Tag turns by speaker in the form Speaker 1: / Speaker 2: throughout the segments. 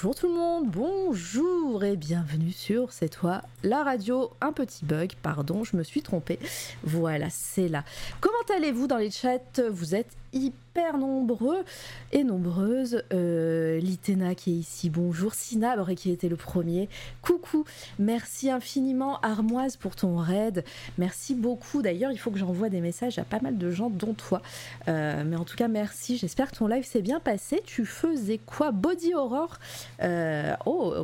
Speaker 1: bonjour tout le monde, bonjour et bienvenue sur C'est toi la radio. Un petit bug, pardon, je me suis trompée. Voilà, c'est là. Comment allez-vous dans les chats? Vous êtes hyper nombreux et nombreuses. Euh, Litena qui est ici, bonjour. Sinabre qui était le premier, coucou. Merci infiniment Armoise pour ton raid. Merci beaucoup. D'ailleurs, il faut que j'envoie des messages à pas mal de gens, dont toi. Euh, mais en tout cas, merci. J'espère que ton live s'est bien passé. Tu faisais quoi? Body Horror? Euh, Oh,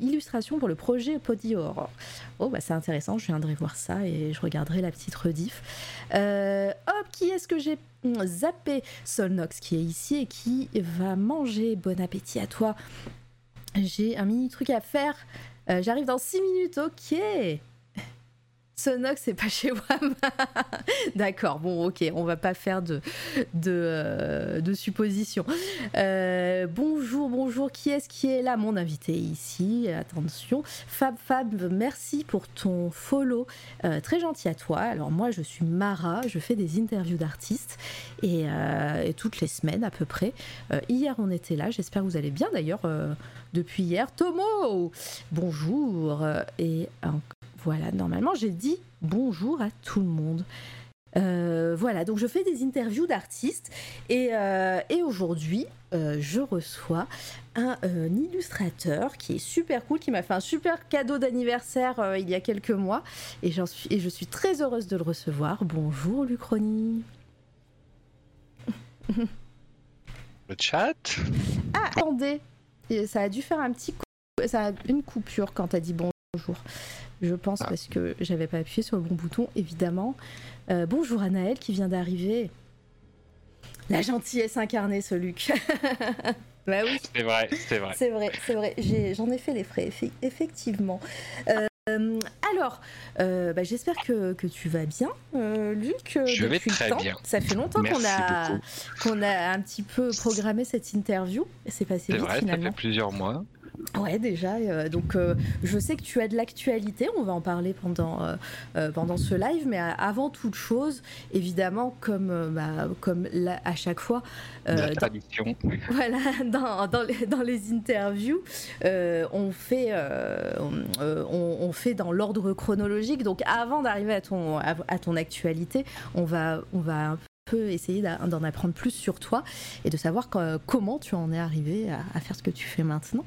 Speaker 1: illustration pour le projet Body Horror. Oh, bah c'est intéressant. Je viendrai voir ça et je regarderai la petite rediff. hop, qui est-ce que j'ai zappé? Solnox qui est ici et qui va manger. Bon appétit à toi. J'ai un mini truc à faire. Euh, j'arrive dans 6 minutes, ok. Sonox, c'est pas chez WAM. D'accord, bon, ok, on va pas faire de, de, euh, suppositions. Euh, bonjour, bonjour, qui est-ce qui est là Mon invité ici, attention. Fab Fab, merci pour ton follow, euh, très gentil à toi. Alors, moi, je suis Mara, je fais des interviews d'artistes et, toutes les semaines à peu près. hier, on était là, j'espère que vous allez bien d'ailleurs depuis hier. Tomo, bonjour. Et voilà, normalement j'ai dit bonjour à tout le monde. Euh, voilà, donc je fais des interviews d'artistes et, euh, aujourd'hui euh, je reçois un, illustrateur qui est super cool, qui m'a fait un super cadeau d'anniversaire il y a quelques mois et, suis, et je suis très heureuse de le recevoir. Bonjour Lucroni.
Speaker 2: Le chat?
Speaker 1: Ah, attendez, ça a dû faire un petit ça a une coupure quand tu as dit bonjour je pense, ah. parce que j'avais pas appuyé sur le bon bouton, évidemment. Euh, bonjour Anaël qui vient d'arriver. La gentillesse incarnée, ce Luc.
Speaker 2: bah oui. C'est vrai, c'est vrai.
Speaker 1: C'est vrai, c'est vrai. J'en ai, fait les frais, effectivement. Euh, alors, euh, bah, j'espère que, que, tu vas bien, Luc.
Speaker 2: Je vais très bien.
Speaker 1: Ça fait longtemps qu'on a, qu'on a un petit peu programmé cette interview. C'est passé vite
Speaker 2: vrai,
Speaker 1: finalement.
Speaker 2: Ça fait plusieurs mois.
Speaker 1: Ouais, déjà. Euh, donc, euh, je sais que tu as de l'actualité. On va en parler pendant, euh, pendant ce live. Mais avant toute chose, évidemment, comme, bah, comme à chaque fois.
Speaker 2: La tradition.
Speaker 1: voilà, dans, dans, les, dans, les, interviews, on, fait, on, on, fait dans l'ordre chronologique. Donc, avant d'arriver à ton, à, ton actualité, on va, on va un peu essayer d'en apprendre plus sur toi et de savoir comment tu en es arrivé à, faire ce que tu fais maintenant.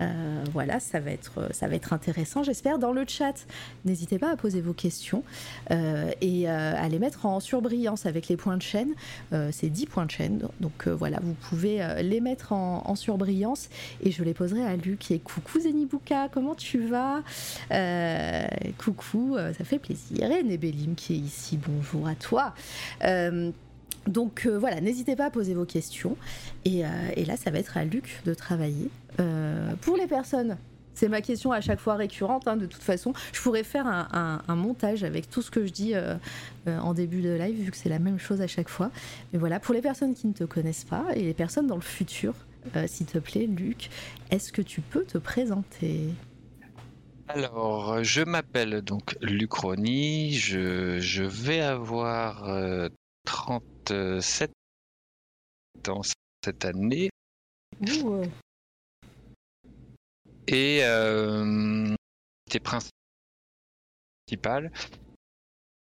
Speaker 1: Euh, voilà, ça va être, ça va être intéressant, j'espère. Dans le chat, n'hésitez pas à poser vos questions euh, et euh, à les mettre en surbrillance avec les points de chaîne. c'est 10 points de chaîne, donc voilà, vous pouvez les mettre en, surbrillance et je les poserai à Luc. Et coucou Zenibuka, comment tu vas? Coucou, ça fait plaisir. Et Nebelim qui est ici, bonjour à toi. Donc euh, voilà, n'hésitez pas à poser vos questions. Et, euh, là, ça va être à Luc de travailler. Euh, pour les personnes, c'est ma question à chaque fois récurrente, hein, de toute façon. Je pourrais faire un, montage avec tout ce que je dis en début de live, vu que c'est la même chose à chaque fois. Mais voilà, pour les personnes qui ne te connaissent pas et les personnes dans le futur, s'il te plaît, Luc, est-ce que tu peux te présenter?
Speaker 2: Alors, je m'appelle donc Lucroni, je, je vais avoir 37 ans cette année. Et euh, c'était principal.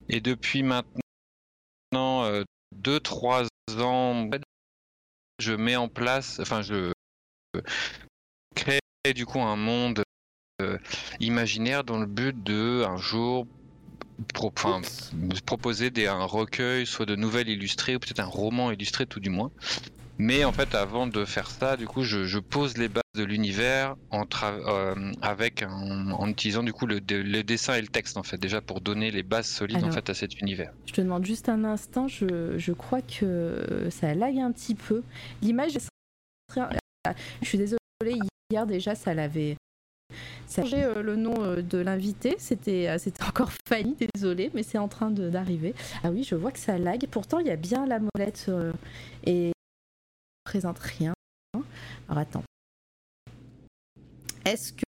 Speaker 2: Et depuis maintenant 2-3 euh, ans, je mets en place, enfin je crée du coup un monde euh, imaginaire dans le but de un jour proposer des, un recueil, soit de nouvelles illustrées, ou peut-être un roman illustré tout du moins. Mais en fait, avant de faire ça, du coup, je, pose les bases de l'univers en euh, avec en utilisant du coup le, dessin et le texte en fait déjà pour donner les bases solides en fait à cet univers.
Speaker 1: Je te demande juste un instant, je, je crois que ça lag un petit peu. L'image, je suis désolée, hier déjà ça l'avait ça changé euh, le nom euh, de l'invité, c'était euh, encore Fanny, désolé, mais c'est en train d'arriver. Ah oui, je vois que ça lag. Pourtant, il y a bien la molette et présente rien. Alors attends. Est-ce que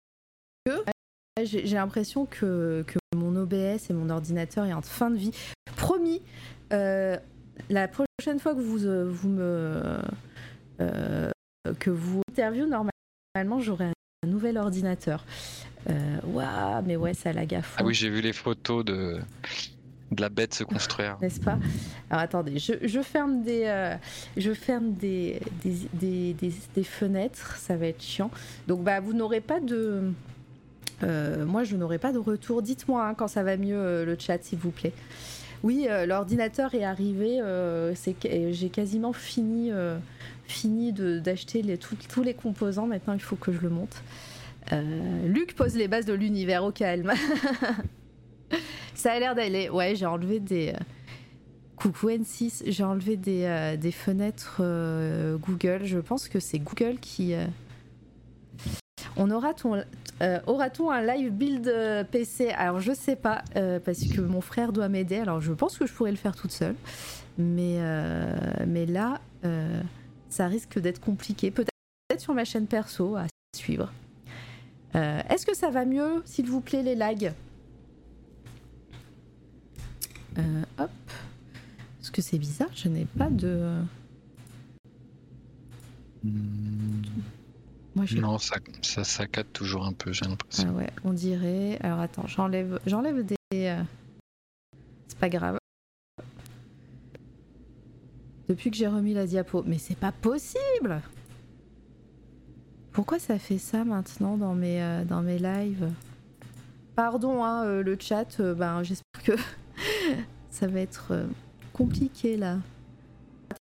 Speaker 1: j'ai l'impression que, mon OBS et mon ordinateur est en fin de vie. Promis, euh, la prochaine fois que vous, euh, vous me euh, que vous interviewez normalement, j'aurai un nouvel ordinateur. Euh, Waouh, mais ouais, ça la gaffe.
Speaker 2: Ah oui, j'ai vu les photos de, de la bête se construire.
Speaker 1: n'est-ce pas? Alors attendez, je, je ferme des, euh, je ferme des, des, des, des- des fenêtres, ça va être chiant. Donc bah vous n'aurez pas de, euh, moi je n'aurai pas de retour. Dites-moi hein, quand ça va mieux euh, le chat s'il vous plaît. Oui, euh, l'ordinateur est arrivé. euh, j'ai quasiment fini, euh, d'acheter tous les composants. Maintenant il faut que je le monte. Luc pose les bases de l'univers au calme. Ça a l'air d'aller. Ouais, j'ai enlevé des. Coucou N6, j'ai enlevé des, des fenêtres Google. Je pense que c'est Google qui. On aura-t-on euh, aura-t-on un live build euh, PC Alors je sais pas euh, parce que mon frère doit m'aider. Alors je pense que je pourrais le faire toute seule, mais là ça risque d'être compliqué. Peut-être sur ma chaîne perso à suivre. Est-ce que ça va mieux, s'il vous plaît, les lags? Hop. Parce que c'est bizarre, je n'ai pas de. Moi.
Speaker 2: Non, ça, ça saccade toujours un peu, j'ai
Speaker 1: Ah
Speaker 2: l'impression.
Speaker 1: ouais, on dirait. Alors attends, j'enlève, j'enlève des. euh, C'est pas grave. Depuis que j'ai remis la diapo, mais c'est pas possible. Pourquoi ça fait ça maintenant dans mes euh, dans mes lives? Pardon, hein, euh, le chat. euh, ben, j'espère que ça va être compliqué là.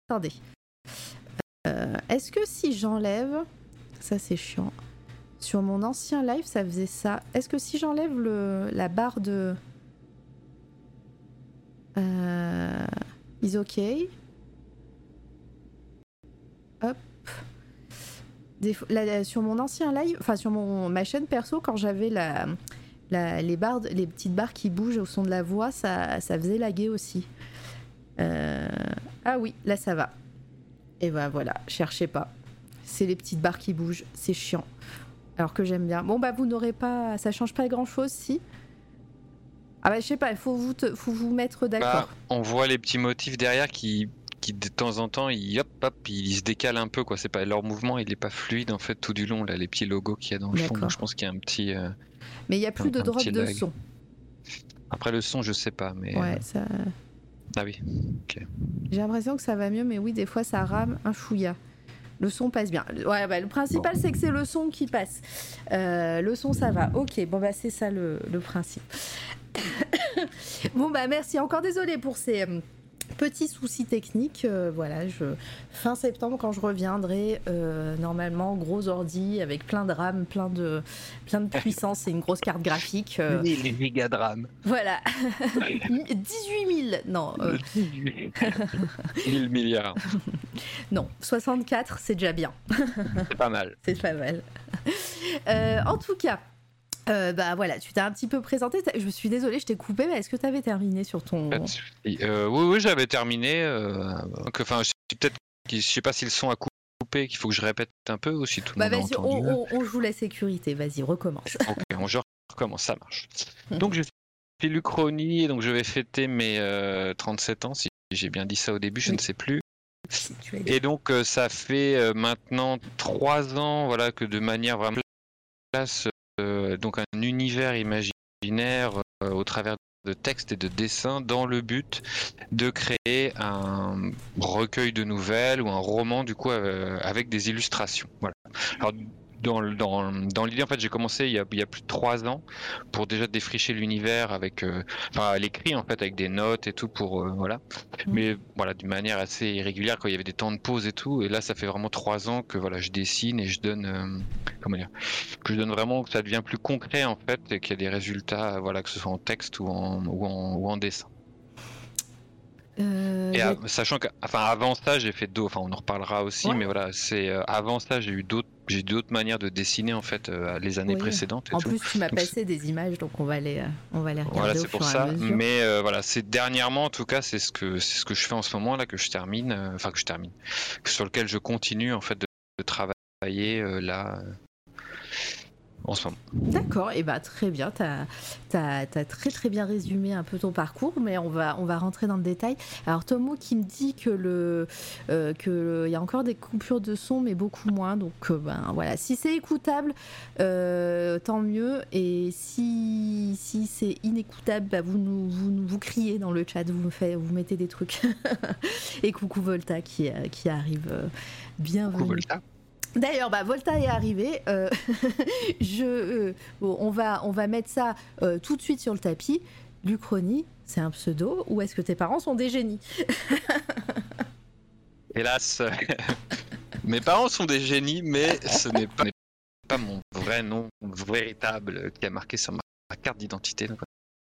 Speaker 1: Attendez. Est-ce que si j'enlève, ça c'est chiant. Sur mon ancien live, ça faisait ça. Est-ce que si j'enlève la barre de euh, is OK? Hop. Sur mon ancien live, enfin sur mon ma chaîne perso, quand j'avais la, les barres, les petites barres qui bougent au son de la voix, ça, ça faisait laguer aussi. Euh, Ah oui, là ça va. Et ben voilà, cherchez pas. C'est les petites barres qui bougent, c'est chiant. Alors que j'aime bien. Bon bah vous n'aurez pas, ça change pas grand chose si. Ah bah je sais pas, il faut vous, te- faut vous mettre d'accord.
Speaker 2: Bah, on voit les petits motifs derrière qui, qui de temps en temps, ils, hop, hop, ils se décalent un peu. Quoi. C'est pas, leur mouvement, il est pas fluide en fait tout du long. Là, les petits logos qu'il y a dans le fond.
Speaker 1: D'accord.
Speaker 2: Donc, je pense qu'il y a un petit. euh,
Speaker 1: Mais il y a plus de drop de
Speaker 2: lag.
Speaker 1: son.
Speaker 2: Après le son, je sais pas, mais.
Speaker 1: Ouais,
Speaker 2: euh,
Speaker 1: ça.
Speaker 2: Ah oui.
Speaker 1: J'ai l'impression que ça va mieux, mais oui, des fois ça rame un chouïa. Le son passe bien. Ouais, bah, le principal, c'est que c'est le son qui passe. Euh, le son, ça va. Ok, bon, bah, c'est ça le, le principe. bon, bah, merci. Encore désolé pour ces petits soucis techniques. Euh, voilà, je... fin septembre, quand je reviendrai, euh, normalement, gros ordi avec plein de RAM, plein de, plein de puissance et une grosse carte graphique. euh,
Speaker 2: Les gigas de RAM.
Speaker 1: voilà. 18 000. Non, euh,
Speaker 2: 1000 milliards.
Speaker 1: non, 64, c'est déjà bien.
Speaker 2: C'est pas mal.
Speaker 1: C'est pas mal. Euh, en tout cas, euh, bah voilà, tu t'es un petit peu présenté. Je suis désolée, je t'ai coupé, mais est-ce que tu avais terminé sur ton.
Speaker 2: Euh, oui, oui, j'avais terminé. euh, Enfin, je sais peut-être, je sais pas si le son a coupé, qu'il faut que je répète un peu ou si tout le
Speaker 1: Bah vas-y, on, on- on joue la sécurité, vas-y, recommence.
Speaker 2: Ok, on je recommence, ça marche. Donc je suis l'Uchronie et donc je vais fêter mes euh, 37 ans, si j'ai bien dit ça au début, je
Speaker 1: Oui.
Speaker 2: ne sais plus. Et donc euh, ça fait euh, maintenant trois ans, voilà, que de manière vraiment place euh, donc un univers imaginaire euh, au travers de textes et de dessins dans le but de créer un recueil de nouvelles ou un roman du coup euh, avec des illustrations. Dans, le- dans, dans l'idée, en fait, j'ai commencé il y, a, il y a plus de trois ans pour déjà défricher l'univers avec, euh, enfin, à l'écrit en fait, avec des notes et tout pour, euh, voilà.
Speaker 1: Mhm.
Speaker 2: Mais voilà, d'une manière assez irrégulière quand il y avait des temps de pause et tout. Et là, ça fait vraiment trois ans que voilà, je dessine et je donne, euh, comment dire, que je donne vraiment que ça devient plus concret en fait et qu'il y a des résultats, voilà, que ce soit en texte ou en, ou en, ou en dessin.
Speaker 1: Euh,
Speaker 2: Et
Speaker 1: a-
Speaker 2: à- sachant que, enfin, avant ça, j'ai fait d'autres. Enfin, on en reparlera aussi,
Speaker 1: Ouais.
Speaker 2: mais voilà, c'est euh, avant ça, j'ai eu d'autres, j'ai d'autres manières de dessiner en fait euh, les années
Speaker 1: Oui.
Speaker 2: précédentes et
Speaker 1: En
Speaker 2: tout.
Speaker 1: plus, tu m'as passé des images, donc on va les, euh, on va les regarder
Speaker 2: Voilà,
Speaker 1: au
Speaker 2: c'est pour
Speaker 1: fur et
Speaker 2: ça.
Speaker 1: à mesure.
Speaker 2: Mais euh, voilà, c'est dernièrement, en tout cas, c'est ce que c'est ce que je fais en ce moment là que je termine, euh, enfin que je termine, sur lequel je continue en fait de, de travailler euh, là. En ce moment.
Speaker 1: D'accord, et bah très bien, tu as, très très bien résumé un peu ton parcours, mais on va, on va rentrer dans le détail. Alors Tomo qui me dit que le euh, que il y a encore des coupures de son, mais beaucoup moins. Donc euh, ben voilà, si c'est écoutable, euh, tant mieux. Et si, si c'est inécoutable, bah, vous, nous, vous, vous criez dans le chat, vous, me fait, vous mettez des trucs. et coucou Volta qui, qui arrive. Bienvenue. Coucou Volta. D'ailleurs, bah, Volta est arrivé. Euh, je, euh, on, va, mettre ça euh, tout de suite sur le tapis. Lucronie, c'est un pseudo ou est-ce que tes parents sont des génies
Speaker 2: Hélas, mes parents sont des génies, mais ce n'est pas, mon vrai nom véritable qui a marqué sur ma, carte d'identité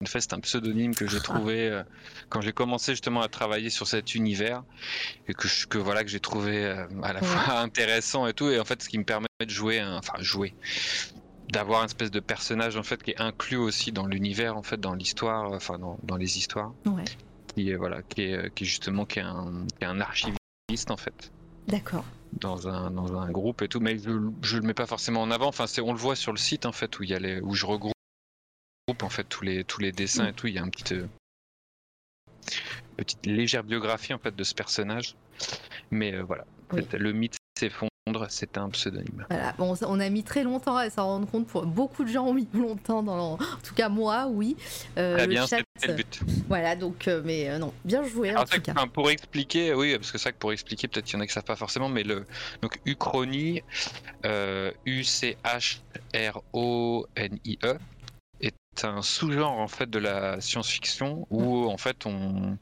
Speaker 2: c'est un pseudonyme que j'ai trouvé euh, quand j'ai commencé justement à travailler sur cet univers et que, que voilà que j'ai trouvé euh, à la fois intéressant et tout. Et en fait, ce qui me permet de jouer, enfin jouer, d'avoir une espèce de personnage en fait qui est inclus aussi dans l'univers en fait, dans l'histoire, enfin dans, dans, les histoires. Qui est voilà, qui est, qui justement qui est un, qui est un archiviste en fait.
Speaker 1: D'accord
Speaker 2: dans un, dans un groupe et tout, mais je, je le mets pas forcément en avant. Enfin, c'est on le voit sur le site en fait où il y a les, où je regroupe en fait tous les tous les dessins et tout il y a une petite euh, petite légère biographie en fait de ce personnage mais euh, voilà le mythe s'effondre c'est un pseudonyme.
Speaker 1: Voilà, bon, on a mis très longtemps à s'en rendre compte. Pour... Beaucoup de gens ont mis longtemps dans. En tout cas, moi, oui.
Speaker 2: Euh, Très bien, c'était le but.
Speaker 1: Voilà, donc, mais non, bien joué. en tout cas.
Speaker 2: pour expliquer, oui, parce que ça, pour expliquer, peut-être qu'il y en a qui savent pas forcément, mais le donc Uchronie, U C H R O N I E, un sous-genre en fait de la science-fiction où en fait on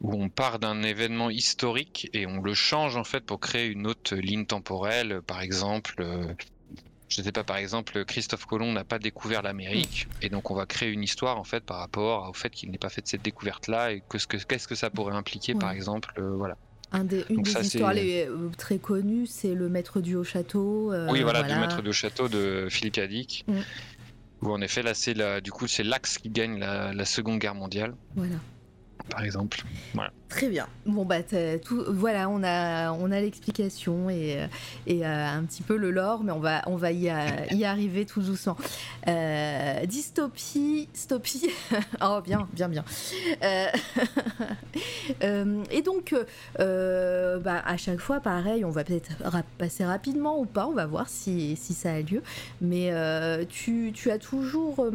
Speaker 2: où on part d'un événement historique et on le change en fait pour créer une autre ligne temporelle. Par exemple, euh, je ne sais pas, par exemple, Christophe Colomb n'a pas découvert l'Amérique et donc on va créer une histoire en fait par rapport au fait qu'il n'ait pas fait cette découverte-là et qu'est-ce que qu'est-ce que ça pourrait impliquer, par exemple, euh, voilà.
Speaker 1: Un des, une des histoires les, euh, très connues, c'est le Maître du Haut Château.
Speaker 2: oui, voilà, du Maître du Haut Château de Philippe Cadic. En effet, là, c'est du coup, c'est l'Axe qui gagne la, la, Seconde Guerre mondiale.
Speaker 1: Voilà.
Speaker 2: Par exemple. Voilà.
Speaker 1: Très bien. Bon bah tout, voilà, on a on a l'explication et, et euh, un petit peu le lore, mais on va on va y, y arriver tout doucement. Euh, dystopie, stopie. oh bien bien bien. Euh, et donc bah, à chaque fois pareil, on va peut-être passer rapidement ou pas, on va voir si, si ça a lieu. Mais tu, tu as toujours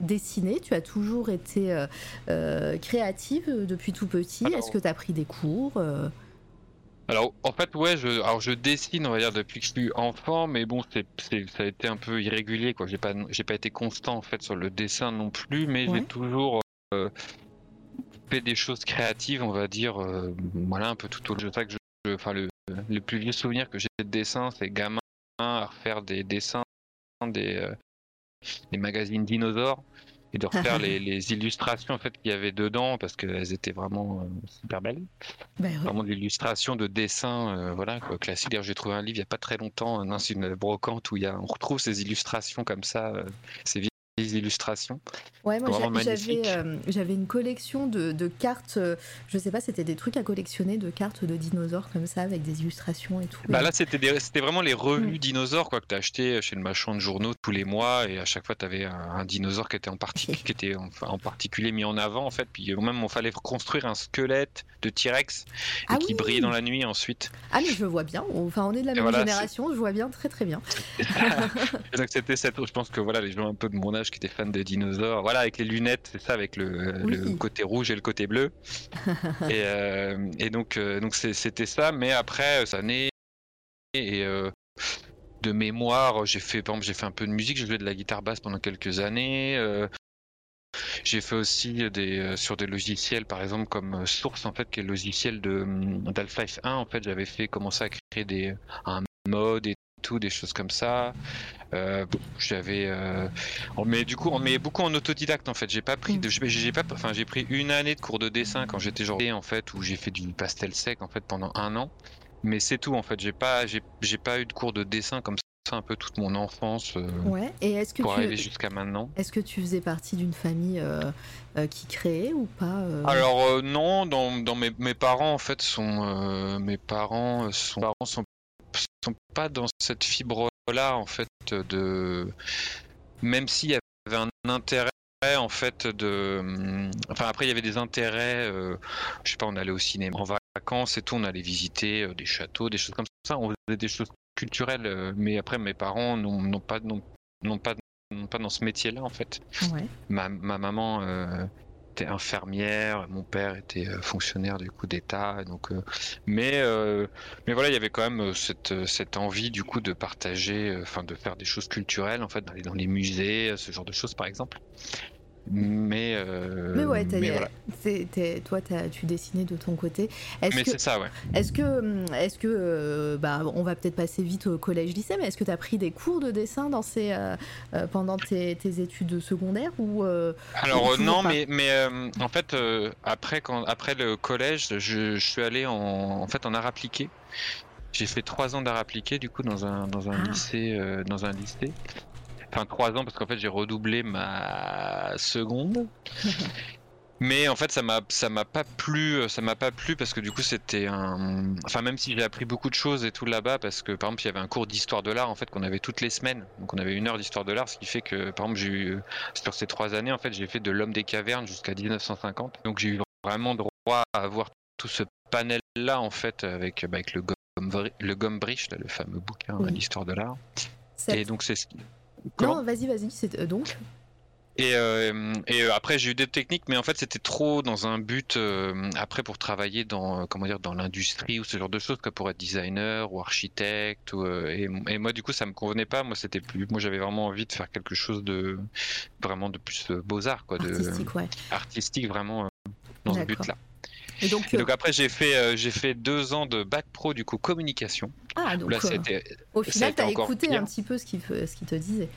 Speaker 1: dessiné, tu as toujours été créative depuis tout petit. Est-ce que tu as pris des cours euh
Speaker 2: Alors, en fait, ouais, je, alors je dessine, on va dire, depuis que je suis enfant, mais bon, c'est, ça a été un peu irrégulier, quoi. J'ai pas, j'ai pas été constant, en fait, sur le dessin non plus, mais j'ai toujours euh, fait des choses créatives, on va dire, euh, voilà, un peu tout au long de ça que je, enfin, le, le plus vieux souvenir que j'ai de dessin, c'est gamin à refaire des dessins des, des magazines dinosaures et de refaire les, illustrations en fait qu'il y avait dedans parce qu'elles étaient vraiment euh, super belles. Ben vraiment de l'illustration de dessin, euh, voilà quoi, classique. J'ai trouvé un livre il y a pas très longtemps, c'est une brocante où il y a, on retrouve ces illustrations comme ça, euh, ces illustrations.
Speaker 1: Ouais, moi euh, j'avais une collection de, de cartes, euh, je sais pas, c'était des trucs à collectionner de cartes de dinosaures comme ça avec des illustrations et tout.
Speaker 2: Bah là c'était vraiment les revues mm. dinosaures quoi que tu acheté chez le marchand de journaux tous les mois et à chaque fois tu avais un, dinosaure qui était en particulier qui était en, particulier mis en avant en fait puis même on fallait construire un squelette de T-Rex ah qui brillait dans la nuit ensuite.
Speaker 1: Ah mais je vois bien, enfin on est de la même génération, je vois bien très très bien.
Speaker 2: donc c'était cette je pense que voilà les gens un peu de mon âge qui était fan de dinosaures. Voilà, avec les lunettes, c'est ça, avec le, côté rouge et le côté bleu. et, euh, et, donc, euh, donc c'était ça. Mais après, ça naît. Et euh, de mémoire, j'ai fait, j'ai fait un peu de musique. J'ai joué de la guitare basse pendant quelques années. J'ai fait aussi des sur des logiciels, par exemple comme Source en fait, qui est le logiciel de d'Half-Life 1. En fait, j'avais fait commencer à créer des un mode et tout, des choses comme ça. Euh, j'avais, euh, met du coup, on met beaucoup en autodidacte en fait. J'ai pas pris de, j'ai pas, enfin j'ai pris une année de cours de dessin quand j'étais genre en fait où j'ai fait du pastel sec en fait pendant un an. Mais c'est tout en fait. J'ai pas, j'ai pas eu de cours de dessin comme ça un peu toute mon enfance. Euh,
Speaker 1: ouais. Et est-ce que
Speaker 2: pour arriver jusqu'à maintenant.
Speaker 1: Est-ce que tu faisais partie d'une famille qui créait ou pas
Speaker 2: Alors non, dans, dans mes, mes, parents en fait sont mes parents sont, sont sont pas dans cette fibre là en fait de même s'il y avait un intérêt en fait de enfin après il y avait des intérêts euh, je sais pas on allait au cinéma en vacances et tout on allait visiter euh, des châteaux des choses comme ça on faisait des choses culturelles euh, mais après mes parents n'ont pas non, pas pas dans ce métier là en fait
Speaker 1: Ouais.
Speaker 2: ma, ma maman euh, était infirmière, mon père était euh, fonctionnaire du coup d'État, donc euh, mais euh, mais voilà il y avait quand même cette cette envie du coup de partager, enfin de faire des choses culturelles en fait, d'aller dans les musées, ce genre de choses par exemple. Mais euh,
Speaker 1: Mais ouais,
Speaker 2: mais voilà.
Speaker 1: toi, tu dessinais de ton côté. Est-ce
Speaker 2: Mais c'est ça ouais.
Speaker 1: est-ce que, est-ce que, euh, bah, on va peut-être passer vite au collège-lycée, mais est-ce que tu as pris des cours de dessin dans ces, euh, euh, pendant tes, tes études secondaires ou euh,
Speaker 2: Alors euh, non, mais mais euh, en fait euh, après quand après le collège, je, je suis allé en en fait en art appliqué. J'ai fait trois ans d'art appliqué du coup dans un dans un
Speaker 1: Ah.
Speaker 2: lycée euh, dans un lycée. Enfin trois ans parce qu'en fait j'ai redoublé ma seconde. Mais en fait ça m'a ça m'a pas plu ça m'a pas plu parce que du coup c'était un enfin même si j'ai appris beaucoup de choses et tout là-bas parce que par exemple il y avait un cours d'histoire de l'art en fait qu'on avait toutes les semaines donc on avait une heure d'histoire de l'art ce qui fait que par exemple j'ai eu sur ces trois années en fait j'ai fait de l'homme des cavernes jusqu'à 1950 donc j'ai eu vraiment droit à avoir tout ce panel là en fait avec bah, avec le Gombrich, le Gombrich là, le fameux bouquin
Speaker 1: Oui.
Speaker 2: d'histoire de l'art et donc c'est ce- Comment
Speaker 1: Non, vas-y, vas-y. c'est- euh, donc,
Speaker 2: et, euh, et euh, après j'ai eu des techniques, mais en fait c'était trop dans un but euh, après pour travailler dans comment dire dans l'industrie ou ce genre de choses, que pour être designer ou architecte. Ou, et, et moi du coup ça me convenait pas. Moi c'était plus, moi j'avais vraiment envie de faire quelque chose de vraiment de plus beaux arts quoi, de
Speaker 1: artistique, ouais.
Speaker 2: artistique vraiment dans ce
Speaker 1: D'accord.
Speaker 2: but-là.
Speaker 1: Et donc,
Speaker 2: Et
Speaker 1: euh,
Speaker 2: donc après j'ai fait euh, j'ai fait deux ans de bac pro du coup communication.
Speaker 1: ah, donc
Speaker 2: Là
Speaker 1: euh, au final, t'as
Speaker 2: encore
Speaker 1: écouté
Speaker 2: pire.
Speaker 1: un petit peu ce qu'il ce qu'il te disait.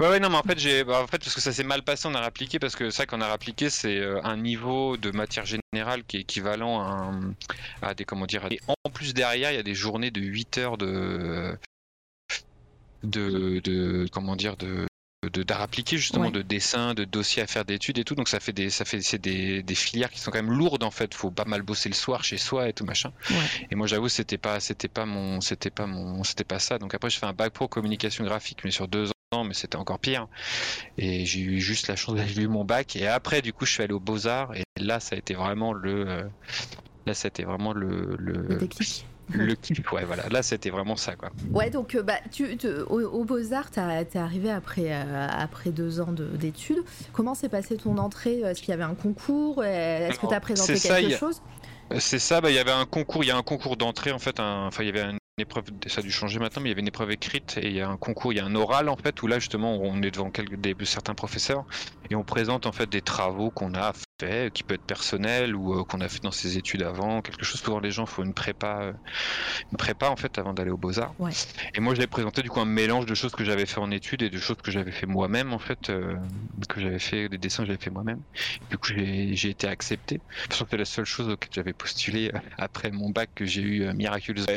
Speaker 2: Ouais, ouais, non, mais en fait, j'ai, bah, en fait, parce que ça s'est mal passé en art appliqué, parce que ça, qu'en art appliqué, c'est un niveau de matière générale qui est équivalent à, un- à des, comment dire, et en plus derrière, il y a des journées de 8 heures de, de, de comment dire, de d'art appliqué justement
Speaker 1: Ouais.
Speaker 2: de dessin de dossiers à faire d'études et tout. Donc ça fait des ça fait c'est des, des filières qui sont quand même lourdes en fait. Faut pas mal bosser le soir chez soi et tout machin.
Speaker 1: Ouais.
Speaker 2: et moi j'avoue c'était pas c'était pas mon c'était pas mon c'était pas ça. Donc après j'ai fait un bac pro communication graphique mais sur deux ans mais c'était encore pire. Et j'ai eu juste la chance d'avoir eu mon bac. Et après du coup je suis allé aux beaux arts et là ça a été vraiment le euh, là c'était vraiment le
Speaker 1: Le
Speaker 2: le,
Speaker 1: déclic.
Speaker 2: Le kiff ouais voilà. Là c'était vraiment ça quoi.
Speaker 1: Ouais, donc euh, bah, tu, tu- au, au Beaux-Arts, t'as- t'es arrivé après, euh, après deux ans de- d'études. Comment s'est passée ton entrée? Est-ce qu'il y avait un concours? Est-ce que
Speaker 2: Alors,
Speaker 1: tu as présenté
Speaker 2: ça,
Speaker 1: quelque
Speaker 2: a-
Speaker 1: chose?
Speaker 2: C'est ça, bah, il y avait un concours, il y a un concours d'entrée en fait, enfin il y avait une épreuve, ça a dû changer maintenant, mais il y avait une épreuve écrite et il y a un concours, il y a un oral en fait où là justement on est devant quelques, des, certains professeurs et on présente en fait des travaux qu'on a fait, qui peut être personnel ou euh, qu'on a fait dans ses études avant, quelque chose. Souvent les gens font une prépa, euh, une prépa en fait avant d'aller aux beaux arts.
Speaker 1: Ouais.
Speaker 2: Et moi j'avais présenté du coup un mélange de choses que j'avais fait en études et de choses que j'avais fait moi-même en fait, euh, que j'avais fait des dessins que j'avais fait moi-même. Du coup j'ai été accepté. Je pense que c'est la seule chose auquel j'avais postulé euh, après mon bac que j'ai eu euh, miraculeusement.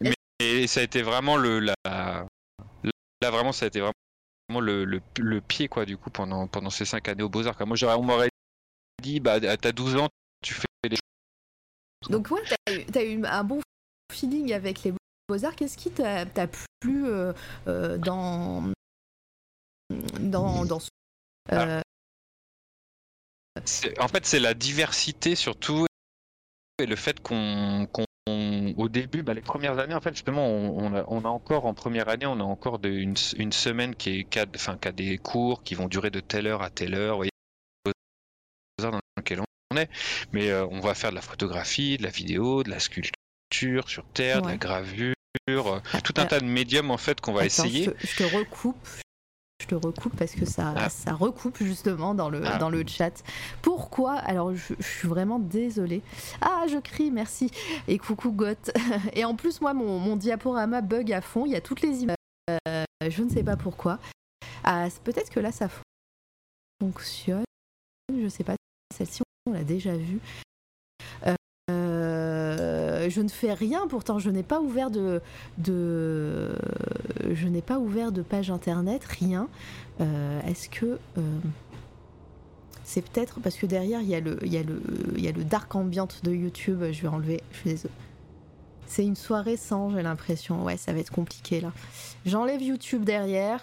Speaker 2: Mais et ça a été vraiment le la là vraiment ça a été vraiment le, le, le pied quoi du coup pendant pendant ces cinq années aux beaux arts. Moi j'aurais on m'aurait dit bah t'as 12 ans tu fais les
Speaker 1: Donc, ouais, t'as eu, eu un bon feeling avec les Beaux-Arts. Qu'est-ce qui t'a t'a plu euh, euh, dans, dans, dans ce. euh,
Speaker 2: C'est- En fait, c'est la diversité surtout et le fait qu'on, qu'on- au début, bah, les premières années, en fait, justement, on, on a, on a encore en première année, on a encore de- une, une semaine qui est qui a, enfin, qui a des cours qui vont durer de telle heure à telle heure. Vous voyez, aux heures dans lequel on est, mais euh, on va faire de la photographie, de la vidéo, de la sculpture sur terre, de la gravure, euh, tout un tas de médiums en fait qu'on va
Speaker 1: attends,
Speaker 2: essayer.
Speaker 1: Je te, je te recoupe. Je te recoupe parce que ça,
Speaker 2: Ah.
Speaker 1: ça recoupe justement dans le,
Speaker 2: Ah.
Speaker 1: dans le chat. Pourquoi? Alors, je, je suis vraiment désolée. Ah, je crie, merci. Et coucou Goth. Et en plus, moi, mon, mon diaporama bug à fond. Il y a toutes les images. Euh, je ne sais pas pourquoi. Ah, Peut-être que là, ça fonctionne. Je sais pas. Celle-ci, on l'a déjà vue. Euh, je ne fais rien, pourtant je n'ai pas ouvert de, de je n'ai pas ouvert de page internet, rien. Euh, Est-ce que euh, c'est peut-être parce que derrière il y a le il y a le il y a le dark ambient de YouTube. Je vais enlever. Je suis désolée. C'est une soirée sans, j'ai l'impression. Ouais, ça va être compliqué là. J'enlève YouTube derrière.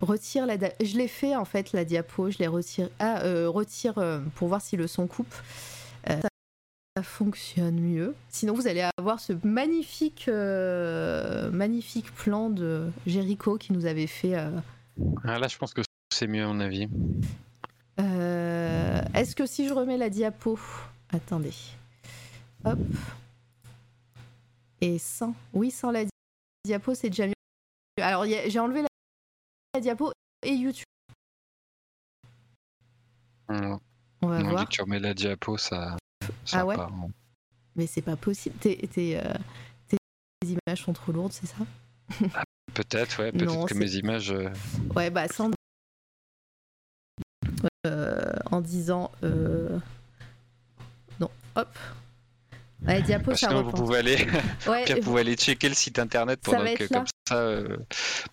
Speaker 1: Retire la. Je l'ai fait en fait, la diapo. Je l'ai retiré. Ah, euh, retire euh, pour voir si le son coupe. Euh, ça, fonctionne mieux. Sinon, vous allez avoir ce magnifique, magnifique plan de Jericho qui nous avait fait.
Speaker 2: Ah, là, je pense que c'est mieux à mon avis.
Speaker 1: Est-ce que si je remets la diapo. Attendez. Hop. Et sans. Oui, sans la di- diapo, c'est déjà mieux. Alors, j'ai enlevé la, la diapo et YouTube.
Speaker 2: On
Speaker 1: On va voir.
Speaker 2: que tu remets la diapo, ça. ça
Speaker 1: Ah ouais
Speaker 2: part en-
Speaker 1: Mais c'est pas possible. Tes, tes, euh, tes images sont trop lourdes, c'est ça?
Speaker 2: Peut-être, ouais. Peut-être
Speaker 1: Non,
Speaker 2: que mes images. euh,
Speaker 1: Ouais, bah sans. Euh, en disant. euh, Non, hop. Ouais, diapo, ça
Speaker 2: Sinon, vous pouvez aller,
Speaker 1: Ouais,
Speaker 2: Pierre, vous pouvez aller checker le site internet pendant que, comme ça, euh,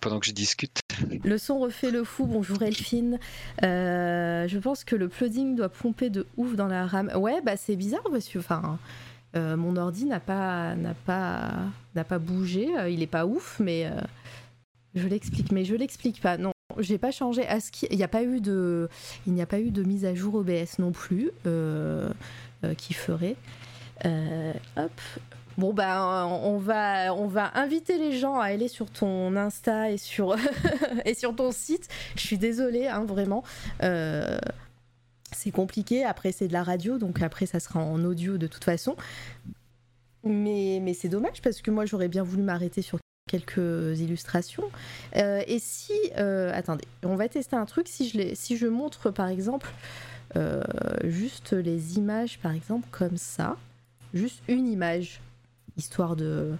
Speaker 2: pendant que je discute.
Speaker 1: Le son refait le fou. Bonjour Elphine. Euh, je pense que le plugin doit pomper de ouf dans la RAM. Ouais, bah c'est bizarre parce que enfin, euh, mon ordi n'a pas n'a pas n'a pas bougé. Il est pas ouf, mais je l'explique. Mais je l'explique pas. Non, j'ai pas changé. Il n'y a pas eu de il n'y a pas eu de mise à jour OBS non plus qui ferait. Euh, hop. Bon on va on va inviter les gens à aller sur ton Insta et sur ton site. Je suis désolée hein, vraiment. Euh, c'est compliqué. Après c'est de la radio donc après ça sera en audio de toute façon. Mais mais c'est dommage parce que moi j'aurais bien voulu m'arrêter sur quelques illustrations. Euh, et si euh, attendez, on va tester un truc. Si je montre par exemple euh, juste les images par exemple comme ça, juste une image histoire de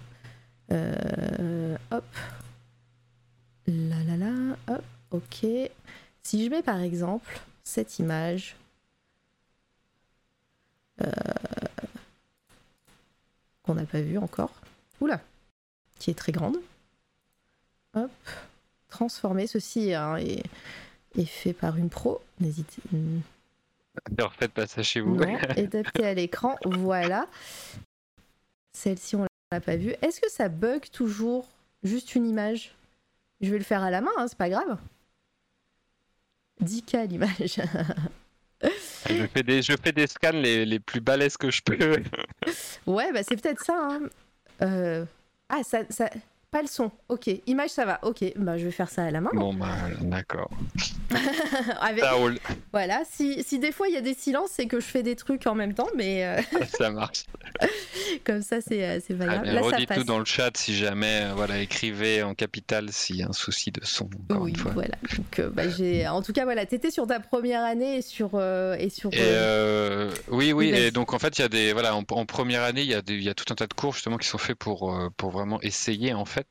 Speaker 1: euh, hop. Là là là hop ok. Si je mets par exemple cette image euh, qu'on n'a pas vue encore. Oula qui est très grande. Hop transformer ceci hein, est, est fait par une pro. N'hésitez
Speaker 2: Ne refaites pas ça chez vous.
Speaker 1: non, adapté à l'écran, voilà. Celle-ci, on l'a pas vue. Est-ce que ça bug toujours juste une image? Je vais le faire à la main, hein, c'est pas grave. 10K l'image.
Speaker 2: Je fais des, je fais des scans les, les plus balèzes que je peux.
Speaker 1: ouais, bah c'est peut-être ça. hein. Euh, Ah, ça, ça... Pas le son. Ok. Image, ça va. Ok. Bah, je vais faire ça à la main.
Speaker 2: Bon, bah, d'accord.
Speaker 1: Avec...
Speaker 2: Ça roule,
Speaker 1: Voilà. Si, si des fois il y a des silences, c'est que je fais des trucs en même temps, mais euh,
Speaker 2: ça marche.
Speaker 1: comme ça, c'est euh, c'est pas grave. Là, ça
Speaker 2: redites
Speaker 1: passe.
Speaker 2: tout dans le chat si jamais, euh, voilà, écrivez en capital s'il y a un souci de son,
Speaker 1: oui,
Speaker 2: une fois.
Speaker 1: voilà. Donc, euh, bah, j'ai... En tout cas, voilà, t'étais sur ta première année et sur. et sur
Speaker 2: Et oui, oui, et donc en fait, il y a des, voilà, en, en première année, il y, a des, y a tout un tas de cours justement qui sont faits pour, pour vraiment essayer en fait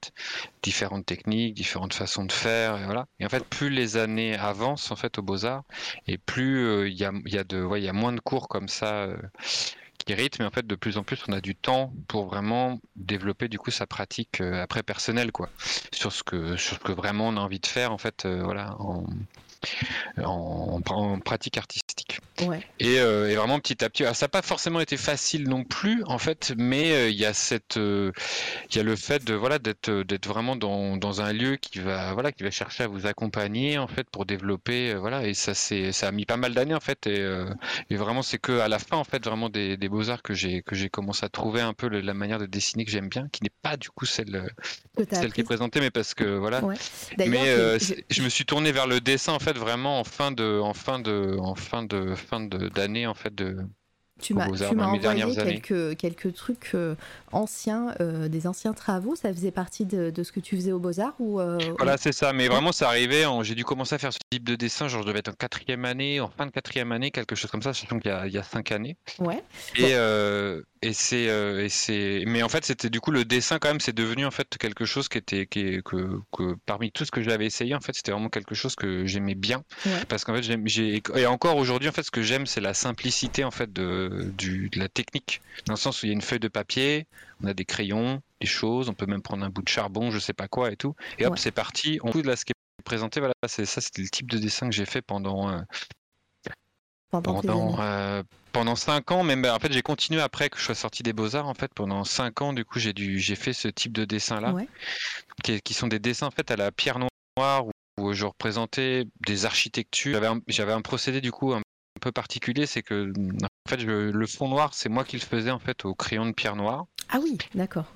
Speaker 2: différentes techniques, différentes façons de faire, et voilà. Et en fait, plus les années avancent en fait aux Beaux Arts, et plus euh, il y a, il y a de, il y a moins de cours comme ça. euh, qui rythment et en fait de plus en plus on a du temps pour vraiment développer du coup sa pratique euh, après personnelle quoi sur ce que sur ce que vraiment on a envie de faire en fait euh, voilà en, en pratique artistique
Speaker 1: ouais.
Speaker 2: et, euh, et vraiment petit à petit. Alors, ça n'a pas forcément été facile non plus, en fait, mais euh, il y a cette, euh, il y a le fait de voilà d'être d'être vraiment dans, dans un lieu qui va voilà qui va chercher à vous accompagner en fait pour développer voilà et ça c'est ça a mis pas mal d'années en fait et, et vraiment c'est que à la fin en fait vraiment des, des beaux arts que j'ai que j'ai commencé à trouver un peu le- la manière de dessiner que j'aime bien, qui n'est pas du coup celle celle qui est présentée, mais parce que voilà.
Speaker 1: Ouais.
Speaker 2: Mais c'est- je me suis tourné vers le dessin en fait vraiment en fin de en fin de en fin de fin de d'année en fait de
Speaker 1: tu
Speaker 2: aux
Speaker 1: m'as, envoyé quelques, quelques trucs euh, anciens, euh, des anciens travaux. Ça faisait partie de, de ce que tu faisais au Beaux-Arts ou, euh,
Speaker 2: Voilà, c'est ça. Mais vraiment, ça arrivait. J'ai dû commencer à faire ce type de dessin. Genre, je devais être en quatrième année, en fin de quatrième année, quelque chose comme ça, sachant qu'il y y a cinq années.
Speaker 1: ou- Ouais.
Speaker 2: Et,
Speaker 1: Bon.
Speaker 2: Euh, et c'est, euh. Mais en fait, c'était du coup le dessin quand même. C'est devenu en fait quelque chose qui était, qui que, que parmi tout ce que j'avais essayé, en fait, c'était vraiment quelque chose que j'aimais bien.
Speaker 1: Ouais.
Speaker 2: Parce qu'en fait, j'ai et encore aujourd'hui, en fait, ce que j'aime, c'est la simplicité en fait de, du, de la technique. Dans le sens où il y a une feuille de papier, on a des crayons, des choses, on peut même prendre un bout de charbon, je sais pas quoi et tout. Et hop,
Speaker 1: Ouais.
Speaker 2: c'est parti. On de là ce qui est présenté, voilà, c'est ça, c'était le type de dessin que j'ai fait pendant euh,
Speaker 1: pendant,
Speaker 2: euh, pendant 5 ans, même en fait j'ai continué après que je sois sorti des Beaux-Arts en fait pendant 5 ans du coup j'ai dû j'ai fait ce type de dessin là
Speaker 1: Ouais.
Speaker 2: qui, qui sont des dessins en fait à la pierre noire où, où je représentais des architectures. J'avais un, un procédé du coup un peu particulier, c'est que en fait je- le fond noir c'est moi qui le faisais en fait au crayon de pierre noire
Speaker 1: Ah oui, d'accord.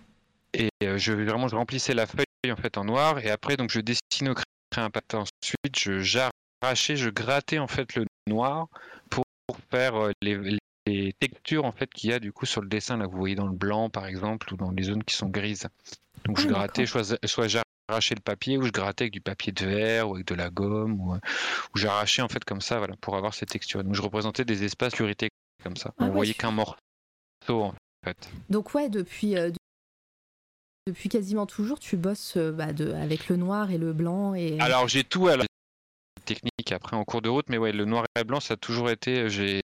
Speaker 2: et euh, je vraiment je remplissais la feuille en fait en noir et après donc je dessinais au crayon ensuite je j'arrachais je grattais en fait le noir pour, faire euh, les, les textures en fait qu'il y a du coup sur le dessin là vous voyez dans le blanc par exemple ou dans les zones qui sont grises donc
Speaker 1: Ah,
Speaker 2: je grattais
Speaker 1: d'accord.
Speaker 2: soit, soit j'arrachais le papier ou je grattais avec du papier de verre ou avec de la gomme ou, euh, ou j'arrachais en fait comme ça voilà pour avoir ces textures donc je représentais des espaces purité comme ça
Speaker 1: Ah
Speaker 2: on
Speaker 1: ouais,
Speaker 2: voyait qu'un morceau en fait
Speaker 1: Donc ouais, depuis, euh, de- depuis quasiment toujours, tu bosses euh, bah, de, avec le noir et le blanc. Et...
Speaker 2: Alors j'ai tout à la technique après en cours de route, mais ouais, le noir et blanc ça a toujours été. euh, J'ai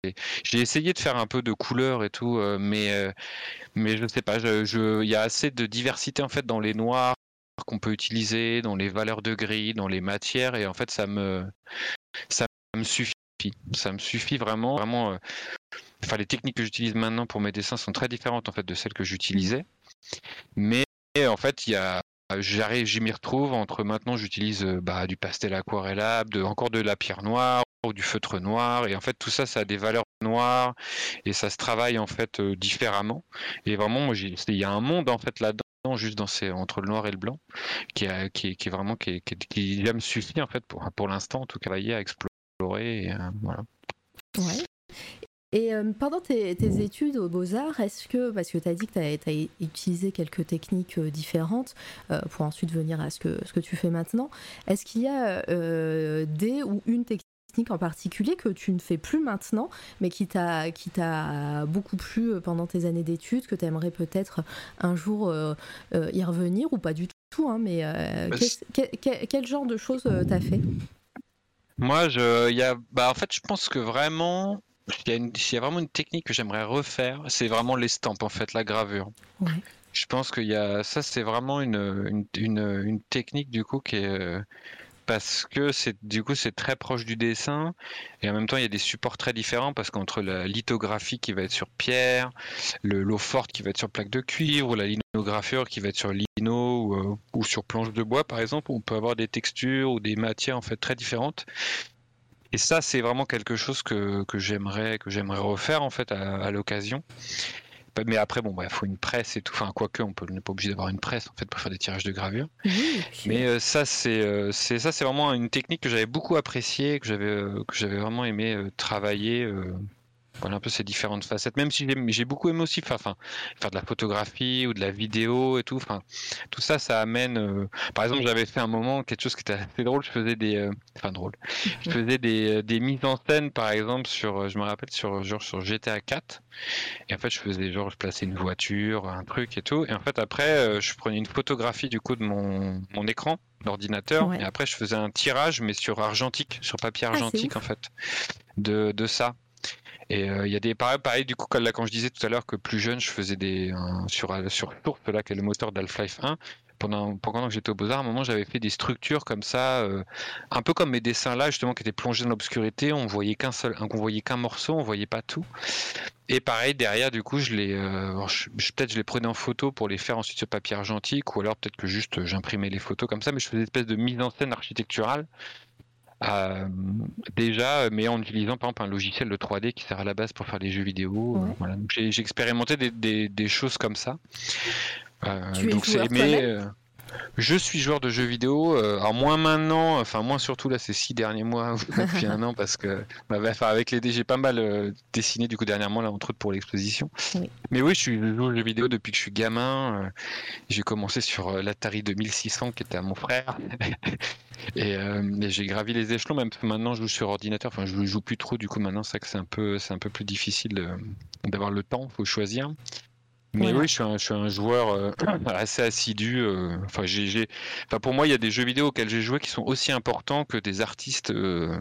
Speaker 2: essayé de faire un peu de couleur et tout, euh, mais euh, mais je sais pas. Je, je- il y a assez de diversité en fait dans les noirs qu'on peut utiliser, dans les valeurs de gris, dans les matières, et en fait ça me ça me suffit. Ça me suffit vraiment, vraiment. Enfin, les techniques que j'utilise maintenant pour mes dessins sont très différentes en fait de celles que j'utilisais, mais en fait il y a j'arrive, j'y m'y retrouve. Entre maintenant, j'utilise euh, bah, du pastel aquarellable, encore de la pierre noire ou du feutre noir. Et en fait, tout ça, ça a des valeurs noires et ça se travaille en fait euh, différemment. Et vraiment, il y a un monde en fait là-dedans, juste dans ces, entre le noir et le blanc, qui, est- vraiment qui, qui, me suffit en fait pour, pour l'instant, en tout cas, à explorer. Et, euh, voilà.
Speaker 1: Et euh, pendant tes, tes études aux Beaux-Arts, est-ce que, parce que tu as dit que tu as, utilisé quelques techniques euh, différentes euh, pour ensuite venir à ce que, ce que tu fais maintenant, est-ce qu'il y a des ou une technique en particulier que tu ne fais plus maintenant, mais qui t'a qui t'a beaucoup plu pendant tes années d'études, que tu aimerais peut-être un jour y revenir ou pas du tout, hein, mais
Speaker 2: Bah,
Speaker 1: quel, genre de choses t'as fait?
Speaker 2: Moi, je, y a, bah, en fait, je pense que vraiment, il y a, une, il y a vraiment une technique que j'aimerais refaire. C'est vraiment l'estampe, en fait, la gravure.
Speaker 1: Ouais.
Speaker 2: Je pense y a, ça, c'est vraiment une, une, une, une technique du coup qui est euh, parce que c'est du coup c'est très proche du dessin et en même temps il y a des supports très différents parce qu'entre la lithographie qui va être sur pierre, le l'eau forte qui va être sur plaque de cuivre ou la linogravure qui va être sur lino ou, euh, ou sur planche de bois par exemple, on peut avoir des textures ou des matières en fait très différentes. Et ça c'est vraiment quelque chose que, que j'aimerais que j'aimerais refaire en fait à, à l'occasion. Mais après, bon, il faut une presse et tout. Enfin, quoique, on peut- on n'est pas obligé d'avoir une presse en fait pour faire des tirages de gravure. Mais euh, ça, c'est euh, c'est ça, c'est vraiment une technique que j'avais beaucoup appréciée, que j'avais euh, que j'avais vraiment aimé travailler. Voilà un peu ces différentes facettes. Même si j'ai- beaucoup aimé aussi, faire, enfin, faire de la photographie ou de la vidéo et tout. Enfin, tout ça, ça amène. euh, Par exemple, j'avais fait un moment quelque chose qui était assez drôle. Je faisais des, euh, enfin drôle. Je faisais des, euh, des mises en scène, par exemple, sur, je me rappelle sur genre sur GTA 4. Et en fait, je faisais genre, je plaçais une voiture, un truc et tout. Et en fait, après, je prenais une photographie du coup de mon, mon écran d'ordinateur.
Speaker 1: Ouais.
Speaker 2: Et après, je faisais un tirage, mais sur argentique, sur papier
Speaker 1: Ah,
Speaker 2: argentique en fait, de, de ça. Et euh, il y a des pareil, pareil du coup quand, je disais tout à l'heure que plus jeune je faisais des sur euh, sur Source là qui est le moteur d'Half-Life 1 pendant pendant que j'étais au Beaux-Arts à un moment j'avais fait des structures comme ça euh, un peu comme mes dessins là justement qui étaient plongés dans l'obscurité. On voyait qu'un seul on voyait qu'un morceau on voyait pas tout. Et pareil derrière du coup je les peut-être je les prenais en photo pour les faire ensuite sur papier argentique ou alors peut-être que juste j'imprimais les photos comme ça mais je faisais une espèce de mise en scène architecturale euh, déjà, mais en utilisant par exemple un logiciel de 3D qui sert à la base pour faire des jeux vidéo.
Speaker 1: Ouais.
Speaker 2: euh, voilà. J'ai expérimenté des, des- des choses comme ça. Euh,
Speaker 1: es
Speaker 2: donc
Speaker 1: joueur
Speaker 2: c'est- mais euh, je suis joueur de jeux vidéo. euh, alors moins maintenant, enfin moins surtout là ces six derniers mois depuis un an parce que bah, enfin, avec les dés j'ai pas mal euh, dessiné du coup dernièrement là entre autres pour l'exposition.
Speaker 1: Oui.
Speaker 2: Mais oui, je suis joue aux jeux vidéo depuis que je suis gamin. euh, j'ai commencé sur l'Atari 2600 qui était à mon frère. Et, euh, et j'ai gravi les échelons, même maintenant je joue sur ordinateur, enfin je joue plus trop, du coup maintenant c'est vrai que c'est un peu, c'est un peu plus difficile d'avoir le temps, faut choisir. Mais
Speaker 1: Voilà.
Speaker 2: oui, je suis un, je suis un joueur euh, assez assidu. euh, Enfin, j'ai, j'ai- enfin, pour moi, il y a des jeux vidéo auxquels j'ai joué qui sont aussi importants que des artistes euh,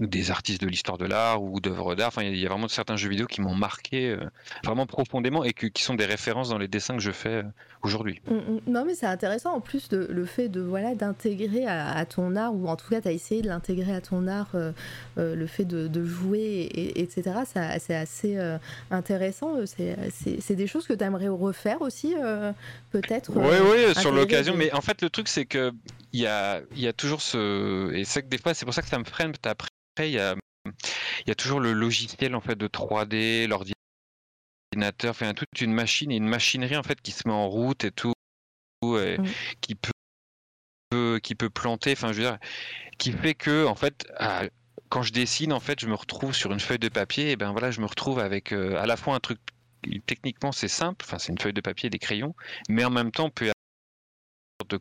Speaker 2: des artistes de l'histoire de l'art ou d'œuvres d'art. Enfin, il y a vraiment certains jeux vidéo qui m'ont marqué euh, vraiment profondément et qui sont des références dans les dessins que je fais euh, aujourd'hui.
Speaker 1: Mm, mm. Non, mais c'est intéressant en plus de, le fait de voilà d'intégrer à, ton art ou en tout cas tu as essayé de l'intégrer à ton art, euh, le fait de, jouer et, etc. C'est assez intéressant. C'est des choses que tu aimerais refaire aussi, peut-être.
Speaker 2: Oui, oui, sur l'occasion. Mais en fait, le truc c'est que il y a, y a toujours ce et c'est que des fois c'est pour ça que ça me freine après, il y a, il y a toujours le logiciel en fait de 3D, l'ordinateur, enfin toute une machine et une machinerie en fait qui se met en route et tout, et mmh. qui peut, qui peut planter, enfin je veux dire, qui fait que en fait, quand je dessine en fait, je me retrouve sur une feuille de papier et ben voilà, je me retrouve avec euh, à la fois un truc techniquement c'est simple, enfin c'est une feuille de papier et des crayons, mais en même temps peut y avoir de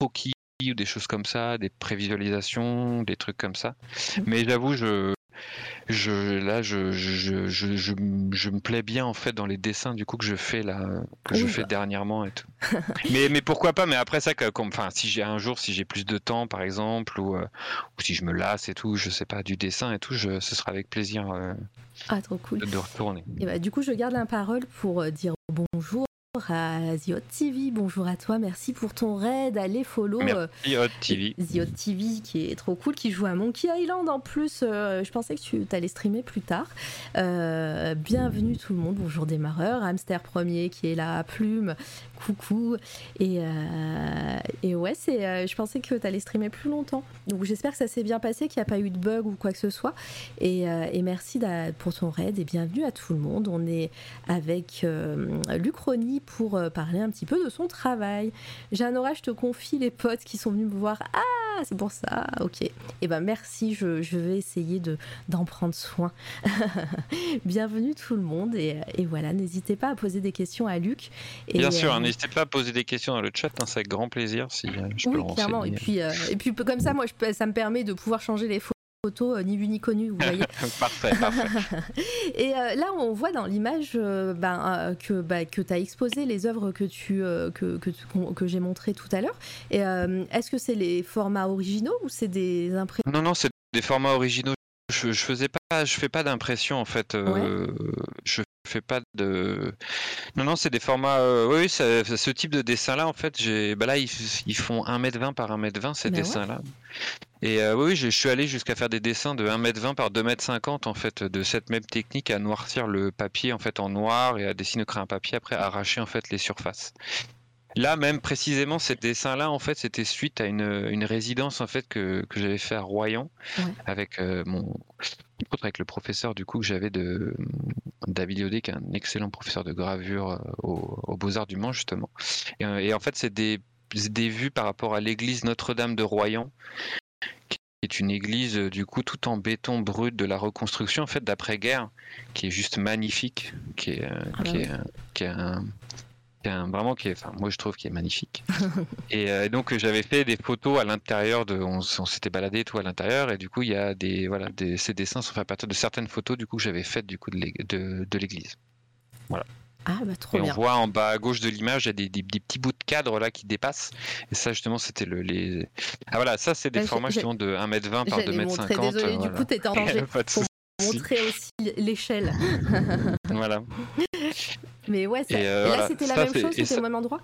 Speaker 2: croquis ou des choses comme ça, des prévisualisations, des trucs comme ça. Mmh. Mais j'avoue, je, je, là, je, je, je, je, me plais bien en fait dans les dessins du coup que je fais là, que je fais dernièrement et tout. mais, mais pourquoi pas Mais après ça, comme, enfin, si j'ai un jour, si j'ai plus de temps par exemple, ou, euh, ou, si je me lasse et tout, je sais pas, du dessin et tout, je, ce sera avec plaisir. Euh,
Speaker 1: ah, trop cool.
Speaker 2: De retourner.
Speaker 1: Et bah, du coup, je garde la parole pour euh, dire bonjour à Ziot TV. Bonjour à toi, merci pour ton raid. Allez follow
Speaker 2: euh, Ziot TV.
Speaker 1: Ziot TV qui est trop cool, qui joue à Monkey Island en plus. Euh, je pensais que tu allais streamer plus tard. Euh, bienvenue tout le monde. Bonjour démarreur. Hamster premier qui est là, Plume. Coucou. Et, et ouais, c'est, je pensais que tu allais streamer plus longtemps. Donc j'espère que ça s'est bien passé, qu'il n'y a pas eu de bug ou quoi que ce soit. Et, et merci pour ton raid et bienvenue à tout le monde. On est avec Lucronie pour euh, parler un petit peu de son travail. Jeannora, je te confie les potes qui sont venus me voir. Ah, c'est pour ça, ok. Et eh ben merci, je, vais essayer de, d'en prendre soin. Bienvenue tout le monde et, voilà, n'hésitez pas à poser des questions à Luc.
Speaker 2: Et, Bien sûr, euh, n'hésitez pas à poser des questions dans le chat, hein, c'est avec grand plaisir si euh, je peux
Speaker 1: oui, clairement. Et puis, et puis comme ça, moi, je ça me permet de pouvoir changer les photos photo euh, ni vu ni connu, vous voyez.
Speaker 2: parfait, parfait.
Speaker 1: Et euh, là, on voit dans l'image euh, ben, que, bah, que tu as exposé les œuvres que, tu, que, que, que j'ai montrées tout à l'heure. Est-ce que c'est les formats originaux ou c'est des impressions
Speaker 2: Non, non, c'est des formats originaux. Je, je faisais pas, je fais pas d'impression en fait. Je fais pas de. Non, non, c'est des formats. oui, ce type de dessin-là, en fait, j'ai. Bah là, ils, font 1m20 par 1m20 ces ben dessins-là. Et euh, oui, je suis allé jusqu'à faire des dessins de 1m20 par 2m50 en fait de cette même technique à noircir le papier en fait en noir et à dessiner créer un papier après arracher en fait les surfaces. Là même précisément ces dessins-là en fait c'était suite à une, une, résidence en fait que, que j'avais fait à Royan avec euh, mon avec le professeur du coup que j'avais de David Yodé qui est un excellent professeur de gravure euh, au, Beaux-Arts du Mans justement. Et, et en fait c'est des des vues par rapport à l'église Notre-Dame de Royan qui est une église euh, du coup tout en béton brut de la reconstruction en fait d'après-guerre, qui est juste magnifique, qui est, euh, ah qui, est euh, qui est un, vraiment qui est, enfin moi je trouve qu'il est magnifique. et donc j'avais fait des photos à l'intérieur de, on, s'était baladé tout à l'intérieur et du coup il y a des voilà des, ces dessins sont faits à partir de certaines photos du coup que j'avais faites du coup de l'église. Voilà.
Speaker 1: Ah, bah, trop
Speaker 2: et
Speaker 1: on
Speaker 2: voit en bas à gauche de l'image, il y a des, des, petits bouts de cadre là qui dépassent. Et ça, justement, c'était le, les. Ah voilà, ça, c'est des formats justement de 1m20 par 2m50.
Speaker 1: Désolé, du coup, t'étais en danger. pour montrer aussi l'échelle.
Speaker 2: voilà.
Speaker 1: Mais ouais, ça... Euh, et, là, c'était la même chose, c'était au même endroit?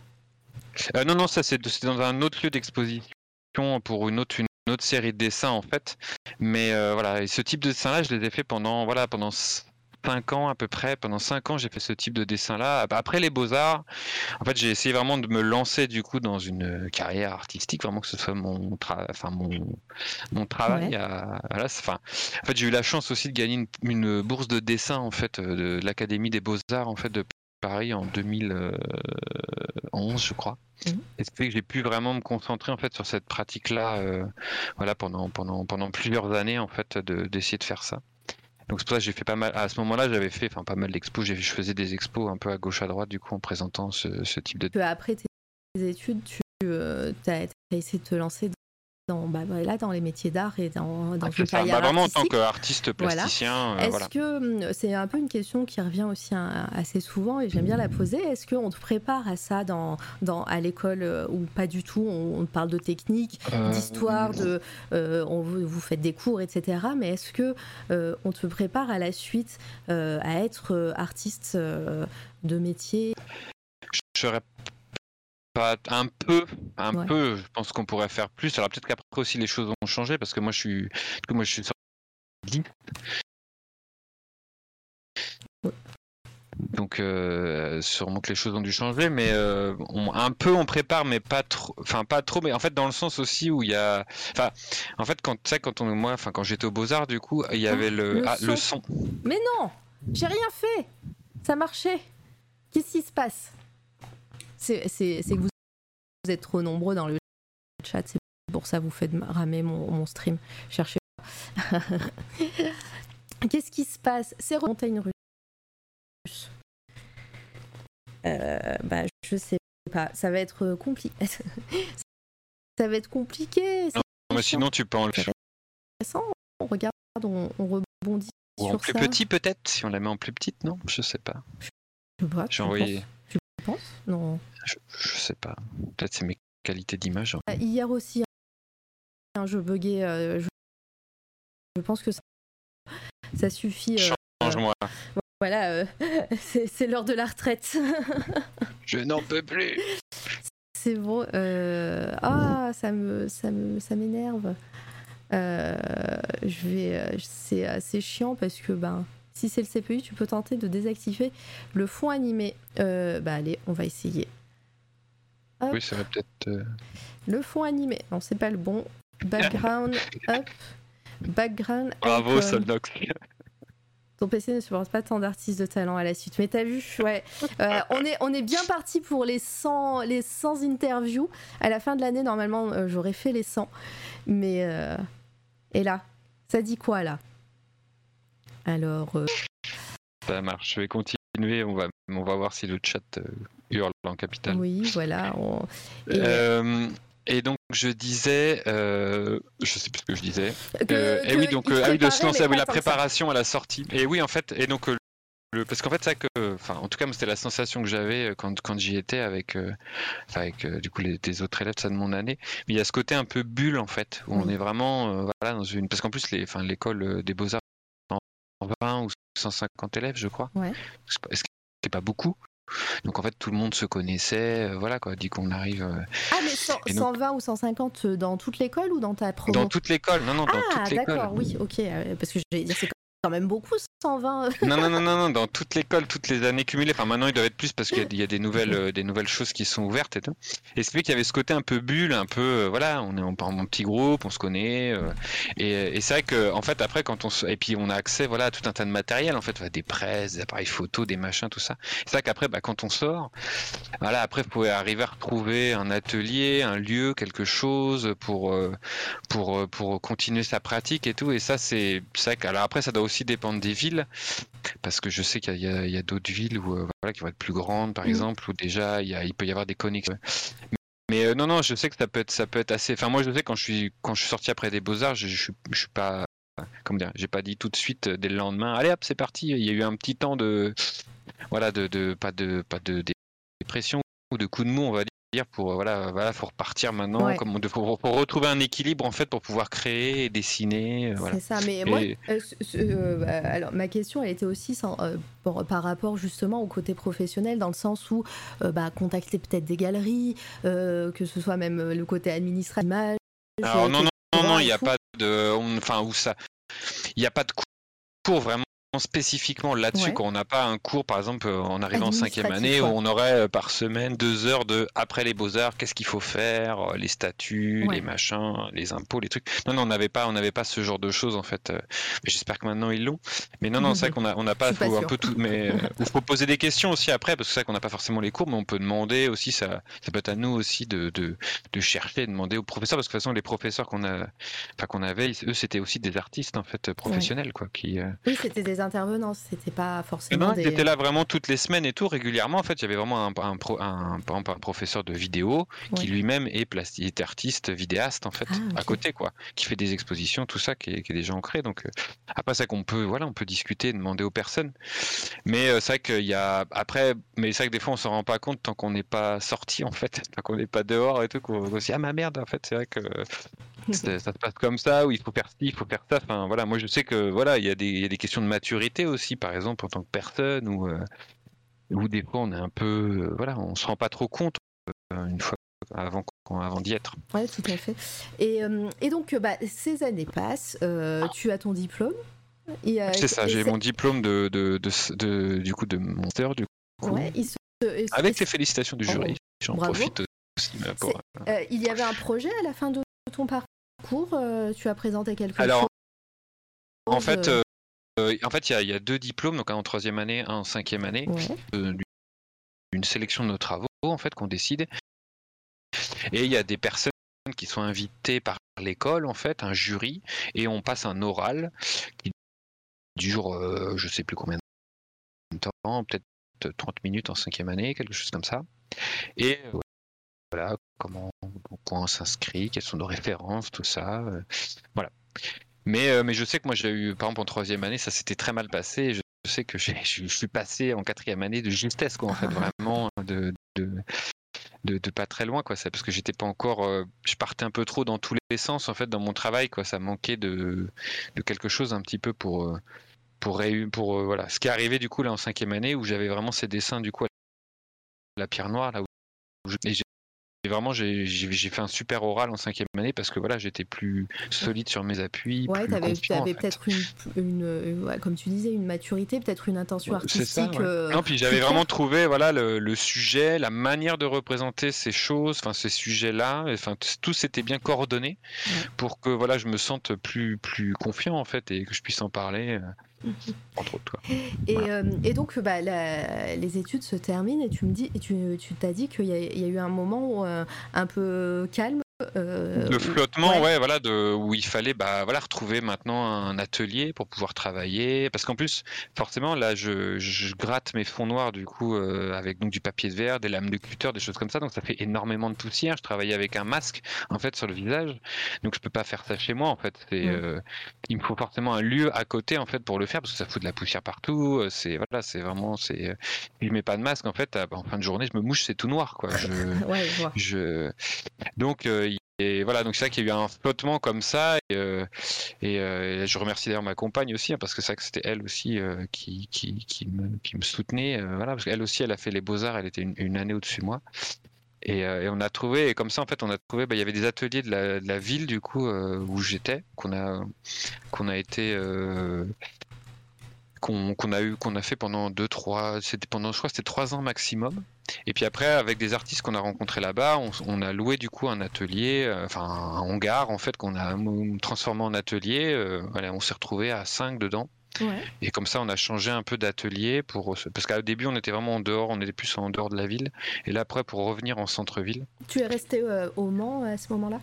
Speaker 2: Euh, Non, non, ça, c'est dans un autre lieu d'exposition pour une autre, une autre série de dessins, en fait. Mais euh, voilà, et ce type de dessin-là, je les ai fait pendant, voilà, pendant 5 ans à peu près. Pendant 5 ans, j'ai fait ce type de dessin-là. Après les beaux-arts, en fait, j'ai essayé vraiment de me lancer du coup dans une carrière artistique, vraiment que ce soit mon, enfin, mon, mon travail. À... enfin, en fait, j'ai eu la chance aussi de gagner une, bourse de dessin en fait de l'Académie des beaux-arts en fait de Paris en 2011, je crois. Mmh. Et ce qui fait que j'ai pu vraiment me concentrer en fait sur cette pratique-là, euh, voilà, pendant pendant pendant plusieurs années en fait, d'essayer de faire ça. Donc c'est pour ça que j'ai fait pas mal. À ce moment-là, j'avais fait enfin pas mal d'expos. Je faisais des expos un peu à gauche à droite du coup en présentant ce, type de.
Speaker 1: Après tes études, tu euh, as, essayé de te lancer dans, bah, voilà, dans les métiers d'art et dans, dans
Speaker 2: Ah,
Speaker 1: une carrière
Speaker 2: Bah, vraiment en tant qu'artiste plasticien, euh,
Speaker 1: Est-ce
Speaker 2: voilà.
Speaker 1: que hum, c'est un peu une question qui revient aussi assez souvent et j'aime bien la poser. Est-ce qu'on te prépare à ça dans, dans, à l'école euh, ou pas du tout? On, on parle de technique,
Speaker 2: Euh,
Speaker 1: d'histoire, de, euh, on, vous faites des cours, etc. Mais est-ce que euh, on te prépare à la suite à être artiste de métier?
Speaker 2: Je serais pas un peu, un
Speaker 1: Ouais.
Speaker 2: peu. Je pense qu'on pourrait faire plus. Alors peut-être qu'après aussi les choses ont changé parce que moi je suis, coup, moi je suis sorti. Donc euh, sûrement que les choses ont dû changer, mais euh, on- un peu on prépare, mais pas trop. Enfin pas trop, mais en fait dans le sens aussi où il y a. Enfin en fait quand tu sais quand on moi, enfin quand j'étais au Beaux Arts du coup il y avait le
Speaker 1: le
Speaker 2: ah, le
Speaker 1: son.
Speaker 2: son.
Speaker 1: Mais non J'ai rien fait Ça marchait Qu'est-ce qui se passe? C'est que vous, vous êtes trop nombreux dans le chat, c'est pour ça que vous faites ramer mon, mon stream. Cherchez pas. Qu'est-ce qui se passe? C'est montagne russe. Euh, bah, je sais pas. Ça va être compliqué. ça va être compliqué.
Speaker 2: Mais sinon tu peux en le
Speaker 1: intéressant. On regarde, on, on rebondit
Speaker 2: ou en
Speaker 1: sur
Speaker 2: plus
Speaker 1: ça.
Speaker 2: petit peut-être si on la met en plus petite non? Je sais pas.
Speaker 1: Je pas,
Speaker 2: J'ai envoyé.
Speaker 1: Penses Non.
Speaker 2: Je, je sais pas. Peut-être c'est mes qualités d'image.
Speaker 1: Ah, Hier aussi, un jeu bugué. euh, je... je pense que ça, ça suffit. euh,
Speaker 2: Change-moi.
Speaker 1: voilà, euh, c'est l'heure de la retraite.
Speaker 2: Je n'en peux plus.
Speaker 1: c'est bon. euh, Ah, ça me, ça me, ça m'énerve. Euh, je vais, euh, c'est assez chiant parce que ben, si c'est le CPU, tu peux tenter de désactiver le fond animé. Euh, bah allez, on va essayer.
Speaker 2: Oui, ça va peut-être. euh,
Speaker 1: Le fond animé. Non, c'est pas le bon. Background up. Background.
Speaker 2: Bravo. Solnox.
Speaker 1: Ton PC ne supporte pas tant d'artistes de talent à la suite. Mais t'as vu, ouais. Euh, on, est, on est bien parti pour les 100, les 100 interviews. À la fin de l'année, normalement, euh, j'aurais fait les 100. Mais. euh, Et là Ça dit quoi, là? Alors. euh,
Speaker 2: Ça marche. Je vais continuer. On va, on va voir si le chat euh, hurle en capital.
Speaker 1: oui, voilà. on- Et,
Speaker 2: Euh, et donc je disais, euh, je sais plus ce que je disais.
Speaker 1: que-
Speaker 2: Euh, et
Speaker 1: que
Speaker 2: oui, donc ah oui, de se lancer, ah oui, la
Speaker 1: ça.
Speaker 2: préparation à la sortie. Et oui, en fait, et donc le, parce qu'en fait, ça que, enfin, en tout cas, c'était la sensation que j'avais quand, quand j'y étais avec, euh, avec du coup les, des autres élèves, ça de mon année. Mais il y a ce côté un peu bulle en fait, où on est vraiment, voilà, dans une, parce qu'en plus, les, enfin, l'école des beaux arts, 120 ou 150 élèves, je crois.
Speaker 1: Ouais.
Speaker 2: C'est pas- Ce qui n'est pas beaucoup? Donc en fait, tout le monde se connaissait, euh, voilà quoi. Dit qu'on arrive euh,
Speaker 1: Ah, mais cent-
Speaker 2: Et donc-
Speaker 1: 120 ou 150 dans toute l'école ou dans ta promo?
Speaker 2: Dans toute l'école. Non, non, dans
Speaker 1: Ah,
Speaker 2: toute l'école.
Speaker 1: d'accord, oui, ok. euh, Parce que j'allais dire, c'est quand même beaucoup, 120.
Speaker 2: Non, non, non, non, non, dans toute l'école, toutes les années cumulées. Enfin, maintenant, il doit être plus parce qu'il y a- il y, a des nouvelles, euh, des nouvelles choses qui sont ouvertes et tout. Et c'est vrai qu'il y avait ce côté un peu bulle, un peu, euh, voilà, on est en, en petit groupe, on se connaît. euh, et et c'est vrai que, en fait, après, quand on se- et puis on a accès, voilà, à tout un tas de matériel, en fait, des presses, des appareils photo, des machins, tout ça. C'est vrai qu'après, bah, quand on sort, voilà, après, vous pouvez arriver à retrouver un atelier, un lieu, quelque chose pour, pour, pour continuer sa pratique et tout. Et ça, c'est c'est vrai que, alors après, ça doit aussi dépendre des villes parce que je sais qu'il y a, d'autres villes où, euh, voilà, qui vont être plus grandes, par
Speaker 1: Mhm.
Speaker 2: exemple, où déjà il, y a- il peut y avoir des connexions. Mais euh, non, non, je sais que ça peut être, ça peut être assez. Enfin, moi, je sais quand je suis, quand je suis sorti après des beaux arts, je, je, suis- je suis pas, comment dire, j'ai pas dit tout de suite euh, dès le lendemain, allez hop, c'est parti. Il y a eu un petit temps de, voilà, de, de pas de, pas de dépression ou de coup de mou, on va dire, pour euh, voilà, voilà, faut repartir maintenant,
Speaker 1: Ouais.
Speaker 2: comme on, pour, pour retrouver un équilibre en fait, pour pouvoir créer et dessiner, euh, voilà.
Speaker 1: C'est ça, mais moi,
Speaker 2: Et-
Speaker 1: euh, euh, bah, alors ma question, elle était aussi sans- pour- par rapport justement au côté professionnel, dans le sens où bah, contacter peut-être des galeries, que ce soit même le côté administratif.
Speaker 2: Alors
Speaker 1: euh,
Speaker 2: non, non, non, il n'y a pas de, enfin où ça, il n'y a pas de cours vraiment spécifiquement là-dessus
Speaker 1: Ouais.
Speaker 2: quand on n'a pas un cours par exemple euh, en arrivant en cinquième année où on aurait euh, par semaine deux heures de après les beaux arts qu'est-ce qu'il faut faire euh, les statuts
Speaker 1: Ouais.
Speaker 2: les machins les impôts les trucs non non on n'avait pas on n'avait pas ce genre de choses en fait j'espère que maintenant ils l'ont. Mais non non c'est vrai qu'on a on n'a pas,
Speaker 1: suis pas
Speaker 2: faut un peu tout mais il faut poser des questions aussi après parce que c'est vrai qu'on n'a pas forcément les cours mais on peut demander aussi ça ça peut être à nous aussi de de, de chercher de demander aux professeurs parce que de toute façon les professeurs qu'on a enfin qu'on avait eux c'était aussi des artistes en fait professionnels quoi qui
Speaker 1: Oui, c'était des intervenants, c'était pas forcément.
Speaker 2: Non,
Speaker 1: des...
Speaker 2: j'étais là vraiment toutes les semaines et tout, régulièrement. En fait, il y avait vraiment un, un, un- exemple, un professeur de vidéo qui lui-même est, est artiste, vidéaste, en fait,
Speaker 1: Ah,
Speaker 2: à côté, quoi, qui fait des expositions, tout ça, qui est, qui est déjà ancré. Donc, euh, après, ça qu'on peut, voilà, on peut discuter, demander aux personnes. Mais euh, c'est vrai qu'il y a, après, mais c'est vrai que des fois, on s'en rend pas compte tant qu'on n'est pas sorti, en fait, tant qu'on n'est pas dehors et tout, qu'on on se dit, ah ma merde, en fait, c'est vrai que ça se passe comme ça, ou il faut faire ci, il faut faire ça. Enfin, voilà, moi, je sais que, voilà, il y, a des- il y a des questions de maturité aussi, par exemple, en tant que personne, ou euh, où des fois, on est un peu, euh, voilà, on se rend pas trop compte euh, une fois avant, d'y être.
Speaker 1: Ouais, tout à fait. Et, et donc, bah, ces années passent, tu as ton diplôme.
Speaker 2: C'est ça, j'ai mon diplôme de, de, de- de- du coup de mon master, du coup,
Speaker 1: Ouais, il se- et-
Speaker 2: avec les félicitations du jury. J'en
Speaker 1: Bravo.
Speaker 2: profite aussi pour-
Speaker 1: il y avait un projet à la fin de ton parcours? Euh, tu as présenté quelque
Speaker 2: Alors,
Speaker 1: chose.
Speaker 2: En fait,
Speaker 1: euh,
Speaker 2: en fait, il y, a- il y a deux diplômes, donc un en troisième année, un en cinquième année,
Speaker 1: ouais.
Speaker 2: euh, d'une sélection de nos travaux, en fait, qu'on décide. Et il y a des personnes qui sont invitées par l'école, en fait, un jury, et on passe un oral qui dure, euh, je sais plus combien de temps, peut-être 30 minutes en cinquième année, quelque chose comme ça. Et euh, voilà, comment, on s'inscrit, quelles sont nos références, tout ça. euh, voilà. Mais, euh, mais je sais que moi j'ai eu, par exemple en troisième année, ça s'était très mal passé. Je sais que je, suis passé en quatrième année de justesse, quoi, en fait, vraiment de, de, de, pas très loin, quoi. Ça, parce que j'étais pas encore, euh, je partais un peu trop dans tous les sens, en fait, dans mon travail, quoi. Ça manquait de, de quelque chose un petit peu pour, pour, pour voilà. Ce qui est arrivé du coup là en cinquième année où j'avais vraiment ces dessins du coup à la pierre noire là et vraiment j'ai fait un super oral en cinquième année parce que voilà j'étais plus solide sur mes appuis
Speaker 1: Ouais, t'avais peut-être une, ouais, comme tu disais, une maturité, peut-être une intention artistique.
Speaker 2: ça. ouais.
Speaker 1: euh,
Speaker 2: non, puis j'avais vraiment trouvé voilà le, le sujet, la manière de représenter ces choses, enfin ces sujets-là, enfin tout s'était bien coordonné
Speaker 1: Ouais.
Speaker 2: pour que voilà je me sente plus plus confiant en fait et que je puisse en parler euh, entre autres. Quoi.
Speaker 1: Et,
Speaker 2: Voilà.
Speaker 1: euh, et donc, bah, la- les études se terminent et tu me dis, et tu t'as dit qu'il y, a- il y a eu un moment où, euh, un peu calme. Euh,
Speaker 2: de flottement,
Speaker 1: ouais.
Speaker 2: ouais. voilà, de, où il fallait, bah, voilà, retrouver maintenant un atelier pour pouvoir travailler, parce qu'en plus, forcément, là, je, je gratte mes fonds noirs du coup euh, avec donc du papier de verre, des lames de cutter, des choses comme ça, donc ça fait énormément de poussière. Je travaillais avec un masque en fait sur le visage, donc je peux pas faire ça chez moi en fait. C'est,
Speaker 1: Mm.
Speaker 2: euh, il me faut forcément un lieu à côté en fait pour le faire, parce que ça fout de la poussière partout. euh, C'est voilà, c'est vraiment, c'est, euh, je mets pas de masque en fait, à- en fin de journée, je me mouche, c'est tout noir quoi. Je,
Speaker 1: Ouais.
Speaker 2: Donc, euh, et voilà, donc c'est vrai qu'il y a eu un flottement comme ça. Et, euh, euh, je remercie d'ailleurs ma compagne aussi, hein, parce que c'est vrai que c'était elle aussi euh, qui, qui, qui, me, soutenait. voilà, parce qu'elle aussi, elle a fait les beaux-arts, elle était une, année au-dessus de moi. Et, on a trouvé, et comme ça, en fait, on a trouvé, bah, il y avait des ateliers de la, de la ville, du coup, où j'étais, qu'on a, qu'on a été. Euh, qu'on a eu qu'on a fait pendant deux trois c'était pendant je crois c'était trois ans maximum. Et puis après avec des artistes qu'on a rencontrés là-bas on, on a loué du coup un atelier euh, enfin un hangar en fait qu'on a transformé en atelier. Euh, voilà, on s'est retrouvé à cinq dedans.
Speaker 1: Ouais.
Speaker 2: et comme ça on a changé un peu d'atelier pour parce qu'au début on était vraiment en dehors on était plus en dehors de la ville. Et là après pour revenir en centre-ville.
Speaker 1: Tu es resté euh, au Mans à ce moment-là?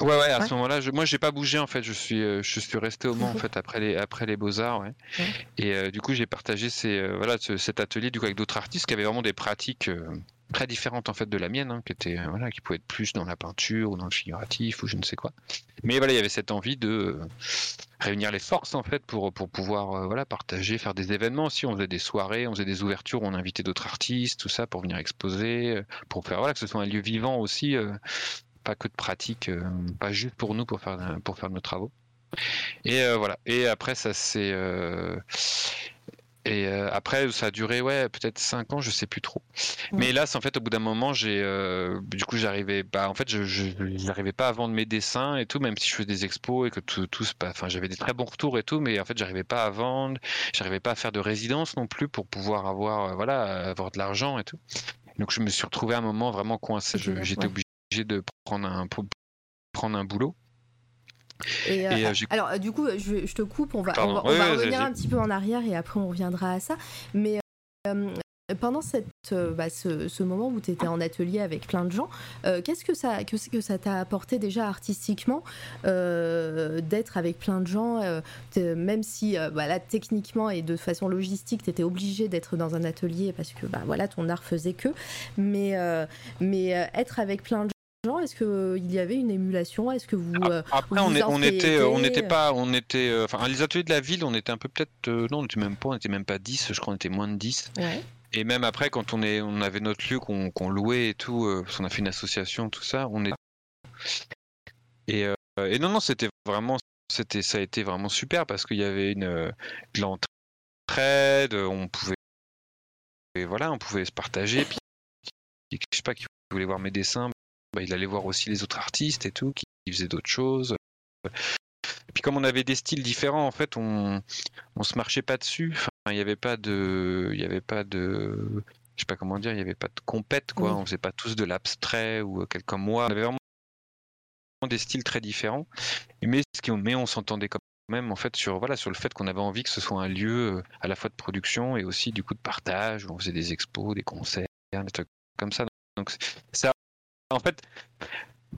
Speaker 2: Ouais, ouais, à
Speaker 1: Ouais.
Speaker 2: ce moment-là, je, moi, j'ai pas bougé en fait. Je suis, euh, je suis resté au Mans en fait après les, après les beaux arts, ouais.
Speaker 1: Ouais.
Speaker 2: Et euh, du coup, j'ai partagé ces, euh, voilà, ce- cet atelier du coup avec d'autres artistes qui avaient vraiment des pratiques très différentes en fait de la mienne, hein, qui étaient, euh, voilà, qui pouvaient être plus dans la peinture ou dans le figuratif ou je ne sais quoi. Mais voilà, il y avait cette envie de réunir les forces en fait pour pour pouvoir voilà partager, faire des événements aussi. On faisait des soirées, on faisait des ouvertures, on invitait d'autres artistes, tout ça pour venir exposer, pour faire voilà que ce soit un lieu vivant aussi. Pas que de pratique, euh, pas juste pour nous pour faire pour faire nos travaux. Et euh, voilà. Et après ça c'est euh, et euh, après ça a duré ouais peut-être cinq ans, je sais plus trop.
Speaker 1: Ouais.
Speaker 2: Mais là, c'est en fait au bout d'un moment, j'ai euh, du coup j'arrivais pas. En fait, je j'arrivais pas à vendre mes dessins et tout, même si je faisais des expos et que tout tout Enfin, j'avais des très bons retours et tout, mais en fait, j'arrivais pas à vendre. J'arrivais pas à faire de résidence non plus pour pouvoir avoir euh, voilà avoir de l'argent et tout. Donc je me suis retrouvé à un moment vraiment coincé.
Speaker 1: Ouais.
Speaker 2: J'étais obligé de prendre un prendre un boulot.
Speaker 1: Et, euh,
Speaker 2: Et, euh,
Speaker 1: alors, euh, du coup, je, je te coupe, on va,
Speaker 2: Pardon.
Speaker 1: on va, on revenir un petit peu en arrière et après on reviendra à ça. Mais euh, pendant cette, bah, ce, moment où tu étais en atelier avec plein de gens, qu'est-ce que ça que, que ça t'a apporté déjà artistiquement d'être avec plein de gens, même si voilà, techniquement et de façon logistique, tu étais obligé d'être dans un atelier parce que bah, voilà, ton art faisait que, mais, mais être avec plein de est-ce qu'il y avait une émulation? Est-ce que vous
Speaker 2: euh, après on, on était on n'était pas on était euh, enfin les ateliers de la ville on était un peu peut-être euh, non on était même pas on était même pas 10 je crois on était moins de 10 et même après quand on est on avait notre lieu qu'on louait et tout parce qu'on a fait une association tout ça on est et, et non non c'était vraiment c'était ça a été vraiment super parce qu'il y avait une de l'entraide on pouvait et voilà on pouvait se partager puis je sais pas qui voulait voir mes dessins bah, il allait voir aussi les autres artistes et tout, qui faisaient d'autres choses. Et puis comme on avait des styles différents, en fait, on on se marchait pas dessus. Enfin, il n'y avait pas de, il y avait pas de, je sais pas comment dire, il y avait pas de compète quoi. On faisait pas tous de l'abstrait ou quelqu'un comme moi. On avait vraiment des styles très différents. Mais ce qui, mais on s'entendait quand même en fait sur voilà sur le fait qu'on avait envie que ce soit un lieu euh, à la fois de production et aussi du coup de partage où on faisait des expos, des concerts, des trucs comme ça. Donc ça en fait,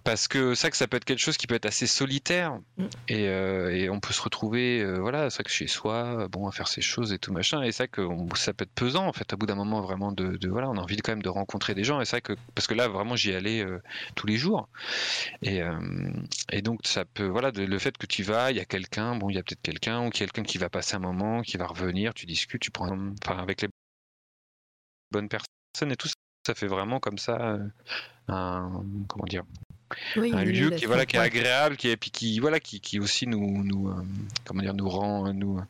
Speaker 2: parce que ça que ça peut être quelque chose qui peut être assez solitaire. Mm. euh, et, on peut se retrouver euh, voilà ça que chez soi bon à faire ces choses et tout machin. Et ça que ça peut être pesant en fait à bout d'un moment vraiment de, voilà on a envie quand même de rencontrer des gens. Et ça que parce que là vraiment j'y allais euh, tous les jours. Et, et donc ça peut voilà le fait que tu vas il y a quelqu'un bon il y a peut-être quelqu'un ou quelqu'un qui va passer un moment qui va revenir tu discutes tu prends enfin avec les bonnes personnes et tout ça fait vraiment comme ça un comment dire un lieu qui voilà qui est agréable qui est puis qui voilà qui, qui aussi nous nous euh, comment dire nous rend nous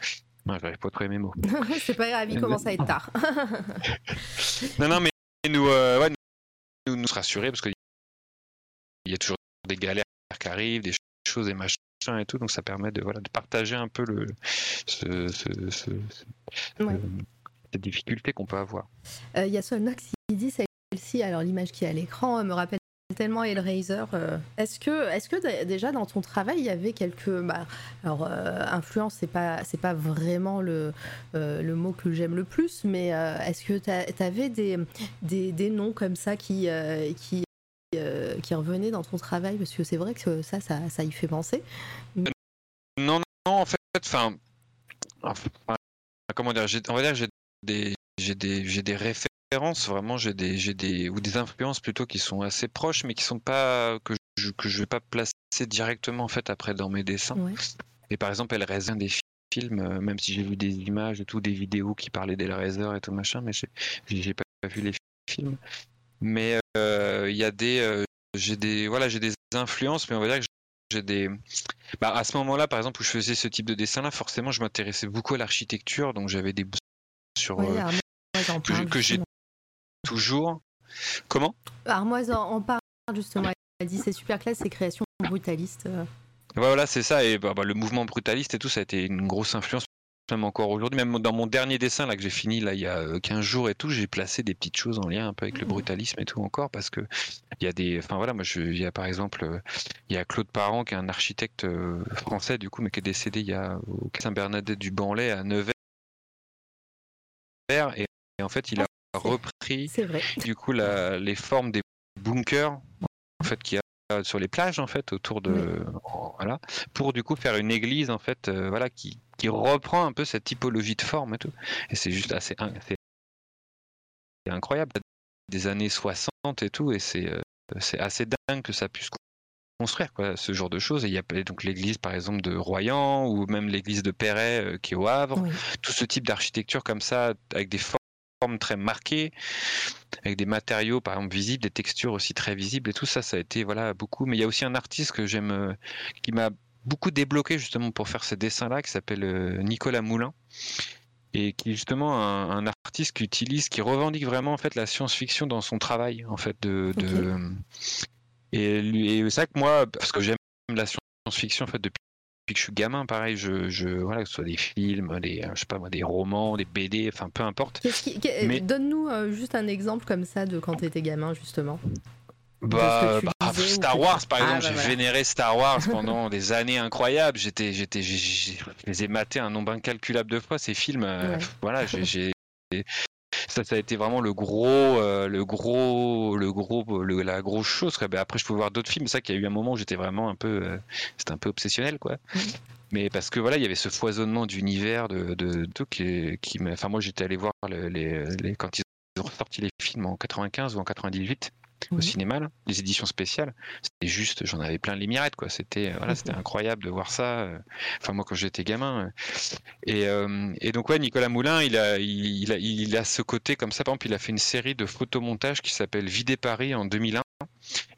Speaker 2: non, j'arrive pas à trouver mes mots.
Speaker 1: c'est pas grave, il commence à être tard.
Speaker 2: non, non, mais nous, euh, ouais, nous, nous, rassurer parce qu'il y a toujours des galères qui arrivent, des choses et machins et tout, donc ça permet de voilà de partager un peu le ce, ce, ce, ces difficultés qu'on peut avoir.
Speaker 1: Euh, il y a Solnox qui dit celle-ci, alors l'image qui est à l'écran me rappelle tellement Hellraiser. Euh, est-ce que, est-ce que déjà dans ton travail il y avait quelques, bah, alors euh, influence c'est pas c'est pas vraiment le le mot que j'aime le plus, mais est-ce que tu avais des, des, des noms comme ça qui qui qui revenaient dans ton travail? Parce que c'est vrai que ça, ça, ça y fait penser.
Speaker 2: Non, non, en fait, enfin, comment dire, on va dire j'ai des j'ai des j'ai des références vraiment j'ai des j'ai des ou des influences plutôt qui sont assez proches mais qui sont pas que je que je vais pas placer directement en fait après dans mes dessins. Et par exemple elle résine des films euh, même si j'ai vu des images et tout des vidéos qui parlaient d'Hellraiser et tout machin mais j'ai j'ai pas vu les films. Mais euh, il y a des euh, j'ai des voilà j'ai des influences mais on va dire que j'ai des bah, à ce moment-là par exemple où je faisais ce type de dessin là forcément je m'intéressais beaucoup à l'architecture donc j'avais des sur euh, que, j'ai toujours. Comment?
Speaker 1: Armoise en, parle justement. Elle dit c'est super classe, c'est création brutaliste. Euh.
Speaker 2: Voilà, c'est ça. Et bah, bah, le mouvement brutaliste et tout, ça a été une grosse influence même encore aujourd'hui, même dans mon dernier dessin là que j'ai fini là il y a 15 euh, jours et tout, j'ai placé des petites choses en lien un peu avec le mmh. brutalisme et tout encore parce que il y a des, enfin voilà, moi je, il y a par exemple, il y a Claude Parent qui est un architecte français du coup mais qui est décédé il y a au Saint-Bernadette du Banlay à Nevers et, en fait il a repris du coup la, les formes des bunkers en fait qu'il y a sur les plages en fait autour de voilà pour du coup faire une église en fait euh, voilà qui, qui reprend un peu cette typologie de forme et tout. Et c'est juste assez incroyable. Des années 60 et tout et c'est euh, c'est assez dingue que ça puisse construire quoi, ce genre de choses. Et il y a donc l'église par exemple de Royan ou même l'église de Perret euh, qui est au Havre. Tout ce type d'architecture comme ça avec des formes très marquées, avec des matériaux par exemple visibles, des textures aussi très visibles et tout ça, ça a été voilà beaucoup. Mais il y a aussi un artiste que j'aime, euh, qui m'a beaucoup débloqué justement pour faire ces dessins-là, qui s'appelle euh, Nicolas Moulin et qui est justement un, artiste qui utilise, qui revendique vraiment en fait la science-fiction dans son travail en fait de, et, c'est ça que moi, parce que j'aime la science-fiction en fait depuis que je suis gamin, pareil, je, je voilà, que ce soit des films, des, je sais pas moi, des romans, des BD, enfin peu importe.
Speaker 1: Mais... Donne-nous euh, juste un exemple comme ça de quand tu étais gamin, justement.
Speaker 2: Bah, bah Star Wars, par ah, exemple, bah, j'ai vénéré Star Wars pendant des années incroyables. J'étais, j'étais, je les ai matés un nombre incalculable de fois ces films. Euh, voilà, j'ai ça, ça a été vraiment le gros, euh, le gros, le gros, le- la grosse chose. quoi. Ben, après, je pouvais voir d'autres films. C'est ça qu'il y a eu un moment où j'étais vraiment un peu, euh, c'était un peu obsessionnel, quoi.
Speaker 1: Mhm.
Speaker 2: Mais parce que voilà, il y avait ce foisonnement d'univers, de, de, de tout qui, qui Enfin, moi, j'étais allé voir le- les, les- quand ils ont sorti les films en 95 ou en 98 au
Speaker 1: Mhm.
Speaker 2: cinéma, là, les éditions spéciales. C'était juste, j'en avais plein les mirettes, quoi. C'était, voilà, c'était incroyable de voir ça. euh. Enfin, moi, quand j'étais gamin. euh. Et, euh, et donc, ouais, Nicolas Moulin, il a, il, il a, il a ce côté comme ça. Par exemple, il a fait une série de photomontages qui s'appelle Vider Paris en 2001.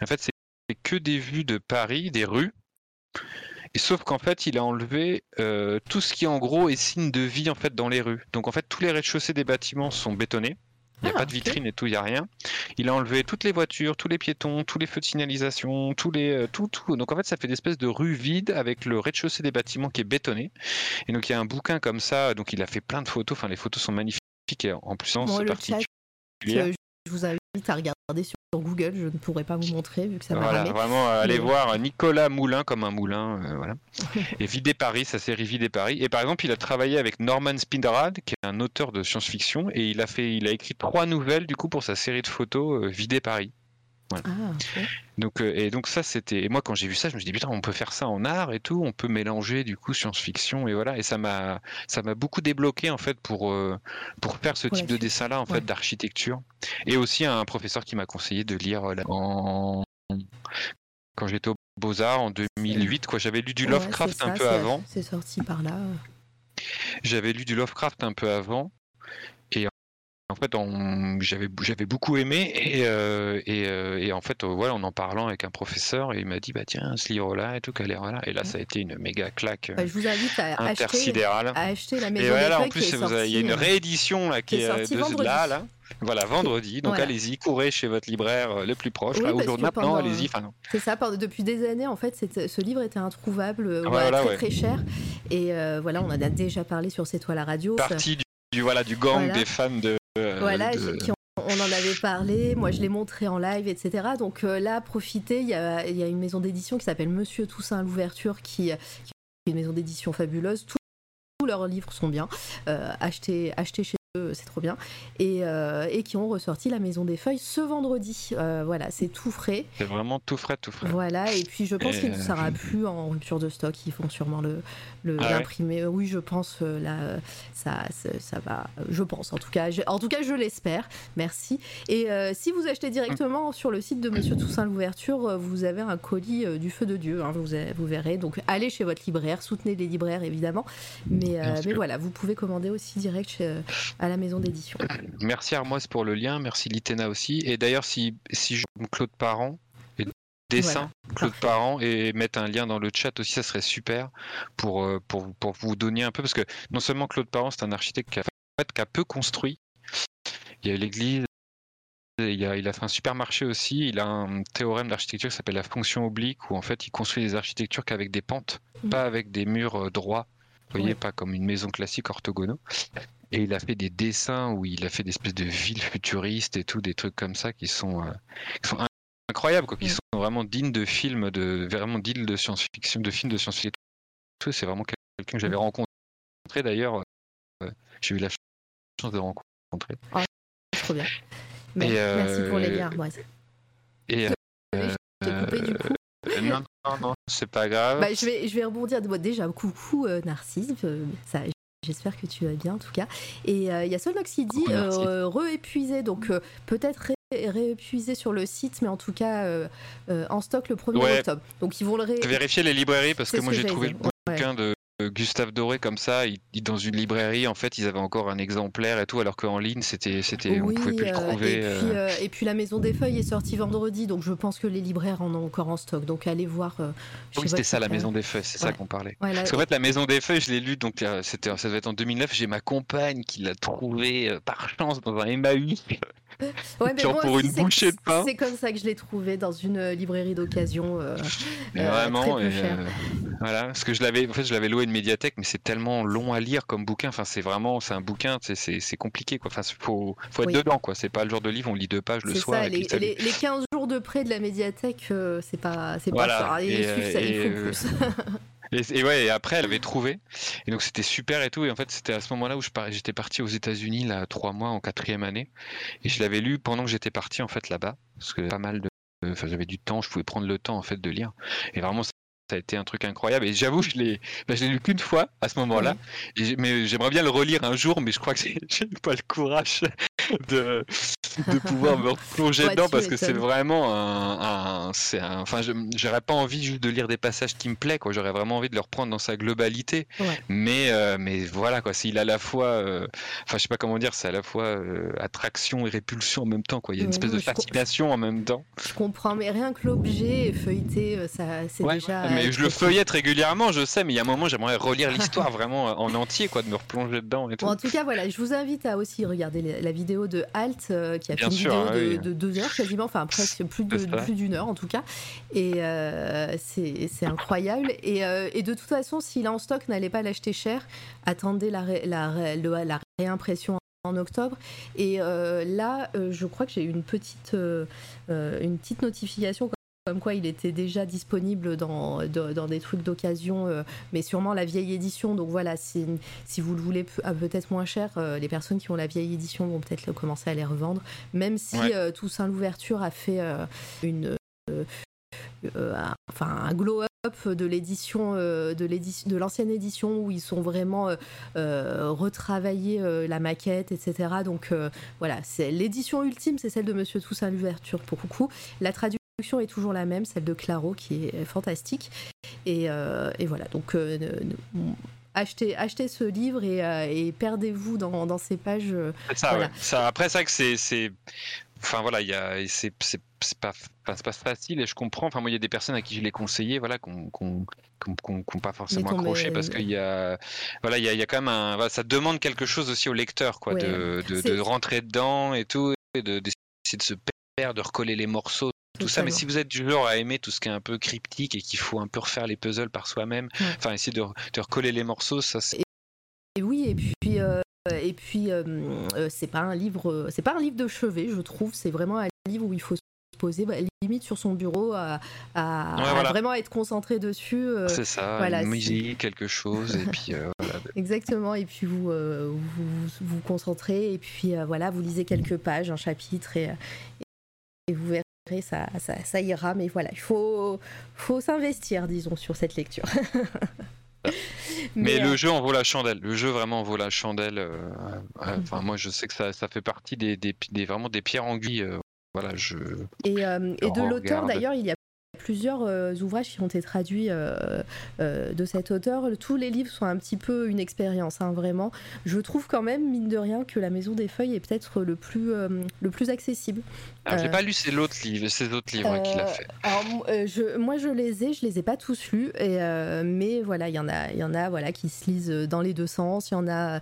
Speaker 2: En fait, c'est que des vues de Paris, des rues. Et sauf qu'en fait, il a enlevé euh, tout ce qui, en gros, est signe de vie en fait dans les rues. Donc, en fait, tous les rez-de-chaussée des bâtiments sont bétonnés. Il n'y a
Speaker 1: Ah,
Speaker 2: pas de vitrine et tout, il n'y a rien. Il a enlevé toutes les voitures, tous les piétons, tous les feux de signalisation, tous les, euh, tout, tout. Donc en fait, ça fait des espèces de rues vides avec le rez-de-chaussée des bâtiments qui est bétonné. Et donc il y a un bouquin comme ça. Donc il a fait plein de photos. Enfin, les photos sont magnifiques. Et en plus,
Speaker 1: Bon,
Speaker 2: c'est particulier.
Speaker 1: Euh, je vous invite à regarder sur Google, je ne pourrais pas vous montrer vu que ça m'a
Speaker 2: Voilà,
Speaker 1: ramé.
Speaker 2: vraiment, euh, allez
Speaker 1: Mais-
Speaker 2: voir euh, Nicolas Moulin comme un moulin, euh, voilà. Et Vider Paris, sa série Vider Paris. Et par exemple, il a travaillé avec Norman Spinrad, qui est un auteur de science-fiction, et il a fait, il a écrit trois nouvelles du coup pour sa série de photos euh, Vider
Speaker 1: Ah.
Speaker 2: Donc, euh, et donc ça, c'était. Et moi, quand j'ai vu ça, je me suis dit, putain, on peut faire ça en art et tout, on peut mélanger du coup science-fiction et voilà. Et ça m'a, ça m'a beaucoup débloqué en fait pour euh, pour faire ce type de
Speaker 1: suite.
Speaker 2: dessin-là en fait d'architecture. Et aussi un professeur qui m'a conseillé de lire euh, en quand j'étais aux Beaux Arts en 2008, quoi. J'avais lu du
Speaker 1: Ouais,
Speaker 2: Lovecraft un peu avant.
Speaker 1: C'est sorti par là.
Speaker 2: J'avais lu du Lovecraft un peu avant. Et en fait, j'avais beaucoup aimé. Et, euh, et, euh, et en fait, euh, voilà, en en parlant avec un professeur, il m'a dit, bah tiens, ce livre-là et tout, qu'a l'air là. Et là, ça a été une méga claque
Speaker 1: Bah, je vous invite à acheter,
Speaker 2: intersidérale.
Speaker 1: à acheter la
Speaker 2: Et
Speaker 1: maison
Speaker 2: voilà,
Speaker 1: des
Speaker 2: en plus, il y a une réédition là, qui
Speaker 1: est
Speaker 2: de
Speaker 1: vendredi.
Speaker 2: là, là. Voilà, vendredi. Donc
Speaker 1: Voilà.
Speaker 2: allez-y, courez chez votre libraire le plus proche.
Speaker 1: Oui,
Speaker 2: là,
Speaker 1: parce
Speaker 2: aujourd'hui, maintenant, allez-y. Enfin.
Speaker 1: C'est ça, depuis des années, en fait, ce livre était introuvable,
Speaker 2: Ah, voilà,
Speaker 1: très
Speaker 2: ouais.
Speaker 1: très cher. Et euh, voilà, on en a déjà parlé sur C'est toi la radio. ça-
Speaker 2: Partie du, du- voilà, du gang
Speaker 1: Voilà.
Speaker 2: des fans de. Euh,
Speaker 1: Voilà,
Speaker 2: de-
Speaker 1: j'ai- qui ont- on en avait parlé, moi je l'ai montré en live, etc. Donc euh, là, profitez, il y a, il y a une maison d'édition qui s'appelle Monsieur Toussaint l'ouverture, qui, qui est une maison d'édition fabuleuse. Tous, tous leurs livres sont bien. Euh, achetez, achetez chez c'est trop bien. Et, euh, et qui ont ressorti La Maison des Feuilles ce vendredi. Euh, voilà, c'est tout frais.
Speaker 2: C'est vraiment tout frais, tout frais.
Speaker 1: Voilà, et puis je pense qu'il ne
Speaker 2: euh,
Speaker 1: sera plus en rupture de stock. Ils font sûrement le le-
Speaker 2: Ah ouais
Speaker 1: l'imprimer. Oui, je pense euh, là, euh, ça, ça, va. Je pense en tout cas. Je, en tout cas, je l'espère. Merci. Et euh, si vous achetez directement sur le site de Monsieur Toussaint l'ouverture, euh, vous avez un colis euh, du feu de Dieu. hein, vous, vous verrez. Donc allez chez votre libraire, soutenez les libraires évidemment. Mais, euh, mais voilà, vous pouvez commander aussi direct chez, euh, à la maison d'édition.
Speaker 2: Merci Armoise pour le lien, merci Litena aussi. Et d'ailleurs, si, si je Claude Parent et dessin Claude
Speaker 1: parfait.
Speaker 2: Parent et mettre un lien dans le chat aussi, ça serait super pour, euh, pour, pour vous donner un peu parce que non seulement Claude Parent, c'est un architecte qui a, qui peu construit. Il y a l'église. Il a, il a fait un supermarché aussi. Il a un théorème d'architecture qui s'appelle la fonction oblique, où en fait il construit des architectures qu'avec des pentes,
Speaker 1: Mhm.
Speaker 2: pas avec des murs euh, droits. Vous voyez, pas comme une maison classique orthogonaux. Et il a fait des dessins où il a fait des espèces de villes futuristes et tout, des trucs comme ça qui sont, euh, qui sont in- incroyables, quoi, qui
Speaker 1: Mm.
Speaker 2: sont vraiment dignes de films, de vraiment dignes de science-fiction, de films de science-fiction. C'est vraiment quelqu'un que j'avais
Speaker 1: Mm.
Speaker 2: rencontré d'ailleurs. euh, J'ai eu la chance de rencontrer.
Speaker 1: Trop bien.
Speaker 2: Et,
Speaker 1: Merci pour les
Speaker 2: euh,
Speaker 1: liens, Armoise.
Speaker 2: Et,
Speaker 1: Désolée, je t'ai coupé, du coup.
Speaker 2: euh, non, non, non, c'est pas grave.
Speaker 1: Bah, je, vais, je vais rebondir. Bon, déjà, coucou euh, Narcisse. euh, ça, J'espère que tu vas bien en tout cas. Et euh, il y a Solnox qui dit euh, re-épuisé, donc euh, peut-être ré- réépuisé sur le site, mais en tout cas euh, en stock le 1er
Speaker 2: Ouais.
Speaker 1: octobre. Donc ils vont le ré...
Speaker 2: Vérifier les librairies parce que moi j'ai trouvé le bouquin de Gustave Doré comme ça, il, dans une librairie en fait ils avaient encore un exemplaire et tout alors qu'en ligne c'était c'était on
Speaker 1: Oui,
Speaker 2: pouvait plus le
Speaker 1: euh,
Speaker 2: trouver.
Speaker 1: et, puis,
Speaker 2: euh.
Speaker 1: euh, et puis la Maison des Feuilles est sortie vendredi, donc je pense que les libraires en ont encore en stock. Donc allez voir.
Speaker 2: Oui c'était ça la maison des feuilles, c'est ça qu'on parlait.
Speaker 1: Ouais, là-
Speaker 2: Parce qu'en fait la maison des feuilles je l'ai lu donc c'était ça devait être en 2009, j'ai ma compagne qui l'a trouvé par chance dans un Emmaüs.
Speaker 1: Ouais, mais moi
Speaker 2: pour
Speaker 1: aussi,
Speaker 2: une
Speaker 1: c'est-
Speaker 2: bouchée de pain.
Speaker 1: C'est comme ça que je l'ai trouvé dans une librairie d'occasion. euh, euh,
Speaker 2: vraiment,
Speaker 1: très peu
Speaker 2: et,
Speaker 1: cher.
Speaker 2: voilà, parce que je l'avais, en fait, je l'avais loué une médiathèque, mais c'est tellement long à lire comme bouquin. Enfin, c'est vraiment, c'est un bouquin, c'est, compliqué, quoi. Enfin, faut, faut être
Speaker 1: Oui.
Speaker 2: dedans, quoi. C'est pas le genre de livre, on lit deux pages le soir.
Speaker 1: ça,
Speaker 2: et puis
Speaker 1: les, les 15 jours de prêt de la médiathèque, euh, c'est pas, c'est
Speaker 2: Voilà,
Speaker 1: pas ça. Et, ça,
Speaker 2: euh,
Speaker 1: plus.
Speaker 2: Et, et ouais, et après, elle avait trouvé. Et donc, c'était super et tout. Et en fait, c'était à ce moment-là où j'étais parti aux États-Unis, là, trois mois en quatrième année. Et je l'avais lu pendant que j'étais parti, en fait, là-bas. Parce que pas mal de. Enfin, j'avais du temps, je pouvais prendre le temps, en fait, de lire. Et vraiment, ça a été un truc incroyable. Et j'avoue, je l'ai bah, je l'ai lu qu'une fois à ce moment-là. Mais j'aimerais bien le relire un jour, mais je crois que j'ai pas le courage de, de pouvoir me replonger
Speaker 1: Ouais,
Speaker 2: dedans parce que c'est vraiment un. un- enfin, j'aurais pas envie juste de lire des passages qui me plaisent, quoi. J'aurais vraiment envie de le reprendre dans sa globalité.
Speaker 1: Ouais.
Speaker 2: Mais, euh, mais voilà, quoi. S'il a à la fois. euh, Enfin, je sais pas comment dire, c'est à la fois euh, attraction et répulsion en même temps, quoi. Il y a une espèce de fascination en même temps.
Speaker 1: Je comprends, mais rien que l'objet feuilleté, ça, c'est
Speaker 2: Ouais,
Speaker 1: déjà.
Speaker 2: mais je le feuillette régulièrement, je sais, mais il y a un moment, j'aimerais relire l'histoire vraiment en entier, quoi, de me replonger dedans et tout.
Speaker 1: Bon, en tout cas, voilà, je vous invite à aussi regarder la, vidéo de Halt, euh, qui a
Speaker 2: Bien
Speaker 1: fait une
Speaker 2: sûr,
Speaker 1: vidéo
Speaker 2: ah
Speaker 1: de,
Speaker 2: oui.
Speaker 1: de deux heures quasiment, enfin presque plus de d'une heure en tout cas, et euh, c'est incroyable. Et, euh, et de toute façon, s'il est en stock, n'allez pas l'acheter cher, attendez la, ré- la, ré- le- la réimpression en octobre. Et euh, là, je crois que j'ai eu une petite, une petite notification comme quoi il était déjà disponible dans, dans, dans des trucs d'occasion, euh, mais sûrement la vieille édition. Donc voilà, si, si vous le voulez à peut-être moins cher, euh, les personnes qui ont la vieille édition vont peut-être commencer à les revendre. Même si
Speaker 2: Ouais.
Speaker 1: euh, Toussaint l'ouverture a fait euh, une, un- enfin un glow up de l'édition de l'ancienne édition où ils sont vraiment retravaillé euh, la maquette etc donc voilà c'est l'édition ultime c'est celle de Monsieur Toussaint l'ouverture pour beaucoup la traduction est toujours la même celle de Claro qui est fantastique et, euh, et voilà donc euh, achetez achetez ce livre et, euh, et perdez-vous dans, dans ces pages euh,
Speaker 2: ça,
Speaker 1: Voilà.
Speaker 2: ouais. Ça, après, c'est vrai que c'est. Enfin voilà, c'est pas, pas facile et je comprends. Enfin moi, il y a des personnes à qui je l'ai conseillé, voilà, qu'on qu'on- qu'on- qu'on pas forcément accroché parce qu'il y a, voilà, il y a, il y a quand même un, ça demande quelque chose aussi au lecteur, quoi,
Speaker 1: Ouais.
Speaker 2: de, de,
Speaker 1: C'est-
Speaker 2: de rentrer dedans et tout, et de d'essayer de se perdre, de recoller les morceaux. Tout ça, mais si vous êtes du genre à aimer tout ce qui est un peu cryptique et qu'il faut un peu refaire les puzzles par soi-même,
Speaker 1: Ouais.
Speaker 2: enfin essayer de, de recoller les morceaux, ça c'est
Speaker 1: Et oui, et puis euh, et puis euh, euh, c'est pas un livre, euh, c'est pas un livre de chevet, je trouve. C'est vraiment un livre où il faut se poser bah, limite sur son bureau à, à-
Speaker 2: Ouais,
Speaker 1: à
Speaker 2: voilà.
Speaker 1: vraiment être concentré dessus. euh,
Speaker 2: c'est ça,
Speaker 1: voilà,
Speaker 2: une musique, quelque chose, et puis voilà.
Speaker 1: Exactement. Et puis vous vous, vous vous concentrez et puis voilà, vous lisez quelques pages, un chapitre et, et vous verrez ça, ça, ça ira. Mais voilà, il faut faut s'investir, disons, sur cette lecture.
Speaker 2: Mais,
Speaker 1: euh,
Speaker 2: le jeu en vaut la chandelle. Le jeu vraiment en vaut la chandelle. euh, euh, Enfin, moi, je sais que ça, ça fait partie des, des, des- vraiment des pierres anguilles. euh, voilà, je.
Speaker 1: Et, euh, et de l'auteur, d'ailleurs, il y a plusieurs euh, ouvrages qui ont été traduits euh, euh, de cet auteur. Tous les livres sont un petit peu une expérience, hein, vraiment. Je trouve quand même, mine de rien, que La Maison des Feuilles est peut-être le plus, le plus accessible.
Speaker 2: Alors, j'ai
Speaker 1: Euh,
Speaker 2: pas lu ces autres livres, ces autres livres hein, qu'il a fait.
Speaker 1: Alors, mo- je, moi, je les ai, je les ai pas tous lus, et, mais voilà, il y en a, il y en a, voilà, qui se lisent dans les deux sens. Il y en a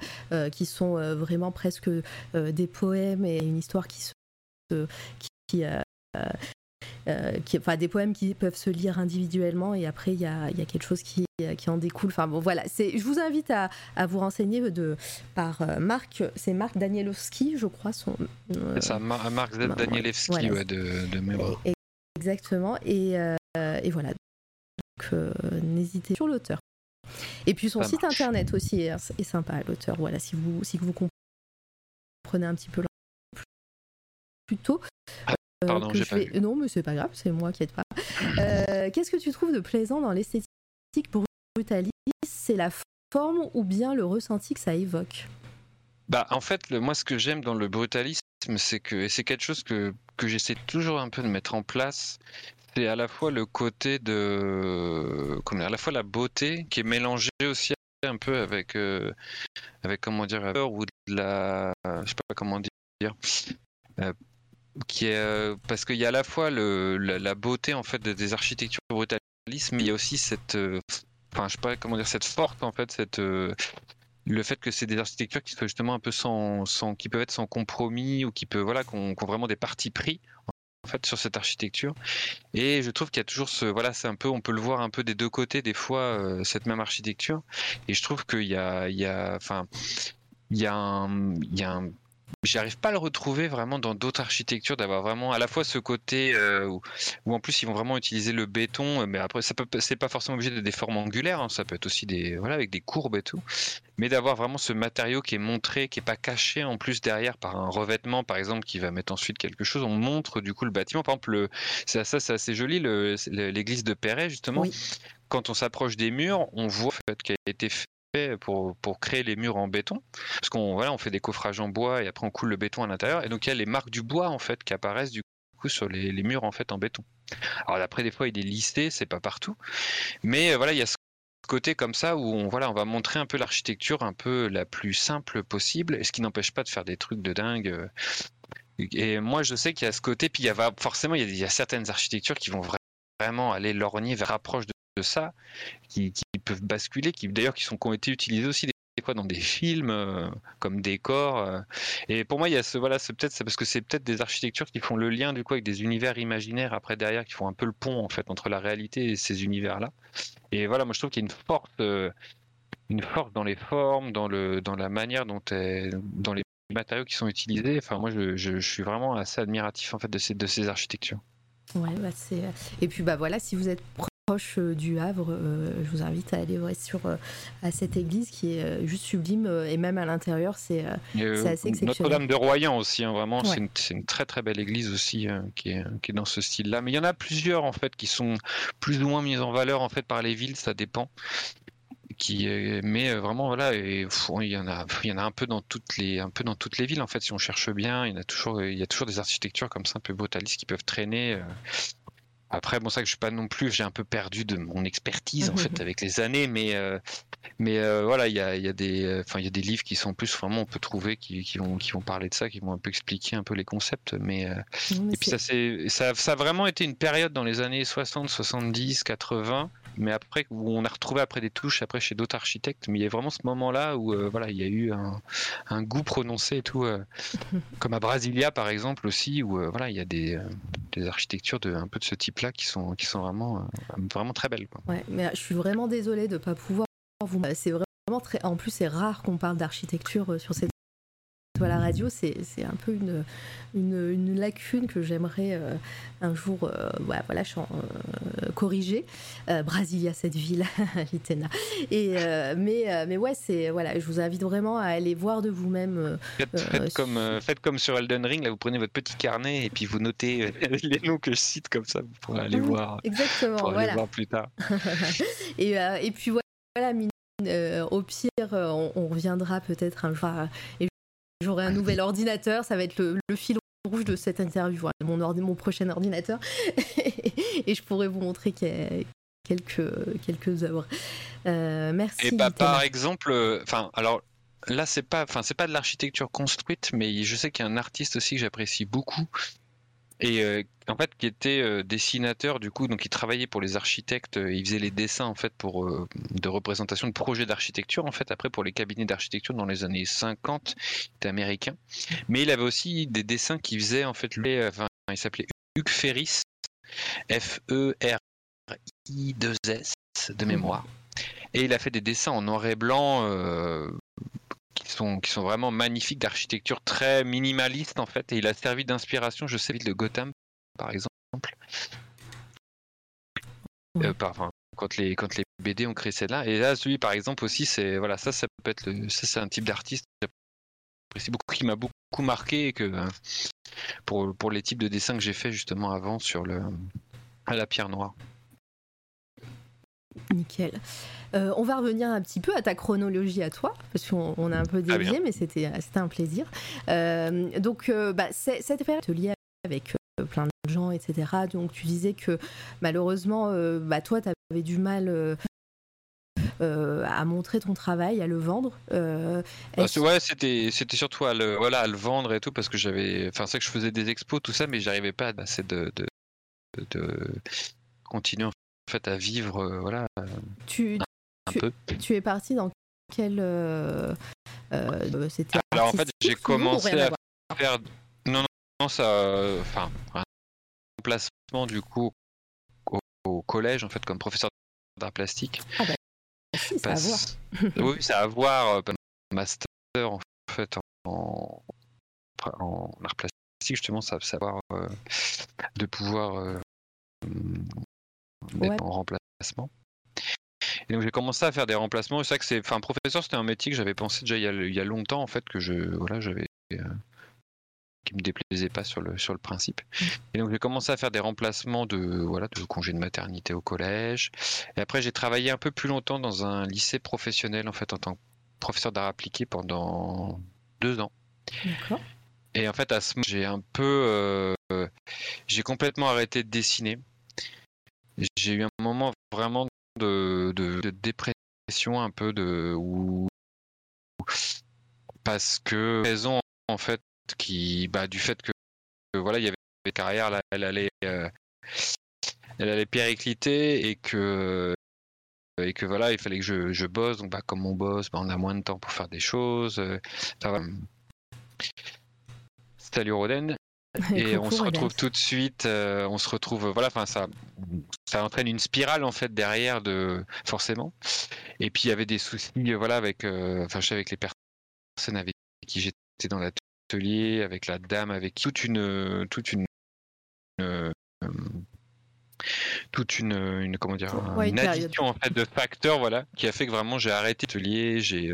Speaker 1: qui sont vraiment presque des poèmes et une histoire qui se, qui, qui, qui- enfin des poèmes qui peuvent se lire individuellement et après il y a, y a quelque chose qui, euh, qui en découle. Enfin bon voilà, je vous invite à, à vous renseigner de, par euh, Marc, c'est Marc Danielowski, je crois son. euh,
Speaker 2: C'est ça, Mar- Mark Z.
Speaker 1: bah,
Speaker 2: Danielewski,
Speaker 1: voilà.
Speaker 2: ouais, de, de mémoire.
Speaker 1: exactement. Et, euh, et voilà. Donc, euh, n'hésitez sur l'auteur. Et puis son
Speaker 2: Ça
Speaker 1: site
Speaker 2: marche.
Speaker 1: internet aussi est, est sympa, l'auteur. Voilà, si vous, si vous comprenez un petit peu plus- euh,
Speaker 2: pardon,
Speaker 1: que
Speaker 2: j'ai
Speaker 1: je
Speaker 2: pas
Speaker 1: vais- Non, mais c'est pas grave, c'est moi qui aide pas. Euh, Qu'est-ce que tu trouves de plaisant dans l'esthétique brutaliste? C'est la forme ou bien le ressenti que ça évoque?
Speaker 2: Bah, en fait, le- moi, ce que j'aime dans le brutalisme, c'est que, et c'est quelque chose que, que j'essaie toujours un peu de mettre en place, c'est à la fois le côté de, comment dire, à la fois la beauté qui est mélangée aussi un peu avec, euh, avec comment dire, la peur ou de la, je sais pas comment dire, euh, euh, parce qu'il y a à la fois la, beauté en fait des- architectures brutalistes, mais il y a aussi cette, euh, enfin, je sais pas comment dire, cette force en fait, cette euh, le fait que c'est des architectures qui soient justement un peu sans, sans qui peuvent être sans compromis ou qui peuvent voilà qui ont vraiment des partis pris en fait sur cette architecture. Et je trouve qu'il y a toujours ce voilà c'est un peu on peut le voir un peu des deux côtés des fois cette même architecture. Et je trouve qu'il y a il y a enfin il y a il y a un j'arrive pas à le retrouver vraiment dans d'autres architectures, d'avoir vraiment à la fois ce côté euh, où, où en plus ils vont vraiment utiliser le béton, euh, mais après ça peut c'est pas forcément obligé de des formes angulaires, hein, ça peut être aussi des voilà avec des courbes et tout, mais d'avoir vraiment ce matériau qui est montré, qui est pas caché en plus derrière par un revêtement par exemple qui va mettre ensuite quelque chose, on montre du coup le bâtiment. Par exemple, le, ça, ça c'est assez joli, l'église de Perret justement.
Speaker 1: Oui.
Speaker 2: Quand on s'approche des murs, on voit en fait, qu'il a été fait pour, pour créer les murs en béton. Parce qu'on voilà, on fait des coffrages en bois et après on coule le béton à l'intérieur. Et donc il y a les marques du bois en fait qui apparaissent du coup sur les, les murs en fait en béton. Alors après des fois il est lissé, c'est pas partout. Mais euh, voilà, il y a ce côté comme ça où on, voilà, on va montrer un peu l'architecture un peu la plus simple possible, et ce qui n'empêche pas de faire des trucs de dingue. euh. Et moi je sais qu'il y a ce côté, puis il y a forcément il y a, certaines architectures qui vont vra- vraiment aller lorgner vers rapproche de, de ça, qui, peuvent basculer, qui d'ailleurs qui sont qui ont été utilisées aussi des fois dans des films euh, comme décor. euh. Et pour moi, il y a ce voilà, c'est peut-être parce que c'est peut-être des architectures qui font le lien du coup avec des univers imaginaires après derrière, qui font un peu le pont en fait entre la réalité et ces univers-là. Et voilà, moi je trouve qu'il y a une force, euh, une force dans les formes, dans le, dans la manière dont, est- dans les matériaux qui sont utilisés. Enfin, moi je, je, je suis vraiment assez admiratif en fait de ces, de ces architectures.
Speaker 1: Ouais, bah c'est. Et puis bah voilà, si vous êtes proche euh, du Havre, euh, je vous invite à aller ouais, sur euh, à cette église qui est euh, juste sublime et même à l'intérieur, c'est. assez exceptionnel.
Speaker 2: Notre-Dame de Royan aussi, hein, vraiment,
Speaker 1: Ouais.
Speaker 2: c'est une, très très belle église aussi qui, est, qui est dans ce style-là. Mais il y en a plusieurs en fait qui sont plus ou moins mises en valeur en fait par les villes, ça dépend. Qui, mais vraiment voilà, et, pff, il y en a, il y en a un peu dans toutes les, un peu dans toutes les villes en fait. Si on cherche bien, il y en a toujours, il y a toujours des architectures comme ça un peu brutalistes qui peuvent traîner. Après, bon, ça que je suis pas non plus, j'ai un peu perdu de mon expertise en fait avec les années, mais euh, mais euh, voilà, il y a, il y a des, enfin il y a des livres qui sont plus vraiment on peut trouver qui, qui vont qui vont parler de ça, qui vont un peu expliquer un peu les concepts, mais euh,
Speaker 1: non, mais
Speaker 2: et puis ça c'est ça, ça a vraiment été une période dans les années 60, 70, 80, mais après où on a retrouvé après des touches après chez d'autres architectes, mais il y a vraiment ce moment-là où euh, voilà il y a eu un, un goût prononcé et tout, euh, comme à Brasilia par exemple aussi où euh, voilà il y a des, des architectures de un peu de ce type-là qui sont qui sont vraiment vraiment très belles. Quoi.
Speaker 1: Ouais, mais je suis vraiment désolée de ne pas pouvoir vous. C'est vraiment très. En plus, c'est rare qu'on parle d'architecture sur cette à la radio. C'est un peu une, une, une lacune que j'aimerais euh, un jour euh, ouais, voilà, euh, corriger. Euh, Brasilia, cette ville, Litena. Et, euh, mais, mais ouais, c'est voilà, je vous invite vraiment à aller voir de vous-même.
Speaker 2: Faites, comme, faites comme sur Elden Ring, là vous prenez votre petit carnet et puis vous notez les noms que je cite comme ça, vous pourrez aller
Speaker 1: Oui,
Speaker 2: voir,
Speaker 1: Exactement,
Speaker 2: pour aller
Speaker 1: voilà.
Speaker 2: voir plus tard.
Speaker 1: et, et puis voilà, au pire, on, on reviendra peut-être un jour à- et j'aurai un nouvel ordinateur. Ça va être le, le fil rouge de cette interview, voilà, mon, ordi- mon prochain ordinateur. et je pourrai vous montrer que- quelques, quelques œuvres. Euh, merci.
Speaker 2: Et bah, par exemple, enfin alors là c'est pas, enfin c'est pas de l'architecture construite, mais je sais qu'il y a un artiste aussi que j'apprécie beaucoup et euh, en fait qui était euh, dessinateur du coup, donc il travaillait pour les architectes, euh, il faisait les dessins en fait pour euh, de représentation de projets d'architecture en fait après pour les cabinets d'architecture dans les années 50, il était américain, mais il avait aussi des dessins qu'il faisait en fait lui, enfin il s'appelait Hugues Ferris, F E R I 2 S de mémoire. Et il a fait des dessins en noir et blanc euh, qui, sont, qui sont vraiment magnifiques, d'architecture très minimaliste en fait. Et il a servi d'inspiration, je sais, de Gotham par exemple.
Speaker 1: Ouais.
Speaker 2: Euh, par- enfin, quand, les, quand les BD ont créé celle-là. Et là, celui par exemple aussi, c'est voilà, ça, ça peut être le, ça, c'est un type d'artiste que j'apprécie beaucoup, qui m'a beaucoup marqué et que euh, pour, pour les types de dessins que j'ai fait justement avant sur le à la pierre noire.
Speaker 1: Nickel. Euh, on va revenir un petit peu à ta chronologie à toi, parce qu'on on a un peu dévié, mais c'était c'était un plaisir. Euh, donc, euh, bah, cette période liée avec euh, plein de gens, etc. Donc, tu disais que malheureusement, euh, bah, toi, tu avais du mal euh, euh, à montrer ton travail, à le vendre. Euh,
Speaker 2: Bah, ouais, c'était c'était surtout à le voilà à le vendre et tout parce que j'avais enfin c'est que je faisais des expos tout ça mais j'arrivais pas assez de, de de continuer fait à vivre euh, voilà
Speaker 1: tu,
Speaker 2: un
Speaker 1: Tu-
Speaker 2: peu.
Speaker 1: tu es parti dans quel. euh, euh, c'était
Speaker 2: Alors en fait j'ai commencé
Speaker 1: à
Speaker 2: faire non non, non ça enfin un remplacement du coup au, au collège en fait comme professeur d'art plastique.
Speaker 1: Si, ça a à voir.
Speaker 2: Oui a à voir master en fait en en art plastique justement, ça savoir de pouvoir d'être en remplacement. Et donc j'ai commencé à faire des remplacements. C'est ça que c'est, enfin, professeur, c'était un métier que j'avais pensé déjà il y, a, il y a longtemps en fait que je, voilà, j'avais, qui me déplaisait pas sur le sur le principe. Mm. Et donc j'ai commencé à faire des remplacements de voilà de congés de maternité au collège. Et après j'ai travaillé un peu plus longtemps dans un lycée professionnel en fait en tant que professeur d'art appliqué pendant deux ans. D'accord. Et en fait à ce moment j'ai un peu euh, j'ai complètement arrêté de dessiner. J'ai eu un moment vraiment de, de, dépression un peu de ou parce que raison en fait qui bah, du fait que, voilà il y avait des carrières là, elle allait euh, elle allait péricliter et que et que voilà il fallait que je, je bosse. Donc bah, comme on bosse bah, on a moins de temps pour faire des choses. Euh, salut Roden et on se retrouve tout de suite, euh, on se retrouve, voilà, enfin ça, ça entraîne une spirale en fait derrière de forcément. Et puis il y avait des soucis, voilà, avec, euh, enfin je sais avec les personnes avec qui j'étais dans l'atelier, avec la dame, avec toute une, toute une, euh, toute une, une, comment dire, une addition en fait de facteurs, voilà, qui a fait que vraiment j'ai arrêté l'atelier, j'ai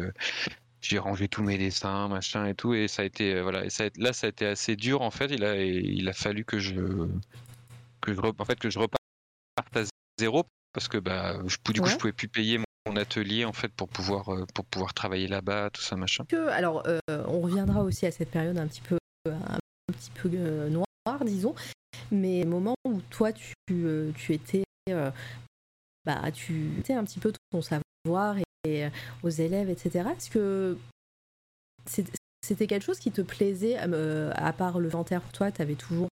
Speaker 2: j'ai rangé tous mes dessins, machin et tout, et ça a été euh, voilà, et ça là ça a été assez dur en fait. Il a il a fallu que je que je en fait que je reparte à zéro parce que bah du coup je pouvais plus payer mon atelier en fait pour pouvoir euh, pour pouvoir travailler là-bas, tout ça machin.
Speaker 1: Que, alors euh, on reviendra aussi à cette période un petit peu un petit peu noire disons, mais moment où toi tu tu étais bah tu étais un petit peu ton savoir et euh, aux élèves, etc. Est-ce que c'était quelque chose qui te plaisait, euh, à part le inventaire pour toi, tu avais toujours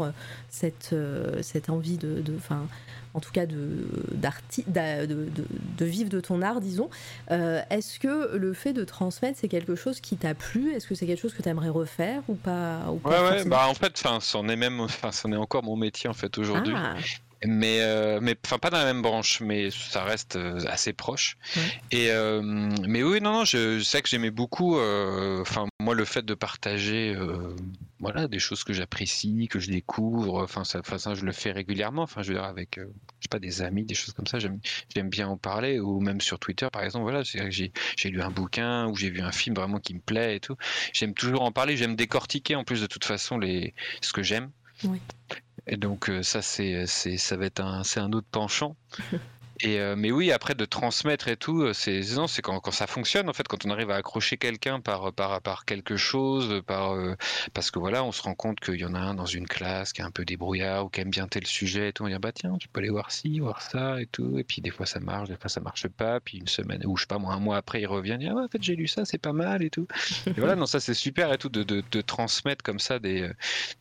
Speaker 1: euh, cette, cette envie de, enfin, en tout cas de, de, de, de, vivre de ton art, disons. Est-ce que le fait de transmettre, c'est quelque chose qui t'a plu? Est-ce que c'est quelque chose que tu aimerais refaire ou pas, ou
Speaker 2: Ouais, ouais, bah en fait, c'en est même, enfin, c'en est encore mon métier en fait aujourd'hui. Ah mais euh, mais enfin pas dans la même branche mais ça reste euh, assez proche. Et euh, mais oui non non je, sais que j'aimais beaucoup enfin moi le fait de partager voilà des choses que j'apprécie que je découvre. Enfin ça, ça je le fais régulièrement. Enfin je veux dire avec je sais pas des amis des choses comme ça. J'aime bien en parler. Ou même sur Twitter par exemple voilà c'est j'ai lu un bouquin ou j'ai vu un film vraiment qui me plaît et tout. J'aime toujours en parler. J'aime décortiquer en plus de toute façon les ce que j'aime. Oui. Et donc euh, ça c'est c'est ça va être un c'est un autre penchant. Et euh, mais oui, après de transmettre et tout, euh, c'est c'est quand, quand ça fonctionne en fait, quand on arrive à accrocher quelqu'un par par par quelque chose, par parce que voilà, on se rend compte qu'il y en a un dans une classe qui est un peu débrouillard ou qui aime bien tel sujet et tout, on dit bah tiens, tu peux aller voir ci, voir ça et tout, et puis des fois ça marche, des fois ça marche pas, puis une semaine ou je sais pas moi un mois après il revient, il dit, ah en fait j'ai lu ça, c'est pas mal et tout. Et voilà, non ça c'est super et tout de, de, de, transmettre comme ça des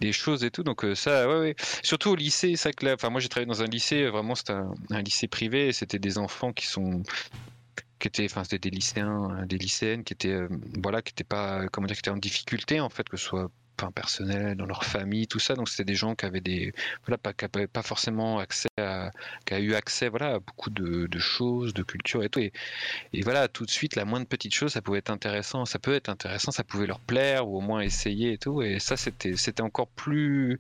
Speaker 2: des choses et tout, donc ça ouais, ouais. surtout au lycée, ça que là, enfin moi j'ai travaillé dans un lycée, vraiment c'était un lycée privé c'était des enfants qui sont qui étaient enfin c'était des lycéens euh, des lycéennes qui étaient euh, voilà qui étaient pas comment dire qui étaient en difficulté en fait que ce soit enfin, personnel dans leur famille tout ça. Donc c'était des gens qui avaient des voilà pas qui n'avaient pas forcément accès à qui a eu accès voilà à beaucoup de, de, choses de culture et tout. Et, et, voilà tout de suite la moindre petite chose ça pouvait être intéressant ça peut être intéressant ça pouvait leur plaire ou au moins essayer et tout. Et ça c'était c'était encore plus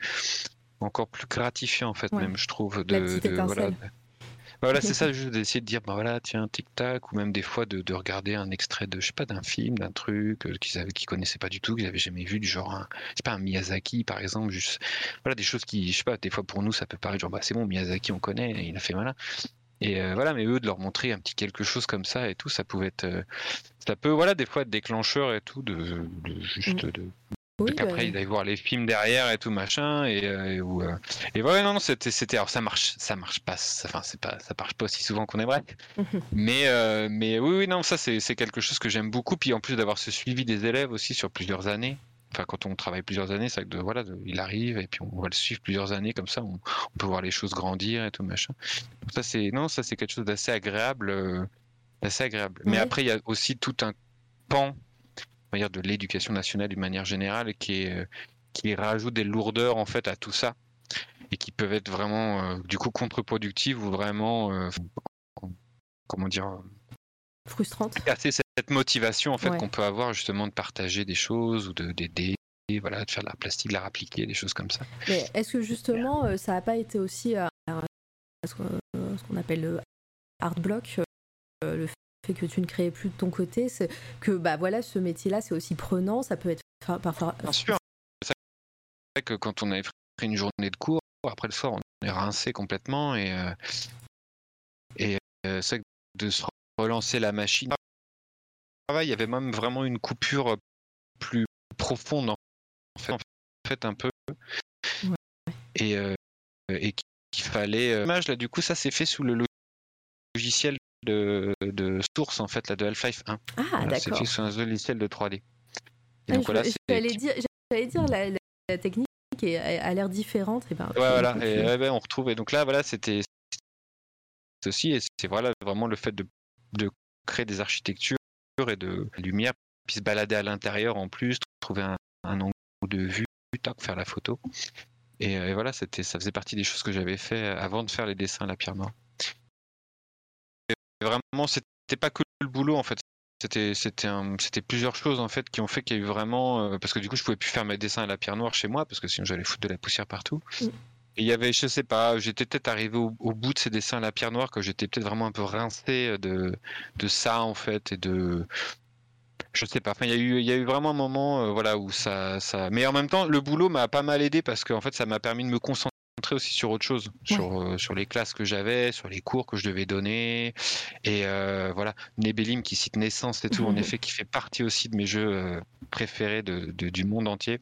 Speaker 2: encore plus gratifiant en fait même je trouve de, de voilà, voilà, c'est ça, juste d'essayer de dire, bah voilà, tiens, tic-tac, ou même des fois de, de, regarder un extrait de, je sais pas, d'un film, d'un truc euh, qu'ils avaient, qu'ils connaissaient pas du tout, qu'ils avaient jamais vu, du genre, un, sais pas, un Miyazaki, par exemple, juste, voilà, des choses qui, je sais pas, des fois pour nous, ça peut paraître genre, bah c'est bon, Miyazaki, on connaît, il a fait malin. Et euh, voilà, mais eux, de leur montrer un petit quelque chose comme ça et tout, ça pouvait être, euh, ça peut, voilà, des fois être déclencheur et tout, de, de juste mm. de oui, après, il allait voir les films derrière et tout machin et euh, et, euh, et ouais non non c'était c'était alors ça marche ça marche pas enfin c'est pas ça marche pas aussi souvent qu'on aimerait. Mais euh, mais oui, oui non ça c'est c'est quelque chose que j'aime beaucoup. Puis en plus d'avoir ce suivi des élèves aussi sur plusieurs années. Enfin quand on travaille plusieurs années c'est que de, voilà il arrive et puis on va le suivre plusieurs années comme ça. On, on peut voir les choses grandir et tout machin. Donc ça c'est non ça c'est quelque chose d'assez agréable assez agréable. Mais après il y a aussi tout un pan dire, de l'éducation nationale d'une manière générale qui, est, euh, qui rajoute des lourdeurs en fait à tout ça et qui peuvent être vraiment euh, du coup contre-productives ou vraiment euh, comment dire
Speaker 1: frustrante
Speaker 2: casser cette motivation en fait qu'on peut avoir justement de partager des choses ou de d'aider voilà, de faire de l'art plastique, de l'art appliqué, des choses comme ça.
Speaker 1: Est-ce que justement, ça n'a pas été aussi ce qu'on appelle le art block, le fait que tu ne créais plus de ton côté, c'est que bah voilà, ce métier-là, c'est aussi prenant, ça peut être parfois.
Speaker 2: Bien sûr. C'est vrai que quand on avait pris une journée de cours, après le soir, on est rincé complètement et et c'est de se relancer la machine. Il y avait même vraiment une coupure plus profonde en fait, en fait un peu. Et, euh, et qu'il fallait. Euh, là, du coup, ça s'est fait sous le logiciel de, de source en fait, là, de Half-Life 1.
Speaker 1: Ah, d'accord.
Speaker 2: C'est fait un logiciel de 3D.
Speaker 1: Et donc, voilà, J'allais dire, dire la, la, technique a l'air différente. Et ben,
Speaker 2: ouais, voilà. Et, ouais, ben, on retrouve. Et donc là, voilà, c'était aussi, et c'est voilà, vraiment le fait de, de créer des architectures et de lumière puis se balader à l'intérieur en plus, trouver un, un angle de vue, tac, faire la photo. Et, et voilà, c'était, ça faisait partie des choses que j'avais fait avant de faire les dessins à la pierre noire. Vraiment, c'était pas que le boulot en fait. C'était, c'était, un, c'était plusieurs choses en fait qui ont fait qu'il y a eu vraiment, euh, parce que du coup, je pouvais plus faire mes dessins à la pierre noire chez moi parce que sinon j'allais foutre de la poussière partout. Mm. Et il y avait, je sais pas, j'étais peut-être arrivé au, au, bout de ces dessins à la pierre noire que j'étais peut-être vraiment un peu rincé de, de ça en fait et de, je sais pas. Enfin, il y a eu, il y a eu vraiment un moment, euh, voilà, où ça, ça. Mais en même temps, le boulot m'a pas mal aidé parce qu'en fait, ça m'a permis de me concentrer aussi sur autre chose, ouais. sur, euh, sur les classes que j'avais, sur les cours que je devais donner. Et euh, voilà, Nebelim qui cite Naissance et tout, en effet, qui fait partie aussi de mes jeux euh, préférés de, de, du monde entier,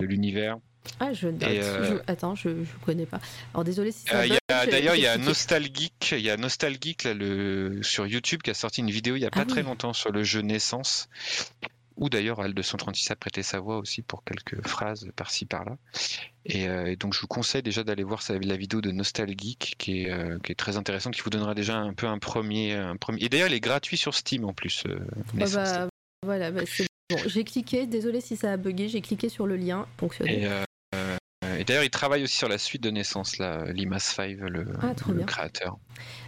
Speaker 2: de l'univers.
Speaker 1: Ah, je, euh... je, attends, je ne connais pas. Alors désolé si ça.
Speaker 2: Euh, D'ailleurs, il y a Nostalgeek, il y a Nostalgeek là, le, sur YouTube qui a sorti une vidéo il n'y a pas ah, très oui. longtemps sur le jeu Naissance. Ou d'ailleurs, Al236 a prêté sa voix aussi pour quelques phrases par-ci par-là. Et, euh, et, donc, je vous conseille déjà d'aller voir la vidéo de Nostalgeek qui est, euh, qui est très intéressante, qui vous donnera déjà un peu un premier. Un premier... Et d'ailleurs, il est gratuit sur Steam en plus. Euh,
Speaker 1: Naissance. bah, voilà, bah, c'est bon. J'ai cliqué, désolé si ça a bugué, j'ai cliqué sur le lien.
Speaker 2: Et, et d'ailleurs, il travaille aussi sur la suite de Naissance, là, Limas 5, le,
Speaker 1: ah,
Speaker 2: le créateur.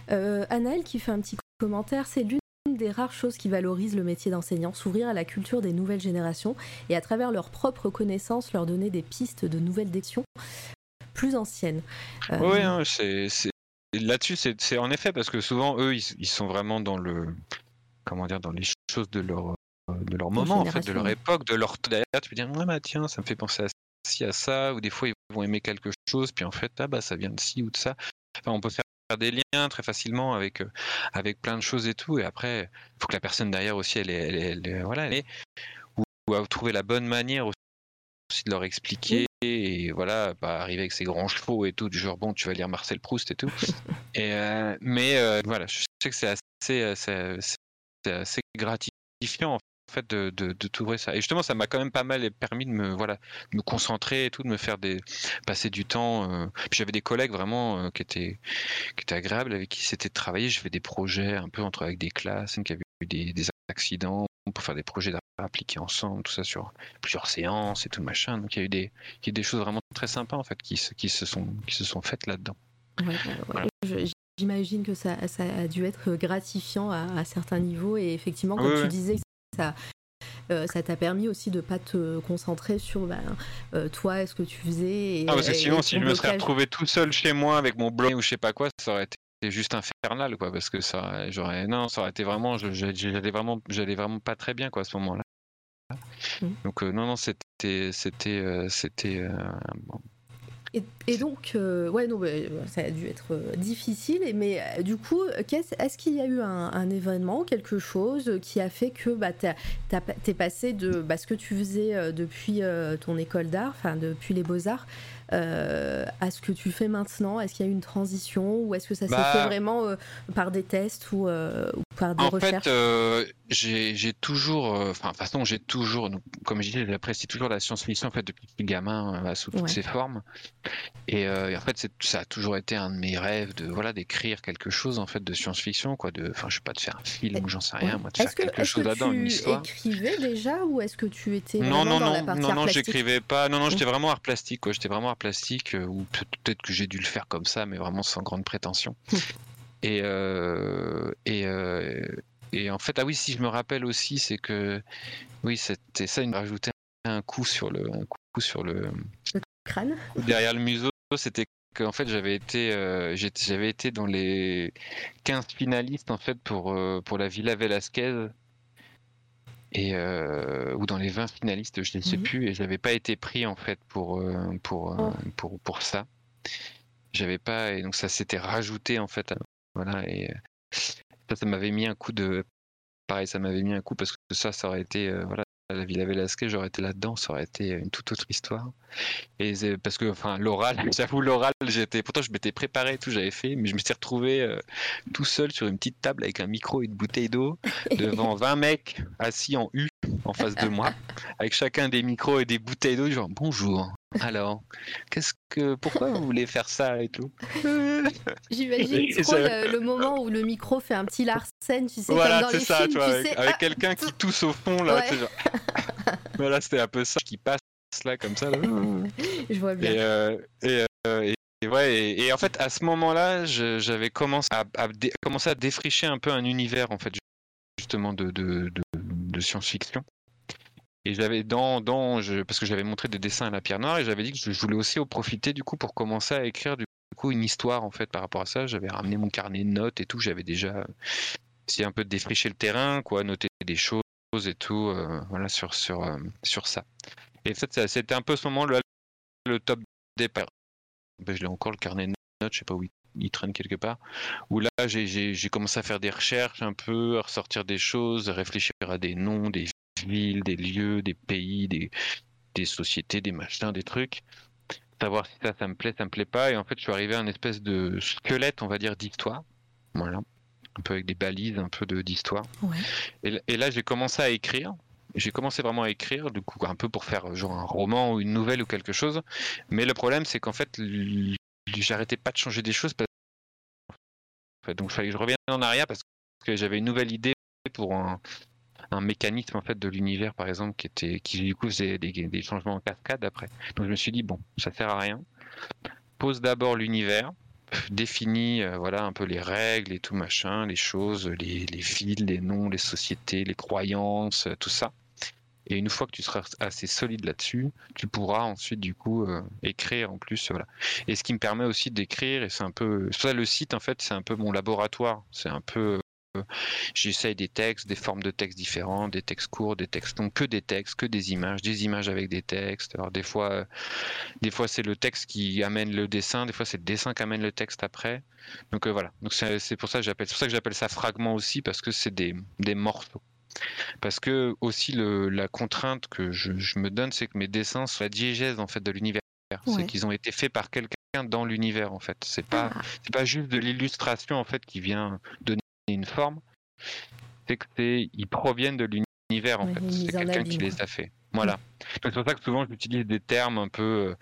Speaker 1: Anaël qui fait un petit commentaire, c'est l'une des rares choses qui valorisent le métier d'enseignant, s'ouvrir à la culture des nouvelles générations et à travers leurs propres connaissances leur donner des pistes de nouvelles dictions plus anciennes.
Speaker 2: Euh... Oui, hein, là-dessus, c'est en effet parce que souvent eux, ils, ils, sont vraiment dans le comment dire, dans les choses de leur de leur moment, en fait, de leur époque, de leur d'ailleurs, tu peux dire ouais bah tiens, ça me fait penser à ci à ça, ou des fois ils vont aimer quelque chose, puis en fait ah bah ça vient de ci ou de ça. Enfin, on peut faire des liens très facilement avec euh, avec plein de choses et tout, et après il faut que la personne derrière aussi elle elle voilà, est, ou, ou à trouver la bonne manière aussi de leur expliquer et voilà pas arriver avec ses grands chevaux et tout du genre bon tu vas lire Marcel Proust et tout. Et euh, mais euh, voilà je sais que c'est assez assez gratifiant en fait de, de, de tout ça. Et justement ça m'a quand même pas mal permis de me voilà de me concentrer et tout de me faire des passer du temps euh, puis j'avais des collègues vraiment euh, qui étaient qui étaient agréables avec qui c'était de travailler. Je fais des projets un peu entre avec des classes qui avaient eu des, des accidents pour faire des projets appliqués ensemble tout ça sur plusieurs séances et tout machin. Donc il y a eu des il y a des choses vraiment très sympas en fait qui, qui se sont qui se sont faites là dedans
Speaker 1: ouais, ouais, voilà. je, J'imagine que ça, ça, a dû être gratifiant à, à certains niveaux. Et effectivement, comme oui, tu oui. disais, ça, euh, ça t'a permis aussi de pas te concentrer sur bah, euh, toi et ce que tu faisais. Et,
Speaker 2: ah, parce que sinon, si je me serais retrouvé tout seul chez moi avec mon blog ou je sais pas quoi, ça aurait été juste infernal, quoi, parce que ça, j'aurais, non, ça aurait été vraiment, j'allais vraiment, j'allais vraiment pas très bien, quoi, à ce moment-là. Mmh. Donc euh, non, non, c'était, c'était, c'était. Euh,
Speaker 1: et, donc, euh, ouais, non, bah, ça a dû être euh, difficile. Mais euh, du coup, est-ce est qu'il y a eu un, événement, quelque chose qui a fait que bah, t'es passé de bah, ce que tu faisais euh, depuis euh, ton école d'art, enfin depuis les beaux-arts, euh, à ce que tu fais maintenant Est-ce qu'il y a eu une transition ou est-ce que ça s'est
Speaker 2: bah,
Speaker 1: fait vraiment euh, par des tests ou, euh, ou par des
Speaker 2: en
Speaker 1: recherches
Speaker 2: En fait, j'ai toujours, enfin, de toute façon, j'ai toujours, donc, comme je disais, j'apprécie toujours la science-fiction en fait depuis que gamin sous toutes ouais. ses formes. Et, en fait, ça a toujours été un de mes rêves de voilà d'écrire quelque chose en fait de science-fiction, quoi. De, enfin, je sais pas de faire un film ou j'en sais rien, moi, de faire
Speaker 1: que,
Speaker 2: quelque chose là-dedans, une histoire.
Speaker 1: Est-ce que tu écrivais déjà ou est-ce que tu étais
Speaker 2: non, non,
Speaker 1: dans
Speaker 2: non,
Speaker 1: la
Speaker 2: non, non,
Speaker 1: j'écrivais
Speaker 2: pas. Non, non, j'étais vraiment art plastique, quoi. J'étais vraiment plastique, ou peut-être que j'ai dû le faire comme ça, mais vraiment sans grande prétention. et, euh, et, euh, et en fait, ah oui, si je me rappelle aussi, c'est que oui, c'était ça, il me rajoutait un coup sur le, un coup sur le
Speaker 1: Crâne.
Speaker 2: derrière le museau, c'était qu'en fait j'avais été, euh, j'avais été dans les 15 finalistes en fait pour euh, pour la Villa Velasquez et euh, ou dans les 20 finalistes, je ne sais
Speaker 1: Mhm.
Speaker 2: plus, et j'avais pas été pris en fait pour euh, pour euh,
Speaker 1: Oh.
Speaker 2: pour pour ça. J'avais pas et donc ça s'était rajouté en fait, à- voilà et ça, ça m'avait mis un coup de pareil, ça m'avait mis un coup parce que ça, ça aurait été euh, voilà la Villa Velasquez, j'aurais été là-dedans, ça aurait été une toute autre histoire. Et c'est- parce que enfin l'oral, j'avoue l'oral, j'étais pourtant je m'étais préparé et tout, j'avais fait, mais je me suis retrouvé euh, tout seul sur une petite table avec un micro et une bouteille d'eau devant 20 mecs assis en U en face de moi, avec chacun des micros et des bouteilles d'eau, genre bonjour. Alors, qu'est-ce que, pourquoi vous voulez faire ça et tout?
Speaker 1: J'imagine trop le, le moment où le micro fait un petit Larsen, tu sais,
Speaker 2: Voilà,
Speaker 1: comme dans
Speaker 2: c'est
Speaker 1: les
Speaker 2: ça,
Speaker 1: films,
Speaker 2: tu vois,
Speaker 1: tu
Speaker 2: avec,
Speaker 1: sais.
Speaker 2: avec quelqu'un qui tousse au fond là.
Speaker 1: Ouais.
Speaker 2: genre- voilà, c'était un peu ça qui passe là comme ça. là.
Speaker 1: je vois bien.
Speaker 2: Et, euh, et, euh, et- et ouais, et, en fait, à ce moment-là, j'avais commencé à, à commencé à défricher un peu un univers, en fait, justement, de, de, de, de science-fiction. Et j'avais dans, dans je- parce que j'avais montré des dessins à la pierre noire et j'avais dit que je je voulais aussi en profiter du coup pour commencer à écrire du coup une histoire en fait par rapport à ça. J'avais ramené mon carnet de notes et tout. J'avais déjà essayé un peu de défricher le terrain, quoi, noter des choses et tout, euh, voilà sur sur euh, sur ça. Et en fait, ça- c'était un peu ce moment-là le top départ. Ben, je l'ai encore le carnet de notes, je sais pas où il, il traîne quelque part. Où là, j'ai- commencé à faire des recherches un peu, à ressortir des choses, à réfléchir à des noms, des villes, des lieux, des pays, des, des sociétés, des machins, des trucs. Savoir si ça, ça me plaît, ça me plaît pas. Et en fait, je suis arrivé à un espèce de squelette, on va dire, d'histoire. Voilà. Un peu avec des balises, un peu d'histoire.
Speaker 1: Ouais.
Speaker 2: Et là, j'ai commencé à écrire. J'ai commencé vraiment à écrire, du coup, un peu pour faire genre un roman ou une nouvelle ou quelque chose. Mais le problème, c'est qu'en fait, j'arrêtais pas de changer des choses. donc, il fallait que je revienne en arrière parce que j'avais une nouvelle idée pour un, mécanisme en fait de l'univers, par exemple, qui était, qui du coup faisait des, changements en cascade après. Donc, je me suis dit bon, ça sert à rien. Pose d'abord l'univers, définis euh, voilà un peu les règles et tout machin, les choses, les, les villes, les noms, les sociétés, les croyances, euh, tout ça. Et une fois que tu seras assez solide là-dessus, tu pourras ensuite du coup euh, écrire en plus. Voilà. Et ce qui me permet aussi d'écrire, et c'est un peu. Ça, le site en fait, c'est un peu mon laboratoire. C'est un peu. euh, J'essaye des textes, des formes de textes différents, des textes courts, des textes longs, que des textes, que des images, des images avec des textes. Alors des fois, euh, des fois c'est le texte qui amène le dessin, des fois c'est le dessin qui amène le texte après. Donc voilà. C'est pour ça que j'appelle, pour ça que j'appelle ça fragment aussi parce que c'est des, des morceaux. Parce que aussi le, la contrainte que je, je me donne, c'est que mes dessins sont la diégèse en fait de l'univers.
Speaker 1: Ouais.
Speaker 2: C'est qu'ils ont été faits par quelqu'un dans l'univers en fait. C'est pas
Speaker 1: Ah,
Speaker 2: c'est pas juste de l'illustration en fait qui vient donner une forme. C'est que c'est ils proviennent de l'univers en
Speaker 1: Ouais,
Speaker 2: fait. C'est quelqu'un qui les a fait. Voilà. Donc c'est pour ça que souvent j'utilise des termes un peu euh,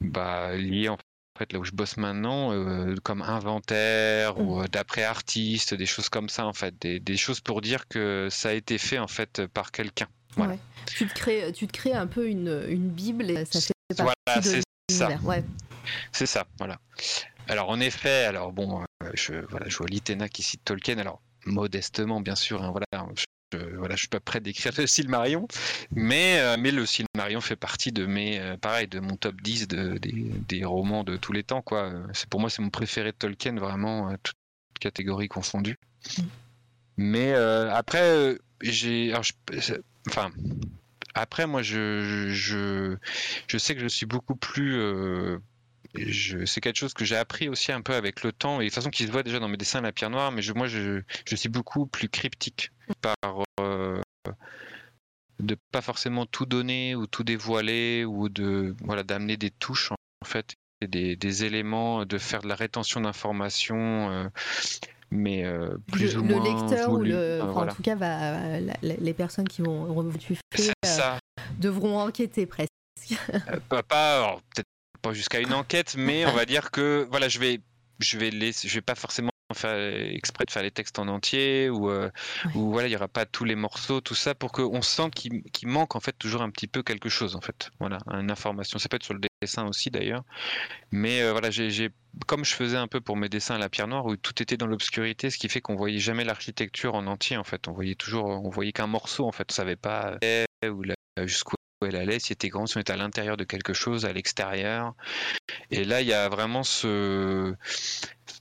Speaker 2: bah, liés en fait là où je bosse maintenant, euh, comme inventaire
Speaker 1: Mm.
Speaker 2: ou euh, d'après artiste, des choses comme ça en fait, des, des choses pour dire que ça a été fait en fait par quelqu'un. Voilà.
Speaker 1: ouais. Tu te crées, tu te crées un peu une, une bible et ça fait partie
Speaker 2: Voilà, c'est ça.
Speaker 1: Ouais.
Speaker 2: C'est ça, voilà. Alors en effet, alors bon, euh, je voilà, je vois Litena qui cite Tolkien, alors modestement bien sûr, hein, voilà, je, je- voilà, suis pas prêt d'écrire le Silmarion, mais euh, mais le Silmarion fait partie de mes, euh, pareil, de mon top 10 de, des, des romans de tous les temps, quoi. Pour moi c'est mon préféré de Tolkien, vraiment, euh, toute catégorie confondue.
Speaker 1: Mm.
Speaker 2: Mais après, j'ai, enfin. Après, moi, je, je, je sais que je suis beaucoup plus c'est quelque chose que j'ai appris aussi un peu avec le temps et de toute façon qui se voit déjà dans mes dessins la pierre noire mais je, moi je, je suis beaucoup plus cryptique par euh, de pas forcément tout donner ou tout dévoiler ou de voilà d'amener des touches en fait et des, des éléments de faire de la rétention d'informations euh, mais euh, plus
Speaker 1: le,
Speaker 2: ou
Speaker 1: le
Speaker 2: moins
Speaker 1: lecteur ou
Speaker 2: voulu.
Speaker 1: le, enfin,
Speaker 2: voilà.
Speaker 1: en tout cas, va, la- la- les personnes qui vont
Speaker 2: c'est
Speaker 1: euh, devront enquêter presque.
Speaker 2: Euh, pas, pas- peut-être pas jusqu'à une enquête, mais on va dire que voilà, je vais, je vais laisser, je vais pas forcément faire exprès de faire les textes en entier ou, euh, ou voilà, il y aura pas tous les morceaux, tout ça, pour qu'on sente qu'il manque en fait toujours un petit peu quelque chose en fait. Voilà, une information. Ça peut être sur le dessin aussi d'ailleurs, mais euh, voilà, j'ai, comme je faisais un peu pour mes dessins à la pierre noire où tout était dans l'obscurité, ce qui fait qu'on voyait jamais l'architecture en entier en fait. On voyait toujours, on voyait qu'un morceau en fait. On savait pas la- jusqu'où elle allait, si elle était grande, si on était à l'intérieur de quelque chose, à l'extérieur. Et là, il y a vraiment ce,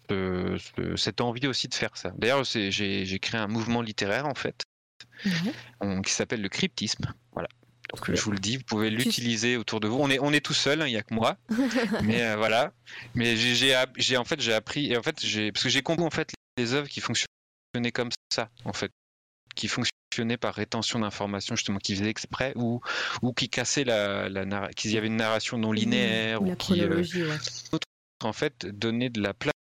Speaker 2: ce- ce- cette envie aussi de faire ça. D'ailleurs, j'ai j'ai créé un mouvement littéraire en fait, on- qui s'appelle le cryptisme. Voilà. Donc, je vous le dis, vous pouvez l'utiliser autour de vous. On est, on est tout seul, hein, il n'y a que moi. mais euh, voilà. Mais j'ai- j'ai app- j'ai en fait j'ai appris et en fait j'ai parce que j'ai compris en fait les œuvres qui fonctionnaient comme ça en fait, qui fonctionnaient par rétention d'informations justement, qui faisaient exprès ou ou qui cassaient la, la narra- qu'il y avait une narration non linéaire
Speaker 1: Ou
Speaker 2: qui euh,
Speaker 1: ouais.
Speaker 2: en fait donner de la place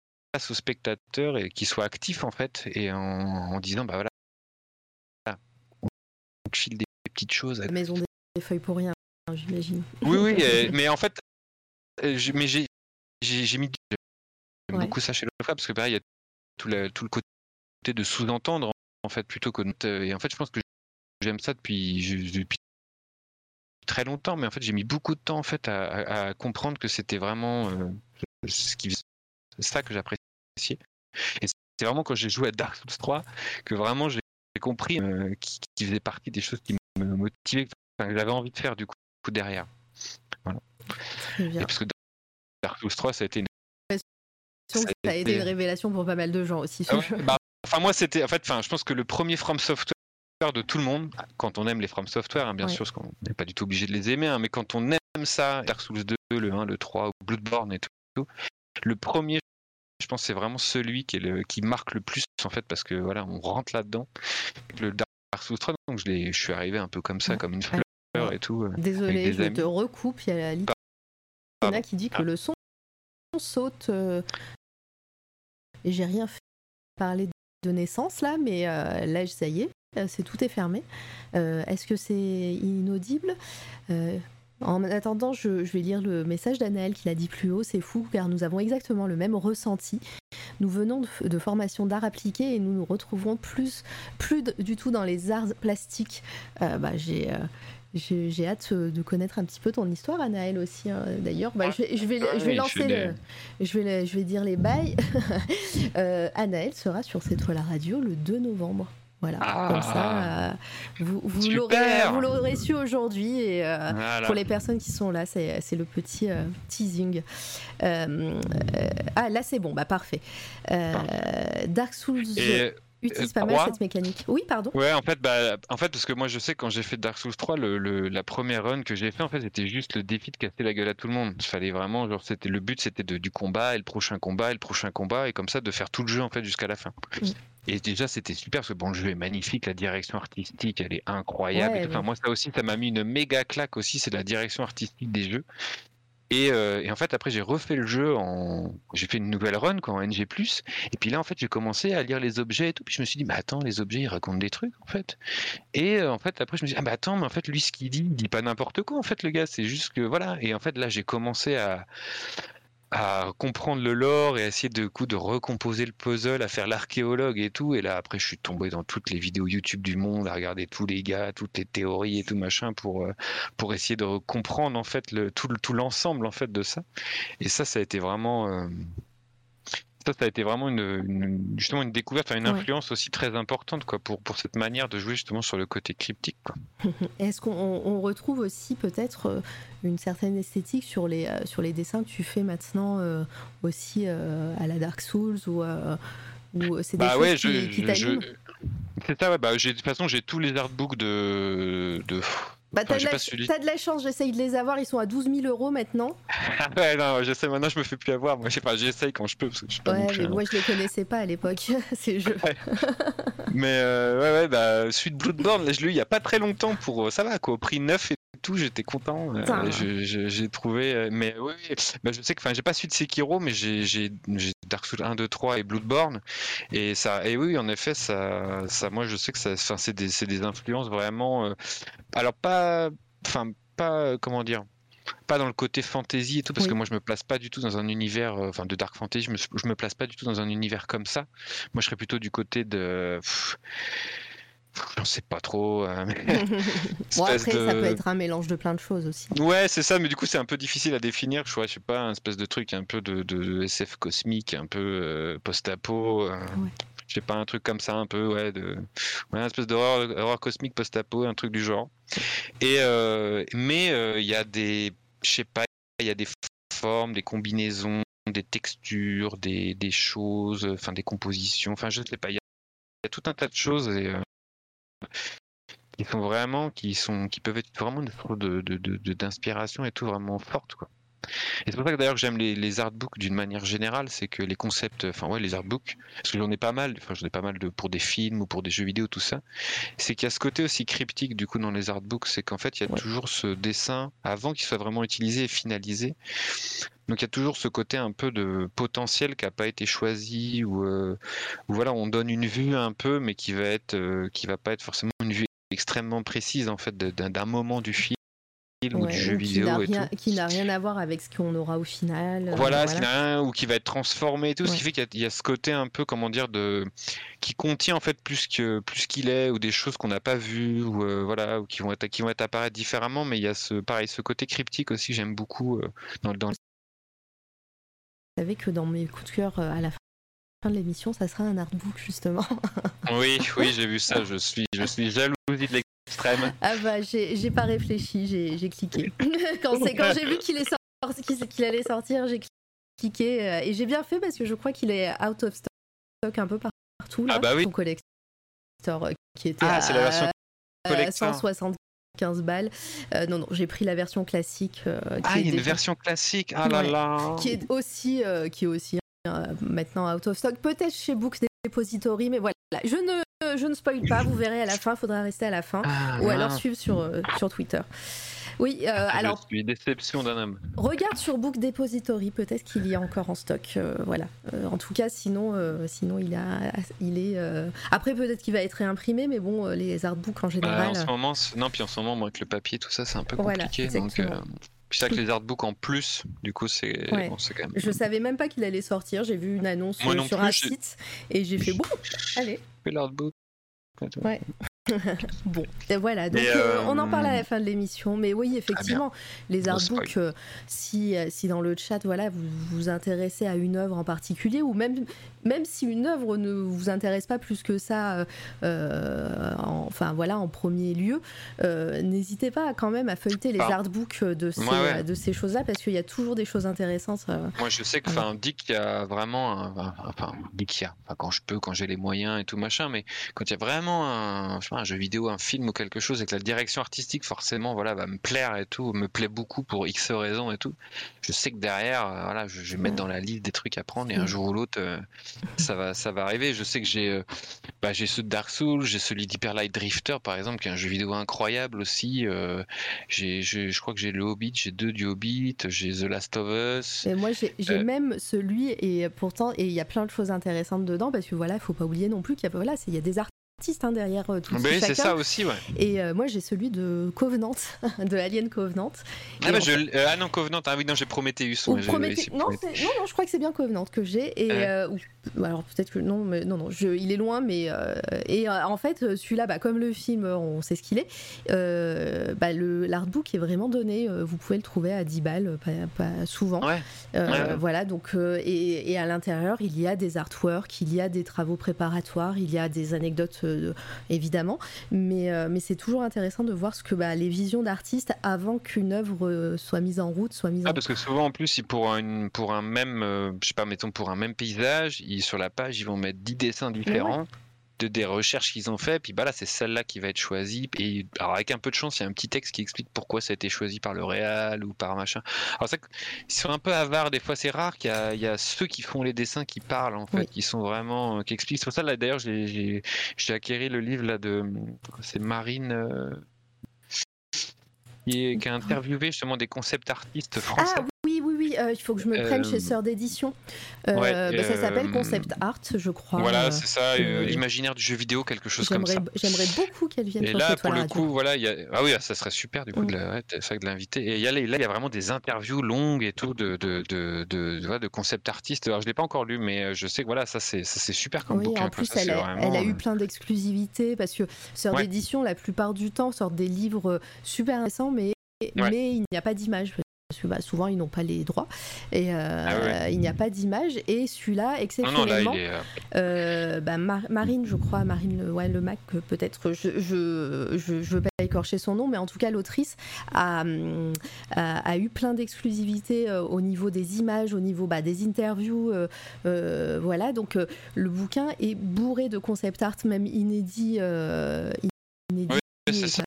Speaker 2: au spectateur et qui soit actif en fait et en, en disant bah voilà on file des petites choses
Speaker 1: La maison des des feuilles pour rien, j'imagine.
Speaker 2: oui oui euh, mais en fait euh, mais j'ai j'ai mis
Speaker 1: Ouais.
Speaker 2: beaucoup ça chez Lovecraft parce que pareil il y a tout, la- tout le côté de sous-entendre en fait plutôt que et en fait je pense que j'aime ça depuis très longtemps mais en fait j'ai mis beaucoup de temps en fait à, à- à comprendre que c'était vraiment euh, ce qui ça que j'appréciais et c'est vraiment quand j'ai joué à Dark Souls 3 que vraiment j'ai compris euh, qui, qui faisait partie des choses qui me motivaient que j'avais envie de faire du coup derrière
Speaker 1: Très bien.
Speaker 2: et parce que Dark Souls 3 ça a été une
Speaker 1: Ça
Speaker 2: ça
Speaker 1: a
Speaker 2: a
Speaker 1: été
Speaker 2: été-
Speaker 1: une révélation pour pas mal de gens aussi.
Speaker 2: Ah ouais. Bah, enfin moi c'était en fait enfin je pense que le premier From Software de tout le monde quand on aime les From Software hein, bien
Speaker 1: Ouais.
Speaker 2: sûr parce qu'on n'est pas du tout obligé de les aimer hein, mais quand on aime ça Dark Souls 2 le 1 le 3 ou Bloodborne et tout, tout, le premier je pense c'est vraiment celui qui est le qui marque le plus en fait parce que voilà on rentre là-dedans le Dark Souls 3 donc je je suis arrivé un peu comme ça
Speaker 1: Ouais.
Speaker 2: comme une fleur
Speaker 1: Ouais.
Speaker 2: et tout euh.
Speaker 1: Désolé, je
Speaker 2: amis.
Speaker 1: te recoupe. Il y a Lina
Speaker 2: Pardon.
Speaker 1: qui dit que
Speaker 2: Ah.
Speaker 1: le son saute. euh, Et j'ai rien fait parler de naissance là, mais euh, là, ça y est, euh, c'est tout est fermé. Euh, Est-ce que c'est inaudible? En attendant, je, vais lire le message d'Anaël qu'il a dit plus haut. C'est fou car nous avons exactement le même ressenti. Nous venons de, de formation d'art appliqué et nous nous retrouvons plus, plus du tout dans les arts plastiques. Bah, j'ai. J'ai hâte euh, de connaître un petit peu ton histoire, Anaël aussi. hein. D'ailleurs, bah, je, vais, je, vais, je vais
Speaker 2: Ouais,
Speaker 1: lancer le, je vais, je vais dire les bails. euh, Anaël sera sur cette toile radio le 2 novembre. Voilà,
Speaker 2: Ah.
Speaker 1: comme ça, euh, vous, l'aurez vous l'aurez su aujourd'hui. Et euh,
Speaker 2: Voilà.
Speaker 1: pour les personnes qui sont là, c'est c'est le petit euh, teasing. Ah, là, c'est bon, bah parfait. Dark Souls
Speaker 2: et
Speaker 1: utilise
Speaker 2: euh,
Speaker 1: pas mal cette mécanique. Oui, pardon.
Speaker 2: Ouais, en fait, bah, en fait, parce que moi, je sais quand j'ai fait Dark Souls 3, le, le- la première run que j'ai fait, en fait, c'était juste le défi de casser la gueule à tout le monde. Il fallait vraiment, genre, c'était le but, c'était de- du combat et le prochain combat et le prochain combat et comme ça de faire tout le jeu en fait jusqu'à la fin. Et déjà, c'était super parce que bon, le jeu est magnifique, la direction artistique, elle est incroyable.
Speaker 1: Ouais,
Speaker 2: et tout. Enfin, moi, ça aussi, ça m'a mis une méga claque aussi, c'est la direction artistique des jeux. Et, euh, et en fait, après, j'ai refait le jeu en. J'ai fait une nouvelle run quoi, en NG. Et puis là, en fait, j'ai commencé à lire les objets et tout. Puis je me suis dit, bah attends, les objets, ils racontent des trucs, en fait. Et euh, en fait, après, je me suis dit, ah bah attends, mais en fait, lui, ce qu'il dit, il dit pas n'importe quoi, en fait, le gars. C'est juste que, voilà. Et en fait, là, j'ai commencé à à comprendre le lore et à essayer de coup de recomposer le puzzle, à faire l'archéologue et tout. Et là, après, je suis tombé dans toutes les vidéos YouTube du monde, à regarder tous les gars, toutes les théories et tout machin pour euh, pour essayer de comprendre en fait le tout tout l'ensemble en fait de ça. Et ça, ça a été vraiment euh, ça, ça a été vraiment une, une- justement une découverte, une
Speaker 1: Ouais.
Speaker 2: influence aussi très importante quoi pour pour cette manière de jouer justement sur le côté cryptique.
Speaker 1: Est-ce qu'on on- on retrouve aussi peut-être euh, une certaine esthétique sur les, euh, sur les dessins que tu fais maintenant euh, aussi euh, à la Dark Souls ou, euh, ou c'est des
Speaker 2: Bah
Speaker 1: choses
Speaker 2: ouais,
Speaker 1: qui,
Speaker 2: je,
Speaker 1: qui
Speaker 2: je-
Speaker 1: t'animent?
Speaker 2: je- c'est ça. Ouais, bah de toute façon j'ai tous les artbooks de de
Speaker 1: Bah, t'as, de la, de chance, j'essaye de les avoir, ils sont à 12 000 euros maintenant.
Speaker 2: Ouais, non, j'essaie maintenant, je me fais plus avoir. Moi, je sais pas, j'essaye quand je peux, parce que je suis pas non
Speaker 1: Ouais,
Speaker 2: plus
Speaker 1: mais moi je les connaissais pas à l'époque, ces jeux.
Speaker 2: Mais euh, ouais, ouais, bah, suite Bloodborne, là, je l'ai eu il y a pas très longtemps pour. euh, Ça va, quoi, au prix neuf et tout, j'étais content. euh, je- je- j'ai trouvé. euh, Mais oui, bah, je sais que, enfin, j'ai pas suite Sekiro, mais j'ai Dark Souls 1, 2, 3 et Bloodborne. Et ça, et oui, en effet, ça, ça moi, je sais que ça, enfin, c'est des, c'est des influences vraiment. euh, alors, pas. Enfin, pas. euh, Comment dire pas dans le côté fantasy et tout, parce
Speaker 1: Oui.
Speaker 2: que moi je me place pas du tout dans un univers, euh, enfin de dark fantasy, je me, je me place pas du tout dans un univers comme ça. Moi je serais plutôt du côté de. pff, J'en sais pas trop. euh, mais
Speaker 1: bon, après, ça peut être un mélange de plein de choses aussi.
Speaker 2: Ouais, c'est ça, mais du coup, c'est un peu difficile à définir. Je, vois, je sais pas, un espèce de truc un peu de, de SF cosmique, un peu euh, post-apo. euh.
Speaker 1: Ouais.
Speaker 2: Je sais pas, un truc comme ça, un peu, ouais, de, ouais, une espèce d'horreur cosmique post-apo, un truc du genre. Et, euh, mais euh, il y a des, je sais pas, il y a des formes, des combinaisons, des textures, des, des choses, enfin des compositions, enfin je sais pas, il y, a tout un tas de choses et, qui sont vraiment, qui sont, qui peuvent être vraiment des sources de, d'inspiration et tout vraiment fortes quoi. Et c'est pour ça que d'ailleurs j'aime les, les artbooks d'une manière générale, c'est que les concepts, enfin ouais, les artbooks, parce que j'en ai pas mal, enfin j'en ai pas mal de, pour des films ou pour des jeux vidéo, tout ça, c'est qu'il y a ce côté aussi cryptique du coup dans les artbooks, c'est qu'en fait il y a toujours ce dessin avant qu'il soit vraiment utilisé et finalisé. Donc il y a toujours ce côté un peu de potentiel qui n'a pas été choisi ou euh, voilà on donne une vue un peu mais qui va être euh, qui va pas être forcément une vue extrêmement précise en fait d'un moment du film ou du jeu vidéo.
Speaker 1: Qui n'a rien à voir avec ce qu'on aura au final.
Speaker 2: Euh, voilà, ce qui n'a rien ou qui va être transformé et tout, ce qui fait qu'il y, a ce côté un peu, comment dire, de qui contient en fait plus que plus qu'il est ou des choses qu'on n'a pas vues ou euh, voilà ou qui vont être qui vont être apparaître différemment, mais il y a ce pareil ce côté cryptique aussi, j'aime beaucoup euh, dans, dans. Vous vous
Speaker 1: savez que dans mes coups de cœur euh, à la fin de l'émission, ça sera un artbook justement.
Speaker 2: oui, oui, j'ai vu ça. Je suis, je suis jalousie de l'extrême.
Speaker 1: Ah bah, j'ai pas réfléchi, j'ai cliqué. quand quand j'ai vu qu'il allait sortir, j'ai cliqué euh, et j'ai bien fait parce que je crois qu'il est out of stock un peu partout là,
Speaker 2: ah bah oui.
Speaker 1: son collector euh, qui était
Speaker 2: ah, à
Speaker 1: 160 15 balles. Euh, non, non, j'ai pris la version classique.
Speaker 2: Euh, qui ah, est une version classique, ah là là
Speaker 1: Qui est aussi, euh, qui est aussi euh, maintenant out of stock, peut-être chez Book Depository, mais voilà. Je ne, je ne spoil pas, vous verrez à la fin, faudra rester à la fin. Ah, Ou alors suivre sur, sur Twitter. Oui, euh, alors.
Speaker 2: Je suis déception d'un homme.
Speaker 1: Regarde sur Book Depository, peut-être qu'il y a encore en stock. Euh, voilà. en tout cas, sinon, sinon il, a, il est. Après, peut-être qu'il va être réimprimé, mais bon, les artbooks en bah, général.
Speaker 2: en ce moment, non, puis en ce moment, avec le papier, tout ça, c'est un peu compliqué. Voilà, donc, puis c'est que les artbooks en plus, du coup, c'est quand même.
Speaker 1: Je savais même pas qu'il allait sortir. J'ai vu une annonce sur un site et j'ai fait bon, allez.
Speaker 2: L'artbook.
Speaker 1: Ouais. bon, voilà, donc euh, on en parle à la euh, fin de l'émission, mais oui, effectivement, les artbooks, euh, si, si dans le chat, voilà, vous vous intéressez à une œuvre en particulier, ou même même si une œuvre ne vous intéresse pas plus que ça, euh, en, enfin voilà, en premier lieu, euh, n'hésitez pas quand même à feuilleter les artbooks de ces, de ces choses-là parce qu'il y a toujours des choses intéressantes. Euh,
Speaker 2: Moi, je sais que, enfin, dit qu'il y a vraiment, un, enfin, dit qu'il y a, quand je peux, quand j'ai les moyens et tout machin, mais quand il y a vraiment un, je un jeu vidéo, un film ou quelque chose et que la direction artistique, forcément, voilà, va me plaire et tout, me plaît beaucoup pour X raisons et tout, je sais que derrière, voilà, je, vais mettre dans la liste des trucs à prendre et un jour ou l'autre, ça va, ça va arriver. Je sais que j'ai, euh, bah, j'ai ceux de Dark Souls, j'ai celui d'Hyper Light Drifter par exemple, qui est un jeu vidéo incroyable aussi. Euh, j'ai, je crois que j'ai le Hobbit, j'ai deux du Hobbit, j'ai The Last of Us.
Speaker 1: Et moi, j'ai, euh, même celui et pourtant, et il y a plein de choses intéressantes dedans parce que voilà, il faut pas oublier non plus qu'il y a, voilà, il y a des artistes Hein, derrière euh, tout
Speaker 2: oui, c'est ça aussi, ouais.
Speaker 1: Et euh, moi, j'ai celui de Covenant, de Alien Covenant.
Speaker 2: Ah, bah, je... Euh, ah, non, Covenant, ah oui, non, j'ai Prometheus.
Speaker 1: Ou Prométhé... non, non, non, je crois que c'est bien Covenant que j'ai. Et alors peut-être que non, mais non, non, je... il est loin, mais et en fait, celui-là, bah, comme le film, on sait ce qu'il est. bah, le l'artbook est vraiment donné. vous pouvez le trouver à 10 balles, pas, souvent. Voilà, donc et, et à l'intérieur, il y a des artworks, il y a des travaux préparatoires, il y a des anecdotes évidemment, mais, euh, mais c'est toujours intéressant de voir ce que bah, les visions d'artistes avant qu'une œuvre euh, soit mise en route, soit mise
Speaker 2: ah,
Speaker 1: en
Speaker 2: parce que souvent en plus, pour, une, pour un même, euh, je sais pas, mettons pour un même paysage, ils, sur la page, ils vont mettre 10 dessins différents de des recherches qu'ils ont fait, puis bah là c'est celle-là qui va être choisie. Et alors avec un peu de chance, il y a un petit texte qui explique pourquoi ça a été choisi par le Réal ou par machin. Alors ça, ils sont un peu avares des fois. C'est rare qu'il y, a ceux qui font les dessins qui parlent en fait, qui sont vraiment, euh, qui expliquent. C'est pour ça là d'ailleurs j'ai acquéri le livre là de, c'est Marine. Euh, qui, a interviewé justement des concept artistes français.
Speaker 1: Ah oui, euh, il faut que je me prenne chez Sœur d'édition. Euh, bah, ça s'appelle Concept Art, je crois.
Speaker 2: Voilà, c'est ça, l'imaginaire du jeu vidéo, quelque chose comme ça.
Speaker 1: J'aimerais beaucoup qu'elle vienne.
Speaker 2: Et là, pour le coup, voilà, y a... ah oui, ça serait super du coup de l'inviter. Et y a, là, il y a vraiment des interviews longues et tout de, de, de, de, de concept artistes. Alors, je l'ai pas encore lu, mais je sais que voilà, ça c'est super comme
Speaker 1: oui, En plus, elle, a, elle, a, eu plein d'exclusivités parce que Sœur d'édition, la plupart du temps, sort des livres super intéressants, mais, mais il n'y a pas d'image parce que bah, souvent ils n'ont pas les droits et euh,
Speaker 2: Ah ouais.
Speaker 1: il n'y a pas d'image. Et celui-là,
Speaker 2: Non, non, là,
Speaker 1: exceptionnellement,
Speaker 2: est. euh,
Speaker 1: euh, bah, Mar- Marine, je crois, Marine Le, ouais, le Mac, peut-être, je, je, je, je veux pas écorcher son nom, mais en tout cas, l'autrice a, a, a eu plein d'exclusivités au niveau des images, au niveau bah, des interviews. euh, voilà, donc le bouquin est bourré de concept art, même
Speaker 2: c'est
Speaker 1: et,
Speaker 2: ça.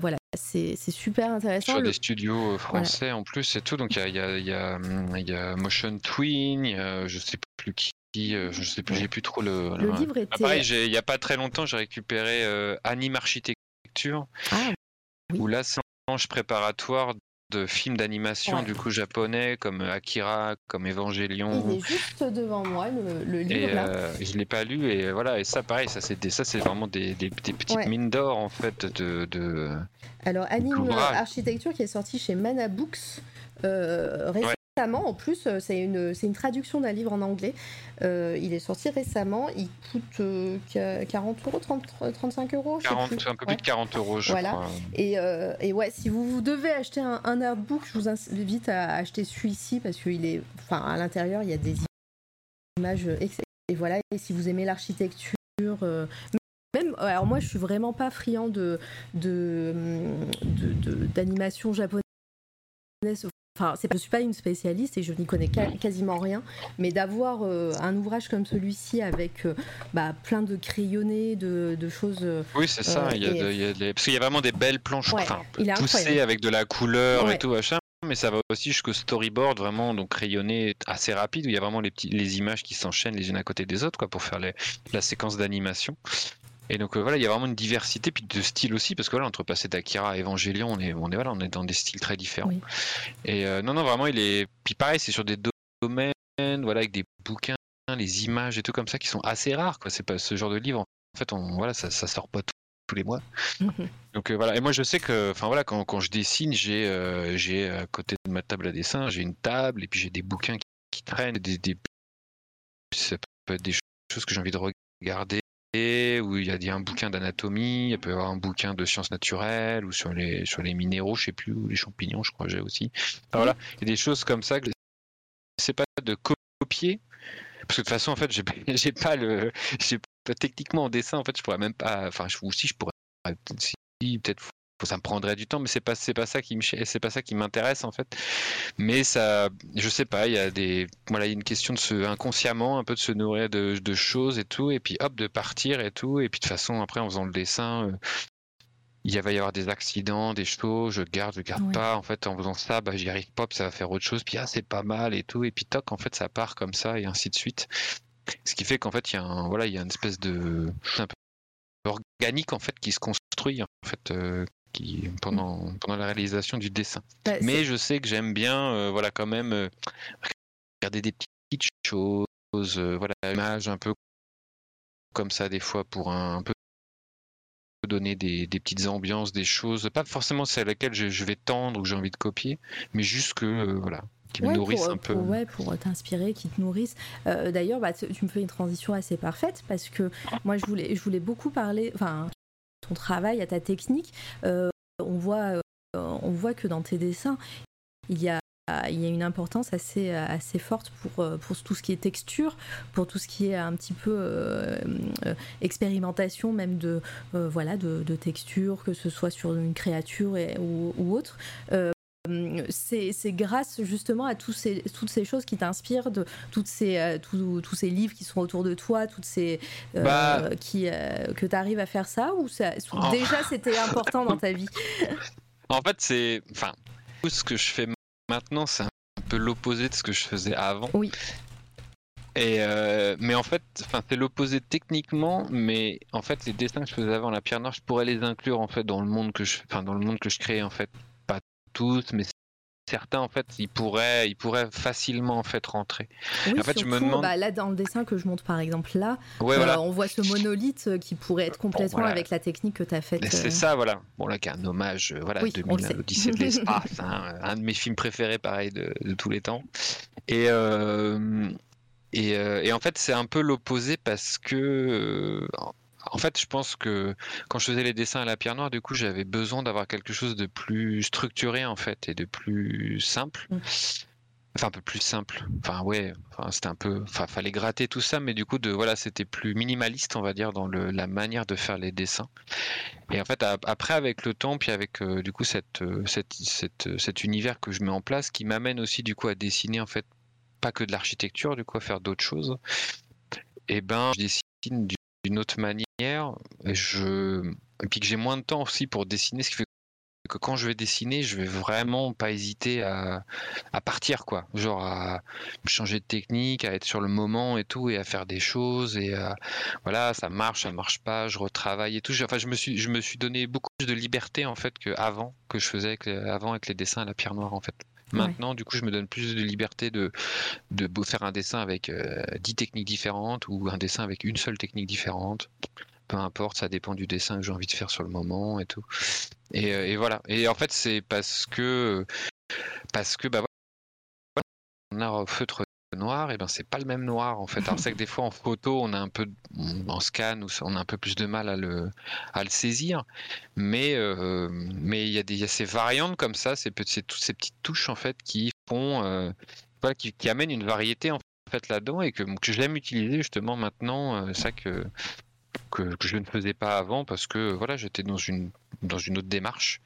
Speaker 1: voilà, c'est super intéressant.
Speaker 2: sur
Speaker 1: Le-
Speaker 2: des studios euh, français en plus et tout. Donc il y a, y, y, y Motion Twin, a, je sais plus qui, euh, je sais plus, j'ai plus trop le.
Speaker 1: le livre
Speaker 2: Ah,
Speaker 1: était.
Speaker 2: pareil, il y a pas très longtemps, j'ai récupéré euh, Anime Architecture,
Speaker 1: Ah, Oui.
Speaker 2: où là c'est un planche préparatoire de films d'animation
Speaker 1: Ouais.
Speaker 2: du coup japonais comme Akira, comme
Speaker 1: il
Speaker 2: Evangelion.
Speaker 1: est juste devant moi, le, le
Speaker 2: Et
Speaker 1: livre là.
Speaker 2: euh, je l'ai pas lu et voilà et ça pareil ça c'est ça c'est vraiment des, des, des petites
Speaker 1: Ouais.
Speaker 2: mines d'or en fait de, de
Speaker 1: Alors, Anime. Architecture qui est sorti chez Mana Books euh, récemment. En plus, euh, c'est une, une traduction d'un livre en anglais. Euh, il est sorti récemment. Il coûte euh, qu- 40 euros, 30, 35 euros. je sais
Speaker 2: 40
Speaker 1: plus.
Speaker 2: un peu
Speaker 1: Ouais.
Speaker 2: plus de 40 euros je
Speaker 1: Voilà.
Speaker 2: crois.
Speaker 1: Et, euh, et ouais, si vous, vous devez acheter un, un artbook, je vous invite à acheter celui-ci parce qu'il est, enfin, à l'intérieur, il y a des images. Et voilà. Et si vous aimez l'architecture, euh, même, alors moi, je suis vraiment pas friand de de de- de- d'animation japonaise. Enfin, je suis pas une spécialiste et je n'y connais quasiment rien, mais d'avoir euh, un ouvrage comme celui-ci avec euh, bah, plein de crayonnés, de, de choses. euh,
Speaker 2: Oui, c'est ça. Il y a
Speaker 1: et-
Speaker 2: de- il y a des- Parce qu'il y a vraiment des belles planches
Speaker 1: Ouais,
Speaker 2: poussées avec de la couleur
Speaker 1: Ouais.
Speaker 2: et tout, machin. Mais ça va aussi jusqu'au storyboard, vraiment, donc rayonné assez rapide, où il y a vraiment les, petits, les images qui s'enchaînent les unes à côté des autres, quoi, pour faire les- la séquence d'animation. Et donc euh, voilà, il y a vraiment une diversité, puis de style aussi, parce que voilà, entre passer d'Akira à Evangelion, on est, on est, voilà, on est dans des styles très différents.
Speaker 1: Oui.
Speaker 2: Et euh, non, non, vraiment, il est. Puis pareil, c'est sur des domaines, voilà, avec des bouquins, les images et tout comme ça, qui sont assez rares, quoi. C'est pas ce genre de livre. En fait, on, voilà, ça, ça sort pas tous- tous les mois. Donc euh, voilà, et moi je sais que, enfin voilà, quand, quand je dessine, j'ai, j'ai à côté de ma table à dessin, j'ai une table et puis j'ai des bouquins qui, qui traînent, des, des, ça peut être des choses que j'ai envie de regarder, où il y a, un bouquin d'anatomie, il peut y avoir un bouquin de sciences naturelles ou sur les sur les minéraux, je sais plus, ou les champignons, je crois j'ai aussi. Enfin, voilà, il y a des choses comme ça que c'est pas de copier. Parce que de toute façon, en fait, j'ai pas le, techniquement en dessin, en fait, je pourrais même pas, enfin, ou si je pourrais, si peut-être, ça me prendrait du temps, mais c'est pas, c'est pas ça qui me, c'est pas ça qui m'intéresse en fait. Mais ça, je sais pas, il y a des, voilà, il y a une question de se, inconsciemment, un peu de se nourrir de, de choses et tout, et puis hop, de partir et tout, et puis de toute façon, après, en faisant le dessin. euh, il va y avoir des accidents, des choses, je garde, je garde
Speaker 1: Ouais.
Speaker 2: pas. En fait, en faisant ça, bah, j'y arrive pas, puis ça va faire autre chose. Puis ah, c'est pas mal et tout. Et puis toc, en fait, ça part comme ça et ainsi de suite. Ce qui fait qu'en fait, il y a un, voilà, il y a une espèce de un peu organique en fait qui se construit en fait euh, qui pendant pendant la réalisation du dessin.
Speaker 1: bah,
Speaker 2: Mais je sais que j'aime bien, euh, voilà, quand même euh, regarder des petites choses, euh, voilà, images un peu comme ça des fois pour un, un peu donner des, des petites ambiances, des choses, pas forcément celles à laquelle je, je vais tendre ou que j'ai envie de copier, mais juste que euh, voilà, qui me nourrissent
Speaker 1: pour,
Speaker 2: un peu.
Speaker 1: pour- ouais, pour t'inspirer, qui te nourrissent. Euh, D'ailleurs, bah, tu tu me fais une transition assez parfaite parce que moi, je voulais, je voulais beaucoup parler, enfin, ton travail, à ta technique. Euh, on voit, euh, on voit que dans tes dessins, il y a il y une importance assez, assez forte pour, euh, pour tout ce qui est texture, pour tout ce qui est un petit peu expérimentation même de, voilà, de, texture, que ce soit sur une créature ou, autre. C'est c'est grâce justement à tous ces, toutes ces choses qui t'inspirent, de toutes ces, euh, tous- tous ces livres qui sont autour de toi, toutes ces euh,
Speaker 2: Bah.
Speaker 1: qui, euh, que tu arrives à faire ça ou ça,
Speaker 2: Oh.
Speaker 1: déjà c'était important dans ta vie?
Speaker 2: En fait, c'est. Enfin, tout ce que je fais maintenant, c'est un peu l'opposé de ce que je faisais avant.
Speaker 1: Oui.
Speaker 2: Et euh, mais en fait, c'est l'opposé techniquement, mais en fait, les dessins que je faisais avant, la pierre noire, je pourrais les inclure en fait dans le monde que je, enfin, dans le monde que je crée en fait, tous, mais certains en fait, ils pourraient, ils pourraient facilement en fait rentrer.
Speaker 1: Oui,
Speaker 2: En fait, je me demande-
Speaker 1: bah, là dans le dessin que je montre par exemple là,
Speaker 2: Ouais,
Speaker 1: euh,
Speaker 2: voilà.
Speaker 1: on voit ce monolithe euh, qui pourrait être complètement
Speaker 2: voilà.
Speaker 1: avec la technique que tu as faite.
Speaker 2: C'est
Speaker 1: euh,
Speaker 2: ça, voilà. Bon, là, qui est un hommage, voilà,
Speaker 1: Oui, on le
Speaker 2: 2000,
Speaker 1: sait.
Speaker 2: l'Odyssée de l'espace, hein, un de mes films préférés, pareil, de, de tous les temps. Et, euh, et, et en fait, c'est un peu l'opposé parce que, en fait, je pense que quand je faisais les dessins à la pierre noire, du coup, j'avais besoin d'avoir quelque chose de plus structuré en fait et de plus simple.
Speaker 1: Mm.
Speaker 2: Enfin, un peu plus simple. Enfin, ouais. Enfin, c'était un peu. Enfin, fallait gratter tout ça, mais du coup, de voilà, c'était plus minimaliste, on va dire, dans le, la manière de faire les dessins. Et en fait, a- après, avec le temps, puis avec euh, du coup cette, euh, cette, cette- cet univers que je mets en place, qui m'amène aussi du coup à dessiner en fait pas que de l'architecture, du coup à faire d'autres choses. Et ben, je dessine du- d'une autre manière. Et je et puis que j'ai moins de temps aussi pour dessiner, ce qui fait que quand je vais dessiner, je vais vraiment pas hésiter à, à partir quoi, genre à changer de technique, à être sur le moment et tout, et à faire des choses et à- voilà, ça marche, ça marche pas, je retravaille et tout. Enfin, je me suis, je me suis donné beaucoup plus de liberté en fait qu'avant que je faisais avec les- avant avec les dessins à la pierre noire en fait.
Speaker 1: Ouais.
Speaker 2: Maintenant, du coup, je me donne plus de liberté de, de faire un dessin avec euh, 10 techniques différentes ou un dessin avec une seule technique différente. Peu importe, ça dépend du dessin que j'ai envie de faire sur le moment et tout. Et, euh, voilà. Et en fait, c'est parce que parce que bah voilà, on a un feutre noir, et ben c'est pas le même noir en fait. Alors c'est que des fois en photo, on a un peu en scan on a un peu plus de mal à le à le saisir, mais euh, mais il y a y a ces variantes comme ça, c'est toutes ces petites touches en fait qui font euh, qui amènent une variété en fait là-dedans et que, que j'aime utiliser justement maintenant. euh, ça que que, je ne faisais pas avant parce que voilà j'étais dans une dans une autre démarche.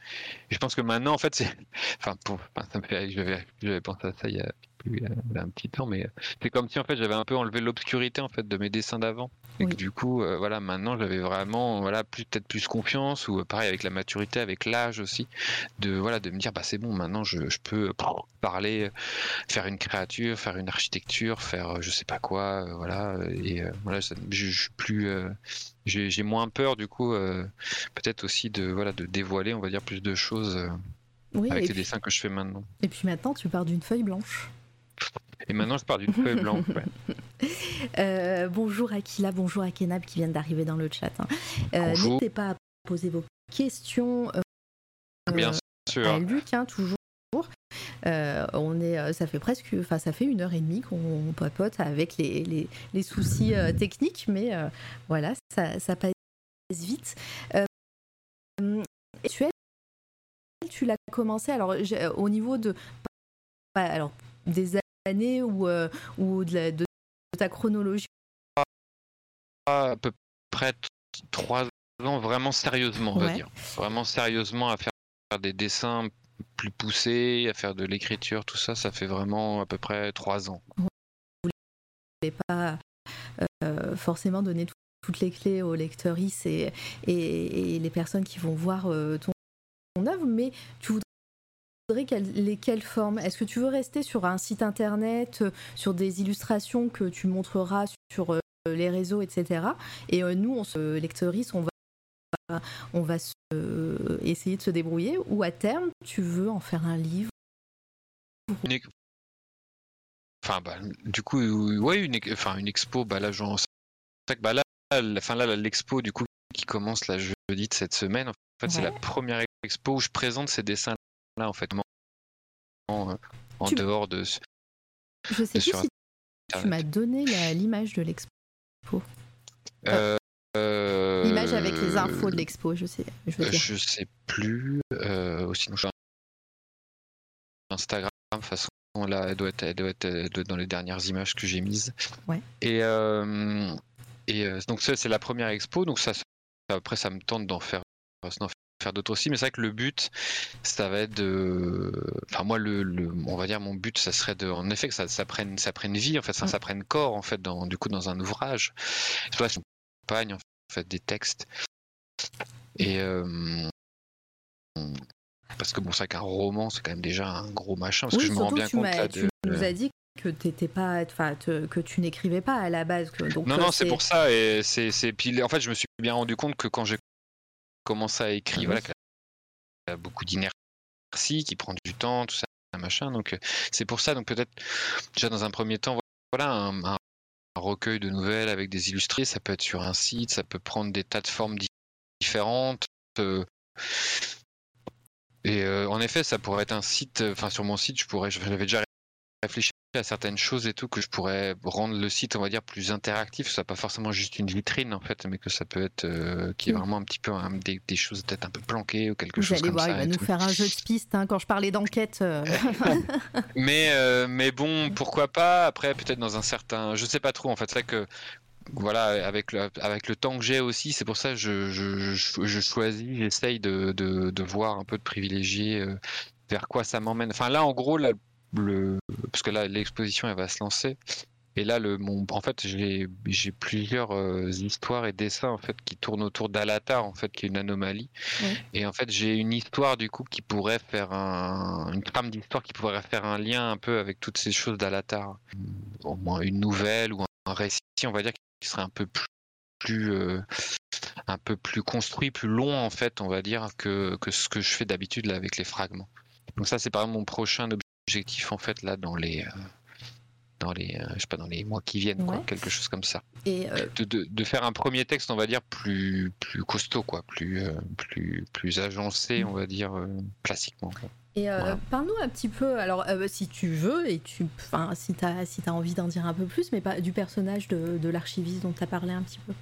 Speaker 2: Et je pense que maintenant en fait c'est enfin pour enfin, ça j'avais pensé à ça il y a, il y a- il y a un petit temps mais euh, c'est comme si en fait j'avais un peu enlevé l'obscurité en fait de mes dessins d'avant et
Speaker 1: Oui.
Speaker 2: que du coup euh, voilà maintenant j'avais vraiment voilà plus peut-être plus confiance ou euh, pareil avec la maturité avec l'âge aussi de voilà de me dire bah c'est bon maintenant je, je peux parler faire une créature faire une architecture faire je sais pas quoi euh, voilà et euh, voilà ça- je, je suis plus j'ai moins peur du coup peut-être aussi de voilà de dévoiler on va dire plus de choses
Speaker 1: Oui,
Speaker 2: avec les
Speaker 1: puis,
Speaker 2: dessins que je fais maintenant
Speaker 1: et puis maintenant, tu pars d'une feuille blanche.
Speaker 2: Et maintenant je pars d'une feuille blanche ouais.
Speaker 1: Euh, bonjour Akila, bonjour à Kenab qui viennent d'arriver dans le chat. hein. Euh. N'hésitez pas à poser vos questions euh,
Speaker 2: bien
Speaker 1: à
Speaker 2: sûr
Speaker 1: Luc, hein, toujours. Euh, on est, euh, ça fait presque, enfin ça fait une heure et demie qu'on papote avec les, les, les soucis euh, techniques, mais euh, voilà, ça, ça passe vite. Euh, et tu, tu l'as commencé, alors au niveau de, alors des ou, euh, ou de, la- de ta chronologie?
Speaker 2: à peu près trois ans vraiment sérieusement on va
Speaker 1: Ouais.
Speaker 2: dire vraiment sérieusement à faire des dessins plus poussés à faire de l'écriture tout ça ça fait vraiment à peu près trois ans
Speaker 1: voulais pas euh, forcément donner tout- toutes les clés aux lecteurs et, et, et les personnes qui vont voir euh, ton, ton œuvre, mais tu voudrais quelle, lesquelles formes? Est-ce que tu veux rester sur un site internet, euh, sur des illustrations que tu montreras sur euh, les réseaux, etc. Et euh, nous, on se lecteurise, on va, on va se- euh, essayer de se débrouiller, ou à terme, tu veux en faire un livre?
Speaker 2: Une Enfin, bah, du coup, ouais, une, ex- enfin, une expo, bah là, j'en. bah là, enfin, là, l'expo, du coup, qui commence la jeudi de cette semaine, en fait, c'est la première expo où je présente ces en fait, en, en
Speaker 1: Tu-
Speaker 2: dehors de. ce-
Speaker 1: Je sais plus
Speaker 2: sur
Speaker 1: si tu m'as donné l'image de l'expo.
Speaker 2: Euh, euh,
Speaker 1: L'image avec les infos de l'expo, je sais. Je veux
Speaker 2: euh,
Speaker 1: dire.
Speaker 2: Je sais plus. Euh, sinon, je Instagram, façon, là, elle doit être, elle doit dans les dernières images que j'ai mises.
Speaker 1: Ouais.
Speaker 2: Et, euh, et donc, ça, c'est la première expo. Donc, ça, après, ça me tente d'en faire, faire d'autres aussi. Mais c'est vrai que le but, ça va être de. Enfin, moi, le, le- on va dire, mon but, ça serait de. En effet, que ça, ça, prenne, ça prenne vie, en fait, ça,
Speaker 1: Mm.
Speaker 2: ça prenne corps, en fait, dans, du coup, dans un ouvrage. C'est pour ça que j'accompagne, en fait, des textes. Et. euh, parce que bon, c'est vrai qu'un roman, c'est quand même déjà un gros machin. Parce
Speaker 1: oui,
Speaker 2: que je me rends bien
Speaker 1: tu,
Speaker 2: compte là,
Speaker 1: tu
Speaker 2: de.
Speaker 1: nous as dit que t'étais pas, enfin, te- que tu n'écrivais pas à la base. que- donc,
Speaker 2: Non,
Speaker 1: euh,
Speaker 2: non, c'est pour ça. Et c'est... Puis en fait, je me suis bien rendu compte que quand j'ai commencé à écrire,
Speaker 1: Ah
Speaker 2: voilà, y a beaucoup d'inertie, qui prend du temps, tout ça, machin. Donc c'est pour ça. Donc peut-être déjà dans un premier temps, voilà, un, recueil de nouvelles avec des illustrés, ça peut être sur un site, ça peut prendre des tas de formes di- différentes. euh, Et euh, en effet, ça pourrait être un site. Enfin, sur mon site, je pourrais. J'avais déjà réfléchi à certaines choses et tout que je pourrais rendre le site on va dire plus interactif ce soit pas forcément juste une vitrine en fait mais que ça peut être euh, qui est vraiment un petit peu hein, des, des choses peut-être un peu planquées ou quelque
Speaker 1: Vous
Speaker 2: chose
Speaker 1: allez
Speaker 2: comme
Speaker 1: voir,
Speaker 2: ça
Speaker 1: il va nous
Speaker 2: tout.
Speaker 1: faire un jeu de piste. hein, quand je parlais d'enquête, euh,
Speaker 2: mais euh, mais bon pourquoi pas? Après peut-être dans un certain je sais pas trop en fait c'est vrai que voilà avec le avec le temps que j'ai aussi c'est pour ça que je je, je, je choisis j'essaye de, de de voir un peu de privilégier euh, vers quoi ça m'emmène enfin là en gros là, le parce que là l'exposition elle va se lancer. Et là le mon en fait j'ai j'ai plusieurs euh, histoires et dessins en fait qui tournent autour d'Alatar en fait qui est une anomalie. Et en fait j'ai une histoire du coup qui pourrait faire un une trame d'histoire qui pourrait faire un lien un peu avec toutes ces choses d'Alatar. Au moins une nouvelle ou un récit on va dire qui serait un peu plus plus euh, un peu plus construit, plus long en fait, on va dire, que, que ce que je fais d'habitude là avec les fragments. Donc ça, c'est par exemple mon prochain objectif en fait là dans les euh, dans les euh, je sais pas dans les mois qui viennent, quoi, quelque chose comme ça.
Speaker 1: et euh,
Speaker 2: De, de, de faire un premier texte, on va dire plus plus costaud, quoi, plus plus plus agencé, on va dire classiquement. quoi.
Speaker 1: Et euh, parle-nous un petit peu, alors euh, si tu veux, et tu, enfin, si tu as, si as envie d'en dire un peu plus, mais pas du personnage de, de l'archiviste dont tu as parlé un petit peu.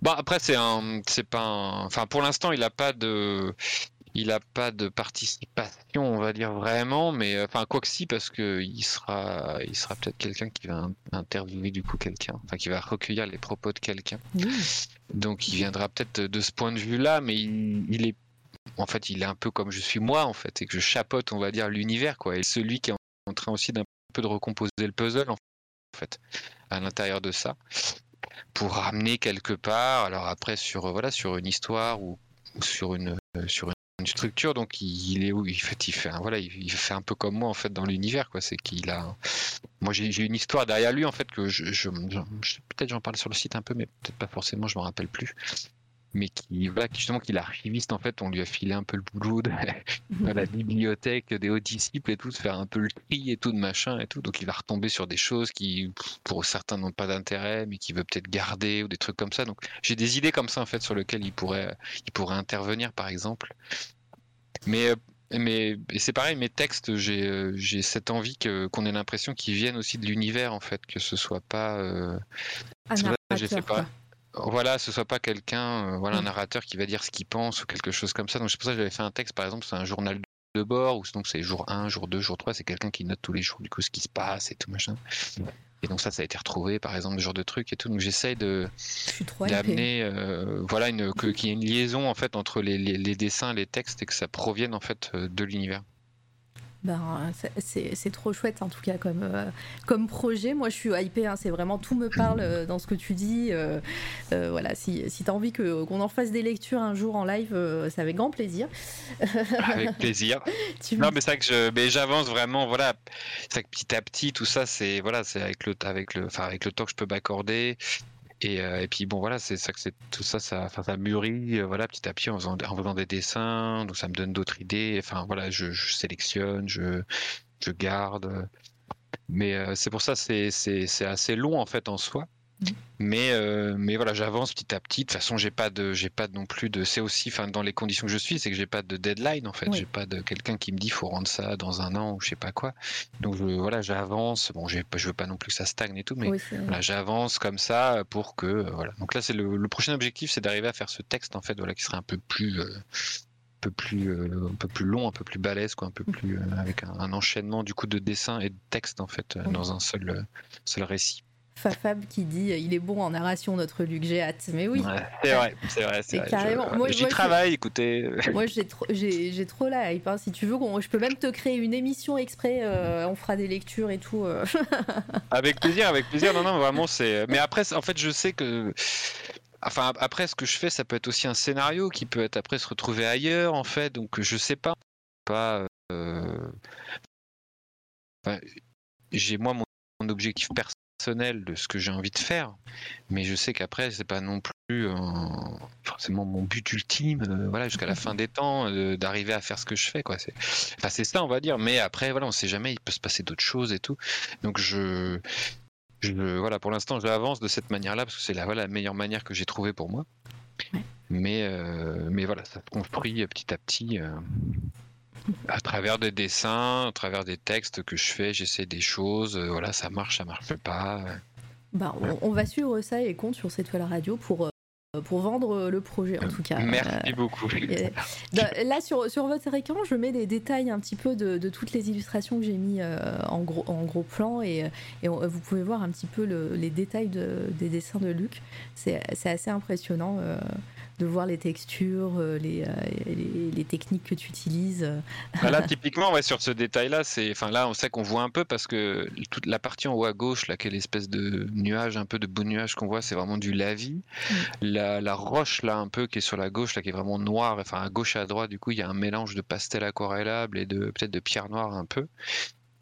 Speaker 2: Bah après c'est un c'est pas un... enfin pour l'instant il a pas de il a pas de participation on va dire vraiment mais euh, enfin quoi que si parce que il sera il sera peut-être quelqu'un qui va in- interviewer du coup quelqu'un. Enfin qui va recueillir les propos de quelqu'un. Donc il viendra peut-être de ce point de vue là mais il, il est en fait il est un peu comme je suis moi en fait et que je chapote on va dire l'univers quoi. Et celui qui est en train aussi d'un peu de recomposer le puzzle en fait à l'intérieur de ça pour ramener quelque part alors après sur euh, voilà sur une histoire ou, ou sur une euh, sur une structure donc il, est où il fait un, voilà il, fait un peu comme moi en fait dans l'univers quoi. C'est qu'il a moi j'ai une histoire derrière lui en fait que je- peut-être j'en parle sur le site un peu mais peut-être pas forcément je m'en rappelle plus mais qui voilà qui, justement qu'il est archiviste en fait on lui a filé un peu le boulot de, la bibliothèque des hauts disciples et tout, de faire un peu le tri et tout, de machin et tout. Donc il va retomber sur des choses qui, pour certains, n'ont pas d'intérêt, mais qu'il veut peut-être garder ou des trucs comme ça. Donc j'ai des idées comme ça en fait sur lesquelles il pourrait, il pourrait intervenir par exemple. Mais euh, mais c'est pareil, mes textes, j'ai euh, cette envie qu'on ait l'impression qu'ils viennent aussi de l'univers en fait, que ce soit pas euh, j'ai fait pas-. Voilà, ce soit pas quelqu'un, euh, voilà, un narrateur qui va dire ce qu'il pense ou quelque chose comme ça. Donc c'est pour ça que j'avais fait un texte, par exemple, c'est un journal de bord, ou donc c'est jour 1, jour 2, jour 3, c'est quelqu'un qui note tous les jours du coup ce qui se passe et tout machin. Et donc ça, ça a été retrouvé, par exemple, ce genre de truc et tout. Donc j'essaye de d'amener, euh, voilà, une, qu'il y ait une liaison en fait entre les, les, les dessins, les textes et que ça provienne en fait euh, de l'univers.
Speaker 1: Ben, c'est- trop chouette en tout cas comme, euh, comme projet. Moi je suis hypée, hein, c'est vraiment tout me parle euh, dans ce que tu dis. euh, voilà, si, si tu as envie que- qu'on en fasse des lectures un jour en live, c'est avec grand plaisir.
Speaker 2: Avec plaisir.
Speaker 1: Tu
Speaker 2: Non, mais c'est vrai que j'avance vraiment, voilà. C'est vrai que petit à petit, tout ça, c'est voilà, c'est avec le, avec le, enfin avec le temps que je peux m'accorder. Et, euh, et puis bon, voilà, c'est ça que c'est tout ça, ça, mûrit, euh, voilà, petit à petit en faisant, des dessins, donc ça me donne d'autres idées. Enfin voilà, je, sélectionne, je, je garde. Mais euh, c'est pour ça, c'est assez long en fait en soi. Mais, euh, mais voilà, j'avance petit à petit. De toute façon, j'ai pas de, j'ai pas non plus de. C'est aussi, enfin, dans les conditions que je suis, c'est que j'ai pas de deadline en fait.
Speaker 1: Oui.
Speaker 2: J'ai pas de quelqu'un qui me dit faut rendre ça dans un an ou je sais pas quoi. Donc je, voilà, j'avance. Bon, j'ai, je veux pas non plus que ça stagne et tout, mais
Speaker 1: Oui,
Speaker 2: voilà, j'avance comme ça pour que euh, voilà. Donc là, c'est le, le prochain objectif, c'est d'arriver à faire ce texte en fait, voilà, qui serait un peu plus, euh, un peu plus, euh, un peu plus long, un peu plus balèze, quoi, un peu plus euh, avec un, un enchaînement du coup de dessin et de texte en fait euh, dans un seul, euh, seul récit.
Speaker 1: Fafab qui dit euh, il est bon en narration notre Luc, j'ai hâte. Mais oui,
Speaker 2: Ouais, c'est vrai, c'est vrai, c'est
Speaker 1: carrément.
Speaker 2: Je-
Speaker 1: Moi-
Speaker 2: J'y travaille, écoutez.
Speaker 1: moi j'ai trop, j'ai, trop la hype. hein. Si tu veux, je peux même te créer une émission exprès. euh, on fera des lectures et tout. euh.
Speaker 2: Avec plaisir, avec plaisir. Non, non, vraiment, c'est. Mais après, en fait, je sais que. Enfin, après, ce que je fais, ça peut être aussi un scénario qui peut être après se retrouver ailleurs, en fait. Donc, je sais pas. Pas. euh, enfin, j'ai moi mon, mon objectif personnel de ce que j'ai envie de faire, mais je sais qu'après, c'est pas non plus euh, forcément mon but ultime. euh, voilà, jusqu'à la fin des temps, euh, d'arriver à faire ce que je fais, quoi. C'est. Enfin, c'est ça, on va dire. Mais après, voilà, on sait jamais. Il peut se passer d'autres choses et tout. Donc, je je, voilà, pour l'instant, j'avance de cette manière-là parce que c'est la, voilà, la meilleure manière que j'ai trouvée pour moi.
Speaker 1: Ouais.
Speaker 2: Mais, euh, mais voilà, ça se construit petit à petit. À travers des dessins, à travers des textes que je fais, j'essaie des choses. euh, voilà, ça marche, ça marche pas. euh.
Speaker 1: Bah, on, on va suivre ça et compte sur cette toile radio pour, euh, pour vendre le projet en tout cas.
Speaker 2: Merci
Speaker 1: Euh,
Speaker 2: beaucoup.
Speaker 1: et- Dans- Là, sur, sur votre écran, je mets les détails un petit peu de, de toutes les illustrations que j'ai mis euh, en, gros, en gros plan et, et on- vous pouvez voir un petit peu le- les détails de- des dessins de Luc. C'est c'est assez impressionnant euh, de voir les textures, euh, les, euh, les, les techniques que tu utilises.
Speaker 2: Bah là, typiquement, ouais, sur ce détail-là, c'est, enfin là, on sait qu'on voit un peu parce que toute la partie en haut à gauche, là, quelle espèce de nuage, un peu de beau nuage qu'on voit, c'est vraiment du lavis.
Speaker 1: Mm.
Speaker 2: La, la roche là, un peu qui est sur la gauche, là, qui est vraiment noire, enfin à gauche et à droite, du coup, il y a un mélange de pastel aquarellable et de peut-être de pierre noire un peu.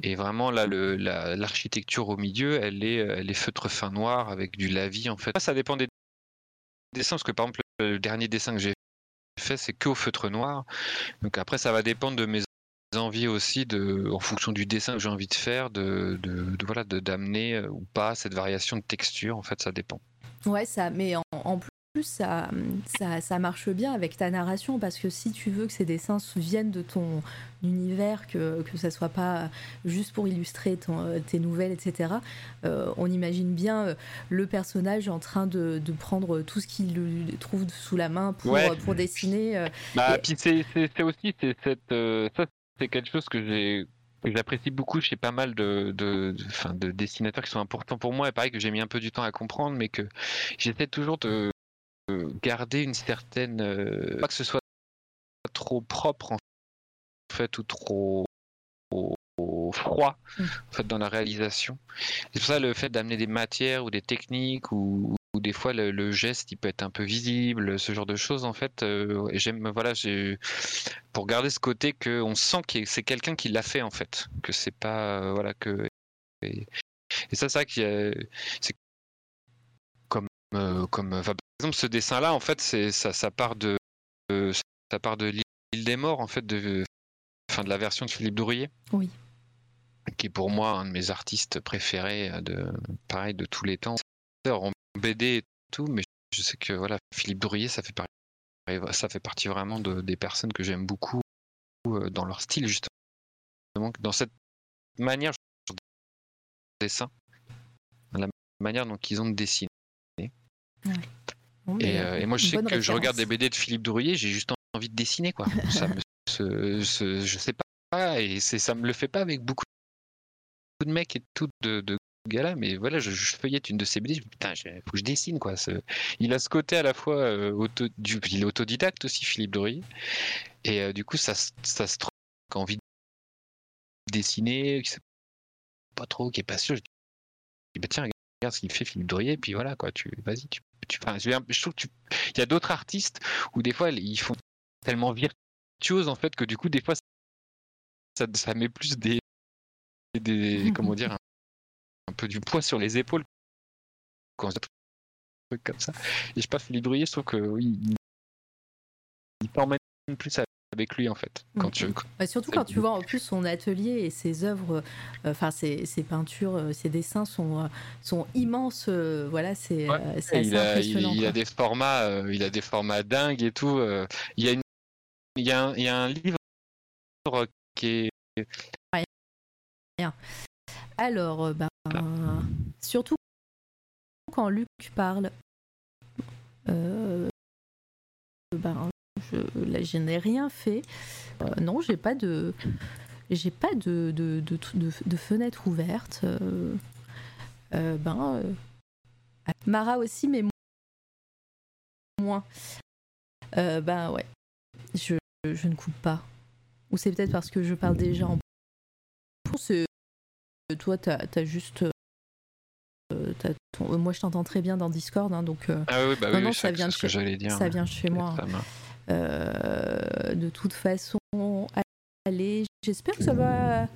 Speaker 2: Et vraiment là, la- l'architecture au milieu, elle est, elle est feutre fin noir avec du lavis en fait. Ça dépend des dessins, parce que par exemple, le dernier dessin que j'ai fait, c'est que au feutre noir. Donc après, ça va dépendre de mes envies aussi, de, en fonction du dessin que j'ai envie de faire, de, de, de- d'amener euh, ou pas cette variation de texture. En fait, ça dépend.
Speaker 1: Ouais, ça, mais en, en plus, ça, ça, ça marche bien avec ta narration parce que si tu veux que ces dessins viennent de ton univers, que, que ça soit pas juste pour illustrer ton- tes nouvelles, etc., euh, on imagine bien euh, le personnage en train de, de prendre tout ce qu'il trouve sous la main pour,
Speaker 2: Ouais.
Speaker 1: pour dessiner. euh,
Speaker 2: Bah,
Speaker 1: Et-
Speaker 2: puis c'est aussi c'est cette euh, ça c'est quelque chose que j'ai j'apprécie beaucoup chez pas mal de de, de, de dessinateurs qui sont importants pour moi et pareil que j'ai mis un peu du temps à comprendre mais que j'essaie toujours de garder une certaine euh, pas que ce soit trop propre en fait ou trop froid en fait dans la réalisation. C'est pour ça le fait d'amener des matières ou des techniques ou, des fois le, geste il peut être un peu visible ce genre de choses en fait euh, j'aime voilà pour garder ce côté que on sent que c'est quelqu'un qui l'a fait en fait que c'est pas euh, voilà que et, et ça c'est ça qui est- c'est euh, comme enfin, par exemple ce dessin là en fait c'est ça ça part de euh, ça part de l'île des morts en fait de enfin de la version de Philippe
Speaker 1: Oui.
Speaker 2: qui est pour moi un de mes artistes préférés euh, de pareil de tous les temps. En BD et tout mais je sais que voilà Philippe Dourier ça fait partie ça fait partie vraiment de, des personnes que j'aime beaucoup euh, dans leur style justement. Dans cette manière de dessin la manière dont ils ont de dessiner
Speaker 1: bon,
Speaker 2: et, euh, et moi je sais que je regarde des. BD de Philippe Dourier j'ai juste envie de dessiner quoi. Ça me je sais pas et c'est ça me le fait pas avec beaucoup de mecs et tout de, de gars là mais voilà je, je feuillette une de ses BD je me dis, putain il faut que je dessine quoi. Ce- il a ce côté à la fois euh, auto, du, il est autodidacte aussi Philippe Dourier et euh, du coup ça, se- ça se trouve envie de dessiner qui sait pas trop qui est pas sûr. Je dis bah tiens regarde ce qu'il fait Philippe Dourier puis voilà quoi tu vas-y tu, tu enfin, je, je trouve que tu il y a d'autres artistes où des fois ils font tellement virtuose en fait que du coup des fois ça, ça met plus des, des comment dire un, un peu du poids sur les épaules quand un truc comme ça. Et je sais pas Philippe Brouillet je trouve que oui il, t'emmène plus avec lui en fait quand tu
Speaker 1: Bah, surtout quand tu vois en plus son atelier et ses œuvres, euh, enfin ses, ses peintures, euh, ses dessins sont, euh, sont immenses. euh, voilà, c'est
Speaker 2: Ouais,
Speaker 1: euh, assez
Speaker 2: il a, il,
Speaker 1: impressionnant.
Speaker 2: il a des formats euh, il a des formats dingues et tout euh, il y a une il y a un, il y a un livre qui est
Speaker 1: Alors, euh, ben, surtout quand Luc parle, euh, ben, je, là, je n'ai rien fait. Euh, non, j'ai pas de, j'ai pas de, de, de, de- de fenêtre ouverte. Euh, euh, ben, Mara aussi, mais moins. Ben ouais, je, je ne coupe pas. Ou c'est peut-être parce que je parle déjà en toi, t'as as juste. ton- moi, je t'entends très bien dans Discord, hein, donc euh,
Speaker 2: ah oui bah
Speaker 1: Non,
Speaker 2: oui,
Speaker 1: non, ça vient de
Speaker 2: que
Speaker 1: chez-
Speaker 2: j'allais dire
Speaker 1: ça vient chez moi. De toute façon, allez, j'espère que ça va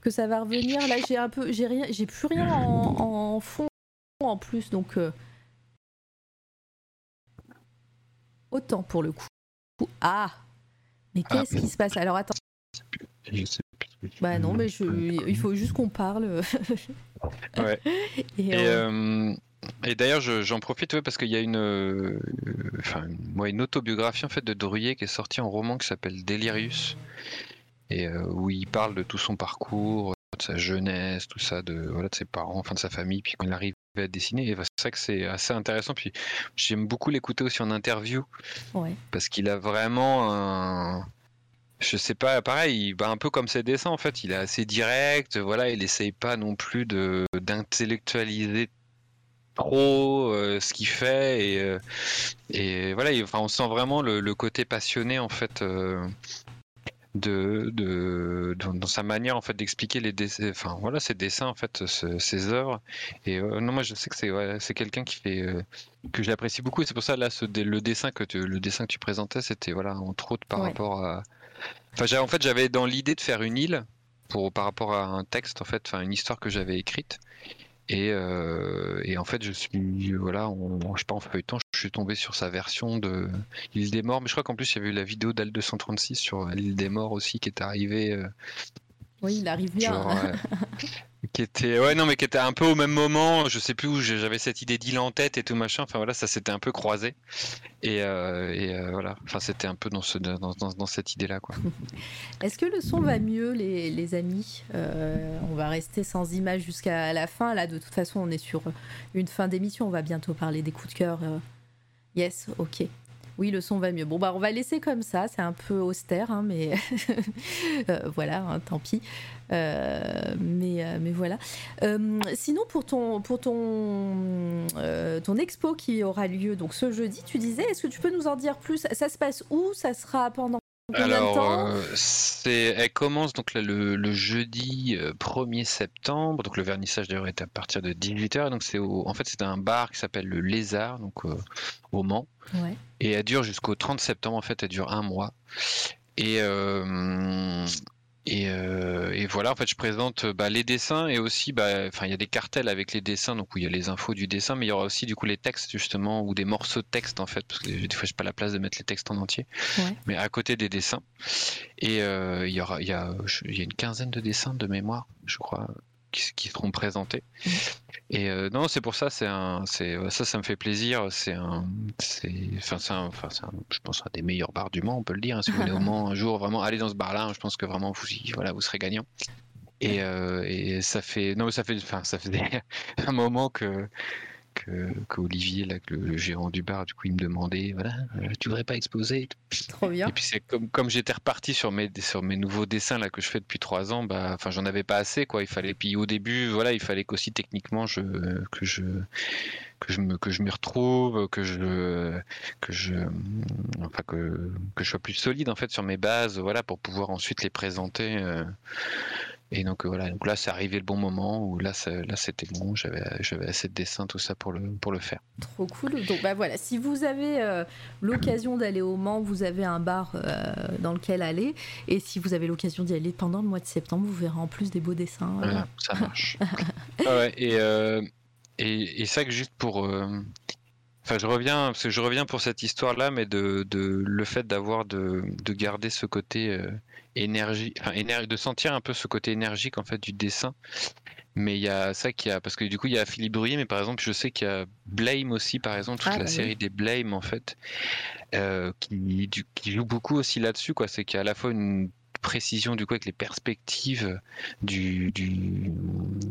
Speaker 1: que ça va revenir. Là, j'ai un peu, j'ai rien, j'ai plus rien en, en fond en plus, donc euh, autant pour le coup. Ah, mais
Speaker 2: Ah.
Speaker 1: qu'est-ce qui se passe? Alors attends,
Speaker 2: Je sais plus.
Speaker 1: bah non, mais je, il faut juste qu'on parle.
Speaker 2: Ouais.
Speaker 1: Et,
Speaker 2: Et,
Speaker 1: euh,
Speaker 2: euh, et d'ailleurs, je- j'en profite ouais, parce qu'il y a une, euh, enfin, une- moi, une autobiographie en fait de Drouillet qui est sortie en roman qui s'appelle Delirius et où il parle de tout son parcours, de sa jeunesse, tout ça, de voilà de ses parents, enfin de sa famille, puis quand il arrive à dessiner. Et c'est vrai que c'est assez intéressant. Puis j'aime beaucoup l'écouter aussi en interview. Parce qu'il a vraiment un. Je sais pas, pareil, un peu comme ses dessins en fait, il est assez direct, voilà, il essaye pas non plus de d'intellectualiser trop euh, ce qu'il fait et, euh, et voilà, enfin, on sent vraiment le, côté passionné en fait euh, de, de, dans sa manière en fait d'expliquer les dessins, enfin voilà ses dessins en fait, ses œuvres. Et non, moi je sais que c'est c'est quelqu'un qui fait que j'apprécie beaucoup. Et c'est pour ça là ce, le dessin que tu, le dessin que tu présentais, c'était voilà entre autres par rapport à. Enfin, en fait j'avais dans l'idée de faire une île pour par rapport à un texte en fait, enfin une histoire que j'avais écrite. Et, euh, et, en fait, je suis, voilà, on, je sais pas, en feuilletant, je suis tombé sur sa version de l'île des morts. Mais je crois qu'en plus, il y avait eu la vidéo d'Al 236 sur l'île des morts aussi qui est arrivée.
Speaker 1: Oui, il arrive bien.
Speaker 2: qui était ouais non mais qui était un peu au même moment. Je sais plus où j'avais cette idée d'île en tête et tout machin. Enfin voilà ça s'était un peu croisé. Et, euh, et euh, voilà. Enfin c'était un peu dans ce dans, dans, cette idée là quoi.
Speaker 1: Est-ce que le son va mieux les, les amis? Euh, on va rester sans image jusqu'à la fin. Là de toute façon on est sur une fin d'émission. On va bientôt parler des coups de cœur. Yes ok oui, le son va mieux. Bon, bah, on va laisser comme ça. C'est un peu austère, hein, mais euh, voilà, hein, tant pis. Euh, mais, euh, mais voilà. sinon, pour ton, pour ton, ton expo qui aura lieu donc ce jeudi, tu disais, est-ce que tu peux nous en dire plus? Ça se passe où? Ça sera pendant
Speaker 2: alors, euh, c'est, elle commence donc le, jeudi 1er euh, septembre. Donc le vernissage d'ailleurs est à partir de 18h. Donc c'est en fait c'est un bar qui s'appelle le Lézard, donc euh, au Mans. Et elle dure jusqu'au 30 septembre. En fait, elle dure un mois. Et euh, et, voilà, en fait, je présente bah, les dessins et aussi, bah, enfin, il y a des cartels avec les dessins, donc où il y a les infos du dessin, mais il y aura aussi du coup les textes justement ou des morceaux de texte en fait, parce que des fois, j'ai pas la place de mettre les textes en entier, mais à côté des dessins. Et euh, il y aura, il y a, il y a une quinzaine de dessins de mémoire, je crois, qui, seront présentés. Mmh. Et euh, non, c'est pour ça, c'est un, c'est ça, ça me fait plaisir. C'est un, c'est, enfin, c'est enfin, je pense un des meilleurs bars du Mans, on peut le dire. Hein. si vous voulez au Mans un jour, vraiment aller dans ce bar-là, je pense que vraiment vous, voilà, vous serez gagnant. Et, euh, et ça fait, non, ça fait, enfin, ça fait un moment que que, Olivier, là, le, gérant du bar, du coup, il me demandait, voilà, euh, tu voudrais pas exposer?
Speaker 1: Trop bien.
Speaker 2: Et puis c'est comme, comme j'étais reparti sur mes, sur mes nouveaux dessins là que je fais depuis trois ans, bah, enfin, j'en avais pas assez, quoi. Il fallait, puis au début, voilà, il fallait qu'aussi techniquement, je, que je, que je me, que je m'y retrouve, que je, que je, enfin, que, que je sois plus solide en fait sur mes bases, voilà, pour pouvoir ensuite les présenter. Euh, et donc euh, voilà, donc là c'est arrivé le bon moment où là là c'était bon, j'avais j'avais assez de dessins tout ça pour le pour le faire.
Speaker 1: Trop cool. Donc bah voilà, si vous avez euh, l'occasion d'aller au Mans, vous avez un bar euh, dans lequel aller et si vous avez l'occasion d'y aller pendant le mois de septembre, vous verrez en plus des beaux dessins.
Speaker 2: ça marche. ah ouais, et, et, et ça que juste pour Enfin, je reviens parce que je reviens pour cette histoire-là, mais de, de, le fait d'avoir de, de garder ce côté énergie, enfin, de sentir un peu ce côté énergique en fait du dessin. Mais il y a ça qui a, parce que du coup il y a Philippe Brouillet, mais par exemple je sais qu'il y a Blame aussi, par exemple toute ah, la bah série des Blame en fait, euh, qui, qui joue beaucoup aussi là-dessus quoi. C'est qu'il y a à la fois une précision du coup avec les perspectives du,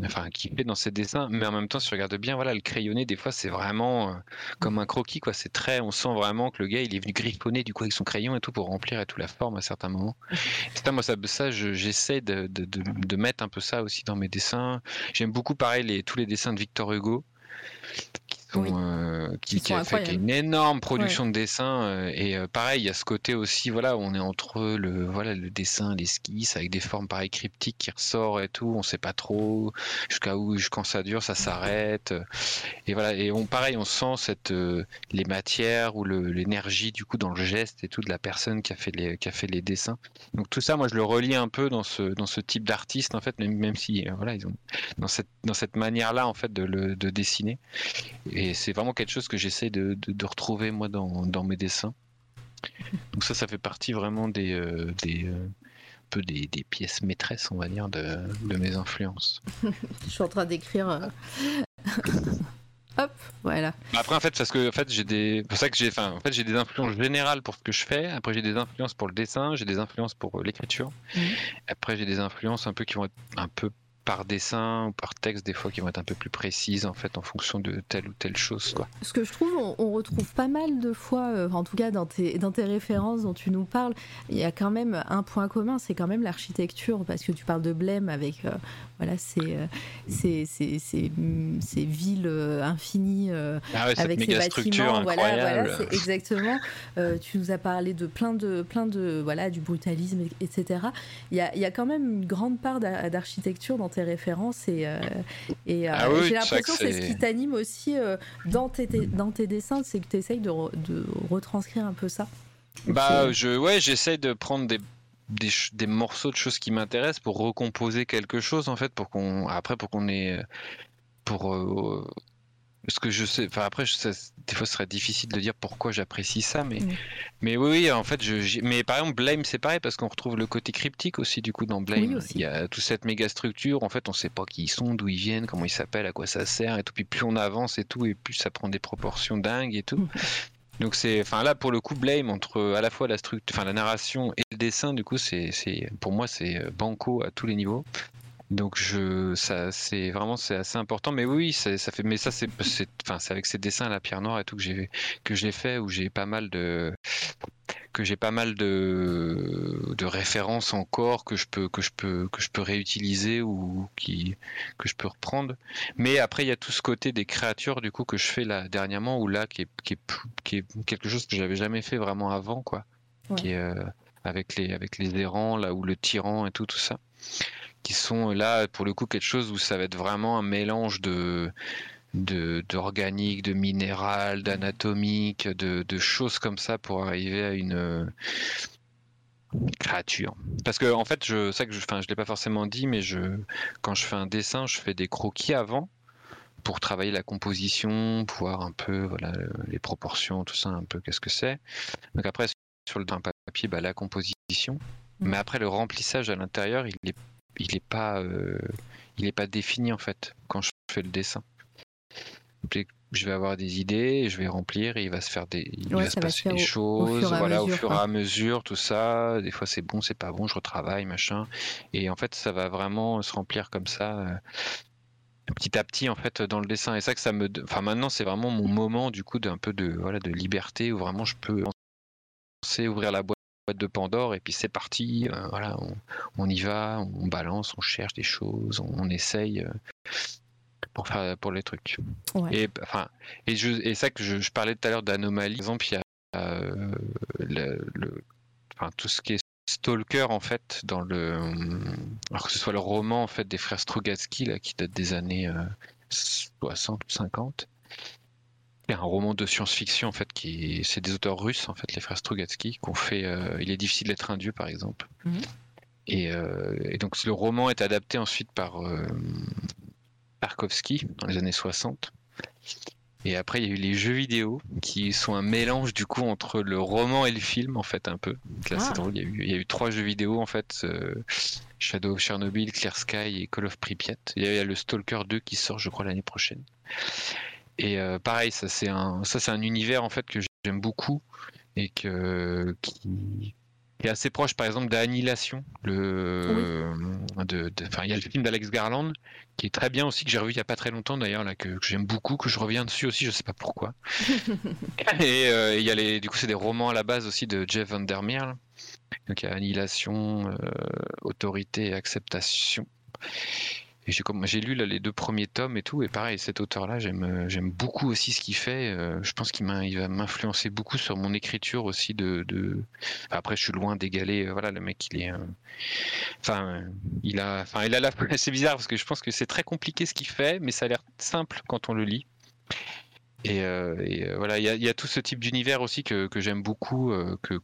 Speaker 2: enfin qui fait dans ses dessins. Mais en même temps si tu regardes bien voilà le crayonné des fois c'est vraiment euh, comme un croquis quoi. C'est très on sent vraiment que le gars il est venu griffonner du coup avec son crayon et tout pour remplir et tout la forme à certains moments. Ça moi ça, ça j'essaie de, de, de, mettre un peu ça aussi dans mes dessins. J'aime beaucoup pareil les, tous les dessins de Victor Hugo euh, qui, a fait une énorme production de dessins euh, et euh, pareil il y a ce côté aussi voilà on est entre le voilà le dessin l'esquisse avec des formes pareil cryptiques qui ressort et tout on sait pas trop jusqu'à où quand ça dure ça s'arrête et voilà et on pareil on sent cette les matières ou l'énergie du coup dans le geste et tout de la personne qui a fait les qui a fait les dessins. Donc tout ça moi je le relie un peu dans ce dans ce type d'artiste en fait même, même si voilà ils ont dans cette dans cette manière là en fait de le de dessiner et, et c'est vraiment quelque chose que j'essaie de, retrouver moi dans, mes dessins. Donc ça, ça fait partie vraiment des, euh, des euh, peu des, pièces maîtresses, on va dire, de, mes influences.
Speaker 1: Je suis en train d'écrire. Euh, hop, voilà.
Speaker 2: Après, en fait, parce que en fait, j'ai des, pour ça que j'ai, enfin, en fait, j'ai des influences générales pour ce que je fais. Après, j'ai des influences pour le dessin, j'ai des influences pour l'écriture.
Speaker 1: Mhm.
Speaker 2: Après, j'ai des influences un peu qui vont être un peu par dessin ou par texte des fois qui vont être un peu plus précises en fait en fonction de telle ou telle chose quoi.
Speaker 1: Ce que je trouve, on, on retrouve pas mal de fois, euh, en tout cas dans tes, dans tes références dont tu nous parles, il y a quand même un point commun, c'est quand même l'architecture, parce que tu parles de Blême avec euh, voilà, ces, euh, ces, ces, ces, ces villes euh, infinies
Speaker 2: Ah ouais,
Speaker 1: avec ces bâtiments, voilà, c'est exactement. Tu nous as parlé de plein de, plein de, voilà, du brutalisme, et- etc. Il y a, il y a quand même une grande part d'a- d'architecture dans tes références et, euh, et euh,
Speaker 2: Ah oui,
Speaker 1: j'ai l'impression
Speaker 2: que
Speaker 1: c'est ce qui t'anime aussi euh, dans, tes, tes- dans tes dessins, c'est que tu essayes de, re- de retranscrire un peu ça.
Speaker 2: Bah,
Speaker 1: C'est-
Speaker 2: je, ouais, j'essaie de prendre des, des, ch- des morceaux de choses qui m'intéressent pour recomposer quelque chose en fait, pour qu'on, après, pour qu'on ait, pour, euh, ce que je sais, enfin après, je sais, des fois, ce serait difficile de dire pourquoi j'apprécie ça, mais, mais oui, oui, en fait, je, mais par exemple, Blame, c'est pareil parce qu'on retrouve le côté cryptique aussi du coup dans Blame.
Speaker 1: Oui.
Speaker 2: Il y a toute cette méga structure, en fait, on sait pas qui ils sont, d'où ils viennent, comment ils s'appellent, à quoi ça sert et tout. Puis plus on avance et tout, et plus ça prend des proportions dingues et tout. Donc c'est, enfin là pour le coup Blame entre à la fois la structure, enfin la narration et le dessin du coup c'est, c'est pour moi c'est euh, banco à tous les niveaux. Donc je, ça c'est vraiment c'est assez important. Mais oui ça, ça fait, mais ça c'est, enfin c'est avec ces dessins à la pierre noire et tout que j'ai que je l'ai fait où j'ai pas mal de que j'ai pas mal de, de références encore que je peux que je peux que je peux réutiliser ou qui que je peux reprendre. Mais après il y a tout ce côté des créatures du coup que je fais là dernièrement ou là qui est qui est, plus- qui est quelque chose que j'avais jamais fait vraiment avant quoi.
Speaker 1: Ouais.
Speaker 2: Qui est euh, avec les avec les errants là ou le tyran et tout tout ça qui sont là pour le coup quelque chose où ça va être vraiment un mélange de de d'organique, de minéral, d'anatomique, de, de choses comme ça pour arriver à une créature. Parce que en fait, je ça que je, enfin, je l'ai pas forcément dit, mais je quand je fais un dessin, je fais des croquis avant pour travailler la composition, pour voir un peu voilà les proportions, tout ça, un peu qu'est-ce que c'est. Donc après sur le papier, bah, la composition.
Speaker 1: Mm.
Speaker 2: Mais après le remplissage à l'intérieur, il est il est pas euh, il est pas défini en fait quand je fais le dessin. Je vais avoir des idées, je vais remplir, et il va se faire des, il
Speaker 1: Ouais,
Speaker 2: va se
Speaker 1: va
Speaker 2: passer des
Speaker 1: au- au
Speaker 2: choses,
Speaker 1: à
Speaker 2: voilà, au fur et à mesure, tout ça. Des fois c'est bon, c'est pas bon, je retravaille, machin. Et en fait, ça va vraiment se remplir comme ça. euh, petit à petit en fait dans le dessin et ça que ça me enfin maintenant c'est vraiment mon moment du coup d'un peu de voilà de liberté où vraiment je peux lancer ouvrir la boîte de Pandore et puis c'est parti euh, voilà on, on y va on balance on cherche des choses on, on essaye euh, pour faire pour les trucs
Speaker 1: Ouais.
Speaker 2: et enfin et je et ça que je, je parlais tout à l'heure d'anomalie par exemple il y a euh, le, le- enfin tout ce qui est Stalker en fait dans le alors que ce soit le roman en fait des frères Strugatsky là qui date des années euh, 60 ou 50 c'est un roman de science-fiction en fait qui c'est des auteurs russes en fait les frères Strugatsky qu'on fait euh, il est difficile d'être un dieu par exemple
Speaker 1: Mhm.
Speaker 2: et, euh, et donc le roman est adapté ensuite par euh, Tarkovsky dans les années 60 et après, il y a eu les jeux vidéo qui sont un mélange du coup entre le roman et le film en fait un peu. Donc là,
Speaker 1: Ah.
Speaker 2: c'est drôle. Il y, a eu, il y a eu trois jeux vidéo en fait euh, Shadow of Chernobyl, Clear Sky et Call of Pripyat. Il y a, il y a le Stalker 2 qui sort, je crois, l'année prochaine. Et euh, pareil, ça c'est un, ça c'est un univers en fait que j'aime beaucoup et que qui est assez proche, par exemple, d'Annihilation. Le, de- il y a le film d'Alex Garland qui est très bien aussi que j'ai revu il y a pas très longtemps d'ailleurs là que, que j'aime beaucoup, que je reviens dessus aussi, je sais pas pourquoi. et euh, il y a les, du coup, c'est des romans à la base aussi de Jeff Vandermeer. Donc il y a Annihilation, euh, Autorité et Acceptation. J'ai lu les deux premiers tomes et tout, et pareil, cet auteur-là, j'aime euh, beaucoup aussi ce qu'il fait. euh, je pense qu'il va m'influencer beaucoup sur mon écriture aussi. Après, je suis loin d'égaler. euh, le mec, il est, euh, a, enfin, il. C'est bizarre parce que je pense que c'est très compliqué ce qu'il fait, mais ça a l'air simple quand on le lit. Il y, a- tout ce type d'univers aussi que, j'aime beaucoup,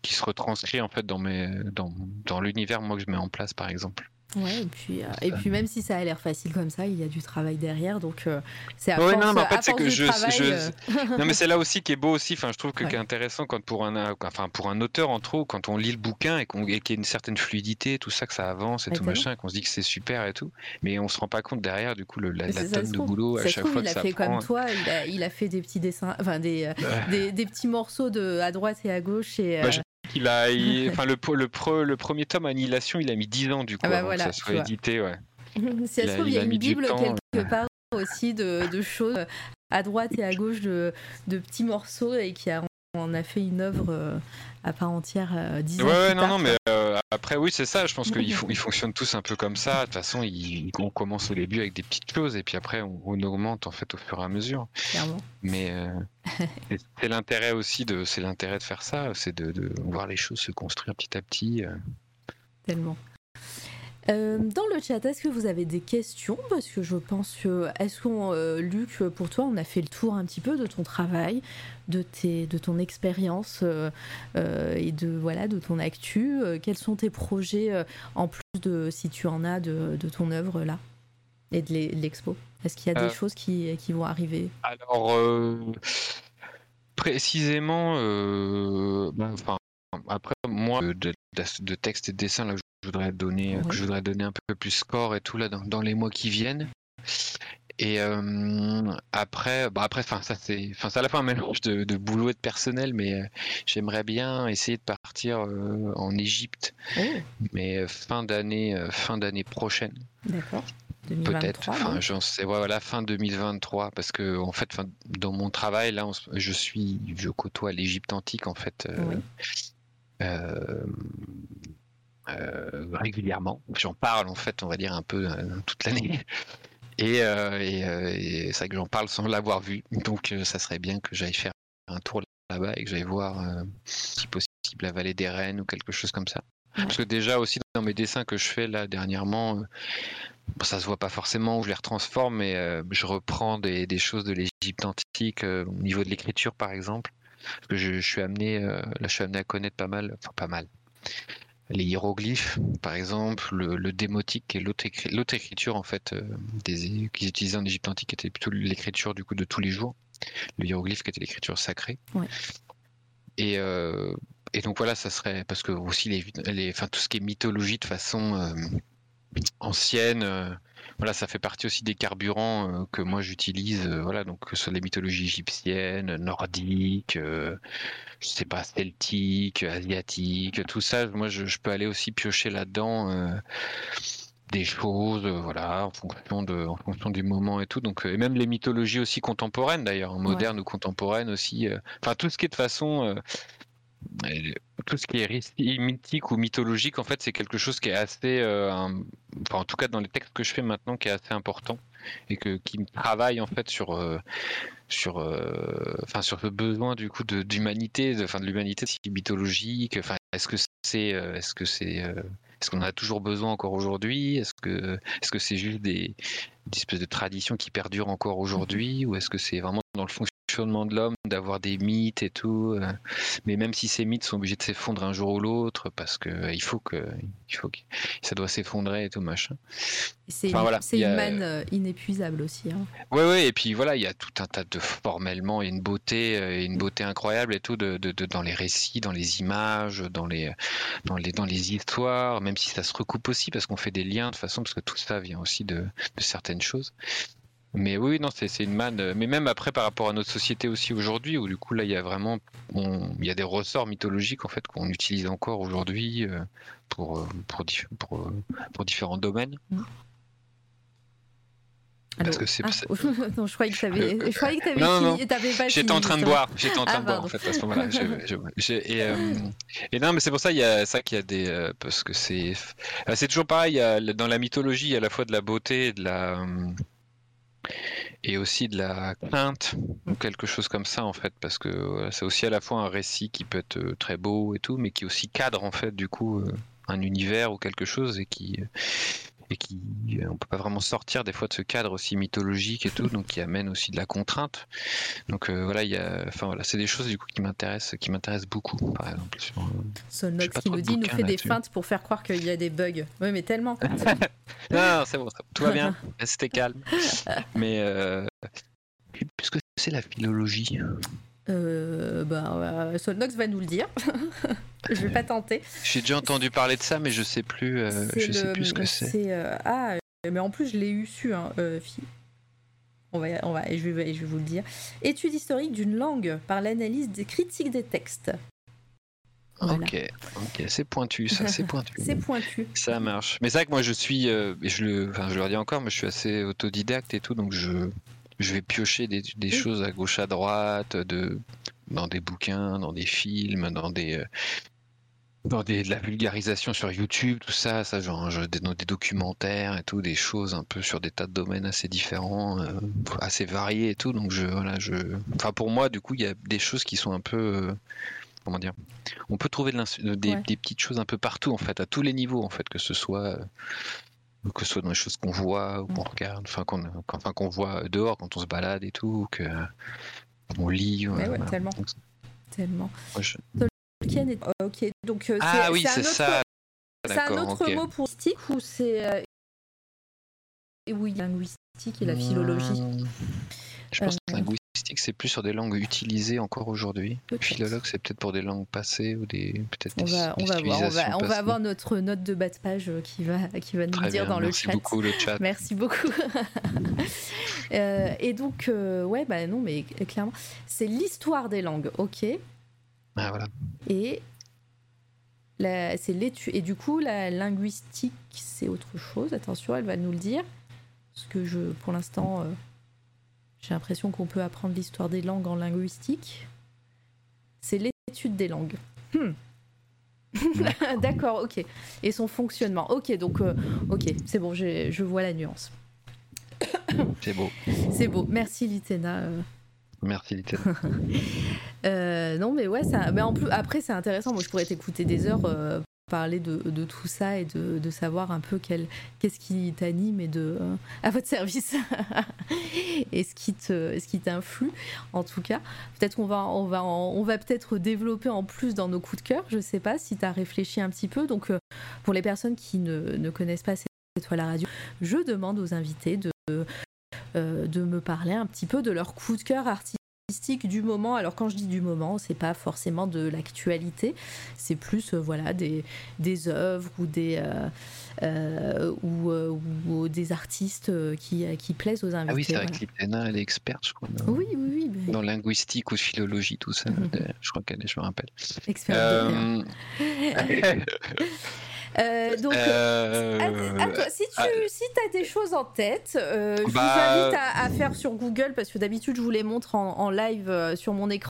Speaker 2: qui se retranscrit en fait dans l'univers que je mets en place, par exemple.
Speaker 1: Ouais, et puis, euh, et puis même si ça a l'air facile comme ça, il y a du travail derrière, donc euh, c'est à
Speaker 2: Ouais,
Speaker 1: force,
Speaker 2: non, mais en
Speaker 1: à
Speaker 2: fait, c'est que je-
Speaker 1: travail,
Speaker 2: je-
Speaker 1: euh,
Speaker 2: Non mais c'est là aussi qui est beau aussi. Enfin, je trouve que
Speaker 1: Ouais.
Speaker 2: qui est intéressant quand pour un, enfin pour un auteur en trop, quand on lit le bouquin et qu'on qu'il y a une certaine fluidité, tout ça, que ça avance et
Speaker 1: Ouais,
Speaker 2: tout machin, qu'on se dit que c'est super et tout, mais on se rend pas compte derrière du coup le, la, la tonne de boulot à chaque
Speaker 1: trouve,
Speaker 2: fois
Speaker 1: il
Speaker 2: que
Speaker 1: a
Speaker 2: ça
Speaker 1: fait
Speaker 2: prend.
Speaker 1: comme toi, il a, il a fait des petits dessins, enfin des,
Speaker 2: Ouais.
Speaker 1: des, des petits morceaux de à droite et à gauche et
Speaker 2: Bah, Il a, il- enfin le, le, le premier tome Annihilation, il a mis 10 ans du coup
Speaker 1: Ah bah voilà,
Speaker 2: que ça soit édité, ouais.
Speaker 1: si
Speaker 2: il
Speaker 1: elle
Speaker 2: a-
Speaker 1: se trouve, il y a une bible
Speaker 2: temps,
Speaker 1: quelque part aussi de, de choses à droite et à gauche de, de petits morceaux et qui a, en a fait une œuvre euh, à part entière euh, dix ans
Speaker 2: Ouais,
Speaker 1: plus
Speaker 2: ouais, non,
Speaker 1: tard,
Speaker 2: non, mais euh, après, oui, c'est ça. Je pense qu'ils fon- ils fonctionnent tous un peu comme ça. De toute façon, ils- on commence au début avec des petites choses et puis après, on, on augmente en fait au fur et à mesure.
Speaker 1: clairement.
Speaker 2: Mais euh, c'est l'intérêt aussi de, c'est l'intérêt de faire ça, c'est de, de voir les choses se construire petit à petit. euh.
Speaker 1: Tellement. Euh, dans le chat, est-ce que vous avez des questions? Parce que je pense que, est-ce qu'on, euh, Luc, pour toi, on a fait le tour un petit peu de ton travail, de, tes, de ton expérience euh, et de, voilà, de ton actu? Quels sont tes projets, en plus de, si tu en as, de, de ton œuvre là? Et de l'e- de l'expo? Est-ce qu'il y a des choses qui, qui vont arriver?
Speaker 2: Alors, précisément, ben, enfin, après, moi, de, texte et de dessin, là, je voudrais donner,
Speaker 1: Ouais.
Speaker 2: que je voudrais donner un peu plus score et tout là dans, dans les mois qui viennent. Et euh, après, bah après, enfin ça c'est, enfin c'est à la fois un mélange de, de boulot et de personnel, mais euh, j'aimerais bien essayer de partir euh, en Égypte,
Speaker 1: Oh,
Speaker 2: mais euh, fin d'année, euh, fin d'année prochaine
Speaker 1: d'accord.
Speaker 2: peut-être.
Speaker 1: 2023.
Speaker 2: Enfin, j'en sais, ouais, voilà, fin 2023, parce que en fait, dans mon travail là, on je suis, je côtoie l'Égypte antique en fait. euh,
Speaker 1: Oui.
Speaker 2: Euh, euh, régulièrement. J'en parle en fait, on va dire un peu euh, toute l'année. Et, et, et c'est vrai que j'en parle sans l'avoir vu. Donc ça serait bien que j'aille faire un tour là-bas et que j'aille voir, si possible, la vallée des Rennes ou quelque chose comme ça.
Speaker 1: Ouais.
Speaker 2: Parce que déjà aussi dans mes dessins que je fais là dernièrement, ça se voit pas forcément où je les retransforme, mais je reprends des, des choses de l'Égypte antique au niveau de l'écriture par exemple. Parce que je, je suis amené, euh, là je suis amené à connaître pas mal, enfin pas mal, les hiéroglyphes, par exemple, le, le démotique, est l'autre écri- l'autre écriture en fait euh, des- qu'ils utilisaient en Égypte antique, qui était plutôt l'écriture du coup de tous les jours. Le hiéroglyphe qui était l'écriture sacrée.
Speaker 1: Ouais.
Speaker 2: Et, euh, et donc voilà, ça serait parce que aussi les, les, enfin tout ce qui est mythologie de façon euh, ancienne, voilà, ça fait partie aussi des carburants euh, que moi j'utilise. euh, voilà, donc que ce soit les mythologies égyptiennes, nordiques. euh, je sais pas, celtique, asiatique, tout ça, moi je, je peux aller aussi piocher là-dedans des choses, euh, voilà, en fonction de, en fonction du moment et tout. Donc, euh, et même les mythologies aussi contemporaines d'ailleurs, modernes ou contemporaines aussi. euh, Enfin, tout ce qui est de façon, tout ce qui est mythique ou mythologique, en fait, c'est quelque chose qui est assez, euh, un- enfin, en tout cas dans les textes que je fais maintenant, qui est assez important et que qui me travaille en fait sur euh, sur euh, enfin sur ce besoin du coup de d'humanité de enfin de l'humanité mythologique enfin est-ce que c'est euh, est-ce que c'est euh, est-ce qu'on en a toujours besoin encore aujourd'hui? Est-ce que est-ce que c'est juste des, des espèces de traditions qui perdurent encore aujourd'hui ou est-ce que c'est vraiment dans le fonctionnement de l'homme d'avoir des mythes et tout euh, mais même si ces mythes sont obligés de s'effondrer un jour ou l'autre parce que euh, il faut que il faut que ça doit s'effondrer et tout machin
Speaker 1: C'est
Speaker 2: Enfin,
Speaker 1: une,
Speaker 2: voilà,
Speaker 1: une
Speaker 2: a-
Speaker 1: manne euh, inépuisable aussi. hein.
Speaker 2: Ouais, ouais, et puis voilà, il y a tout un tas de formellement, a une beauté, une beauté incroyable et tout de, de- de- dans les récits, dans les images, dans les, dans les, dans les histoires, même si ça se recoupe aussi parce qu'on fait des liens de façon, parce que tout ça vient aussi de, de certaines choses. Mais oui, non, c'est une manne. Mais même après, par rapport à notre société aussi aujourd'hui, où du coup là, il y a vraiment, il y a des ressorts mythologiques en fait qu'on utilise encore aujourd'hui euh, pour, euh, pour, pour, euh, pour différents domaines. Parce que c'est-
Speaker 1: Ah, non, je croyais que t'avais, je croyais que t'avais
Speaker 2: Non, non,
Speaker 1: pas
Speaker 2: J'étais en train de boire, j'étais en train
Speaker 1: Ah,
Speaker 2: de boire en fait à ce moment-là. Et, euh, et non, mais c'est pour ça il y a ça qu'il y a des euh, parce que c'est euh, c'est toujours pareil. dans la mythologie, il y a à la fois de la beauté, et de la et aussi de la crainte ou quelque chose comme ça en fait, parce que voilà, c'est aussi à la fois un récit qui peut être euh, très beau et tout, mais qui aussi cadre en fait du coup un univers ou quelque chose et qui et qui on peut pas vraiment sortir des fois de ce cadre aussi mythologique et tout, donc qui amène aussi de la contrainte. Donc euh, voilà, il y a, enfin voilà, c'est des choses du coup qui m'intéressent, qui m'intéressent beaucoup, par exemple. Sur, euh,
Speaker 1: Solnox qui nous dit, nous fait des feintes pour faire croire qu'il y a des bugs. Oui, mais tellement.
Speaker 2: Non, non, c'est bon, tout va bien, restez calme. Mais euh, puisque c'est la philologie,
Speaker 1: Euh, bah, Solnox va nous le dire. je vais pas tenter.
Speaker 2: j'ai déjà entendu parler de ça, mais je sais plus, euh, je sais plus ce que c'est.
Speaker 1: euh, ah, mais en plus, je l'ai eu su, hein, euh, fi- On va, on va, et je vais, je vais vous le dire. Étude historique d'une langue par l'analyse des critiques des textes. Voilà.
Speaker 2: Ok, ok, c'est pointu, ça, c'est pointu.
Speaker 1: C'est pointu.
Speaker 2: Ça marche. Mais c'est vrai que moi je suis, et je le, enfin je le redis encore, mais je suis assez autodidacte et tout, donc je, je vais piocher des, des
Speaker 1: Oui.
Speaker 2: choses à gauche à droite, de, dans des bouquins, dans des films, dans des, euh, dans des, de la vulgarisation sur YouTube, tout ça, ça genre je- des, des documentaires et tout, des choses un peu sur des tas de domaines assez différents, euh, assez variés et tout. Donc je, voilà, je, enfin pour moi du coup il y a des choses qui sont un peu euh, comment dire on peut trouver de des,
Speaker 1: Ouais.
Speaker 2: des petites choses un peu partout en fait, à tous les niveaux en fait, que ce soit que ce soit dans les choses qu'on voit ou qu'on regarde, enfin qu'on enfin, qu'on voit dehors quand on se balade et tout, ou que on lit.
Speaker 1: Mais ouais, tellement.
Speaker 2: Donc,
Speaker 1: Tellement.
Speaker 2: moi, je-
Speaker 1: Tolkien est- Ok, donc euh,
Speaker 2: Ah
Speaker 1: c'est
Speaker 2: oui,
Speaker 1: c'est un
Speaker 2: c'est
Speaker 1: autre-
Speaker 2: ça.
Speaker 1: C'est un autre mot pour linguistique ou c'est. euh, Oui, linguistique et la philologie.
Speaker 2: Je pense que
Speaker 1: Euh,
Speaker 2: linguistique, c'est plus sur des langues utilisées encore aujourd'hui. Philologue, c'est peut-être pour des langues passées ou des peut-être
Speaker 1: On
Speaker 2: des,
Speaker 1: va, on
Speaker 2: des
Speaker 1: va voir. On va, on va
Speaker 2: passées.
Speaker 1: avoir notre note de bas de page euh, qui va, qui va nous
Speaker 2: Très
Speaker 1: dire
Speaker 2: bien,
Speaker 1: dans le
Speaker 2: merci
Speaker 1: chat.
Speaker 2: beaucoup le chat.
Speaker 1: Merci beaucoup. Euh, et donc, euh, ouais, bah non, mais clairement, c'est l'histoire des langues, ok.
Speaker 2: Ah, voilà.
Speaker 1: Et la- c'est l'étude. Et du coup, la linguistique, c'est autre chose. Attention, elle va nous le dire. Parce que je, pour l'instant, euh, j'ai l'impression qu'on peut apprendre l'histoire des langues en linguistique. C'est l'étude des langues. Hmm. D'accord, ok. Et son fonctionnement. Ok, donc, euh, ok, c'est bon, j'ai- je vois la nuance.
Speaker 2: C'est beau.
Speaker 1: C'est beau. Merci, Litena. euh.
Speaker 2: Merci Little.
Speaker 1: Euh, non, mais ouais, ça, mais en plus, après, c'est intéressant. Moi, je pourrais t'écouter des heures euh, parler de, de tout ça et de, de savoir un peu qu'est-ce qui t'anime et de, euh, à votre service et ce qui, te, ce qui t'influe, en tout cas. Peut-être qu'on va, on va, on va peut-être développer en plus dans nos coups de cœur. Je sais pas si tu as réfléchi un petit peu. Donc, euh, pour les personnes qui ne, ne connaissent pas cette fois la radio, je demande aux invités de, euh, de me parler un petit peu de leur coup de cœur artistique du moment. Alors quand je dis du moment, c'est pas forcément de l'actualité, c'est plus euh, voilà des, des œuvres ou des euh, euh, ou, ou des artistes qui, qui plaisent aux invités.
Speaker 2: Ah oui, c'est vrai
Speaker 1: voilà.
Speaker 2: que elle est experte, je crois. dans-
Speaker 1: Oui, oui, oui, mais
Speaker 2: Dans linguistique ou philologie, tout ça.
Speaker 1: Mhm.
Speaker 2: Je crois qu'elle est, je me rappelle.
Speaker 1: expert de rien.
Speaker 2: Euh,
Speaker 1: donc,
Speaker 2: euh,
Speaker 1: À, à toi, si tu
Speaker 2: ah.
Speaker 1: si as des choses en tête, euh, je
Speaker 2: Bah,
Speaker 1: vous invite à, à faire sur Google parce que d'habitude je vous les montre en, en live sur mon écran.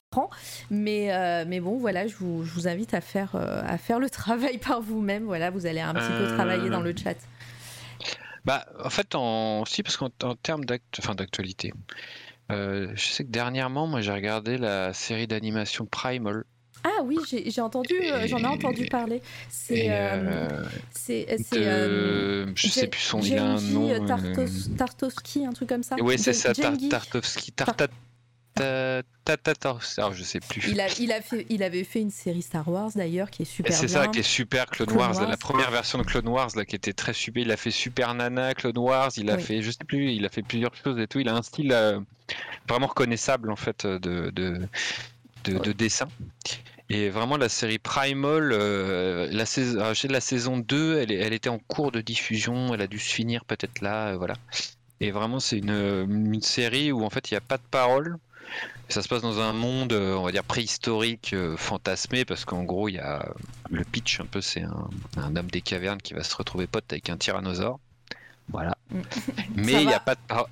Speaker 1: Mais, mais bon, voilà, je vous, je vous invite à faire, à faire le travail par vous-même. Voilà, vous allez un petit peu travailler dans le chat.
Speaker 2: Bah, en fait, en... si, parce qu'en en termes d'act- enfin, d'actualité, euh, je sais que dernièrement, moi, j'ai regardé la série d'animation Primal.
Speaker 1: Ah oui, j'ai entendu, euh, j'en ai entendu parler. C'est euh,
Speaker 2: euh,
Speaker 1: c'est euh,
Speaker 2: de- je sais plus son, il a un nom.
Speaker 1: euh,
Speaker 2: euh,
Speaker 1: Tartos- un truc comme ça.
Speaker 2: Ouais, c'est ça, Tar-
Speaker 1: Genji.
Speaker 2: Tartovsky, Tartat, ta- ta- ta- ta- alors, je sais plus.
Speaker 1: Il, a, il, a fait, il avait fait une série Star Wars d'ailleurs qui est super
Speaker 2: c'est ça qui est super, Clone,
Speaker 1: Clone
Speaker 2: Wars, la première version de Clone Wars là, qui était très super. Il a fait Super Nana, Clone Wars, il a
Speaker 1: Oui.
Speaker 2: fait, je sais plus, il a fait plusieurs choses et tout. Il a un style euh, vraiment reconnaissable en fait de, de, de, de dessin. Et vraiment la série Primal, euh, la, saison, sais, la saison 2, elle, elle était en cours de diffusion, elle a dû se finir peut-être là, euh, voilà. Et vraiment c'est une, une série où en fait il n'y a pas de parole. Ça se passe dans un monde, euh, on va dire préhistorique, euh, fantasmé, parce qu'en gros, il y a le pitch un peu, c'est un, un homme des cavernes qui va se retrouver pote avec un tyrannosaure. Voilà.
Speaker 1: Mm.
Speaker 2: Mais il n'y a pas de par-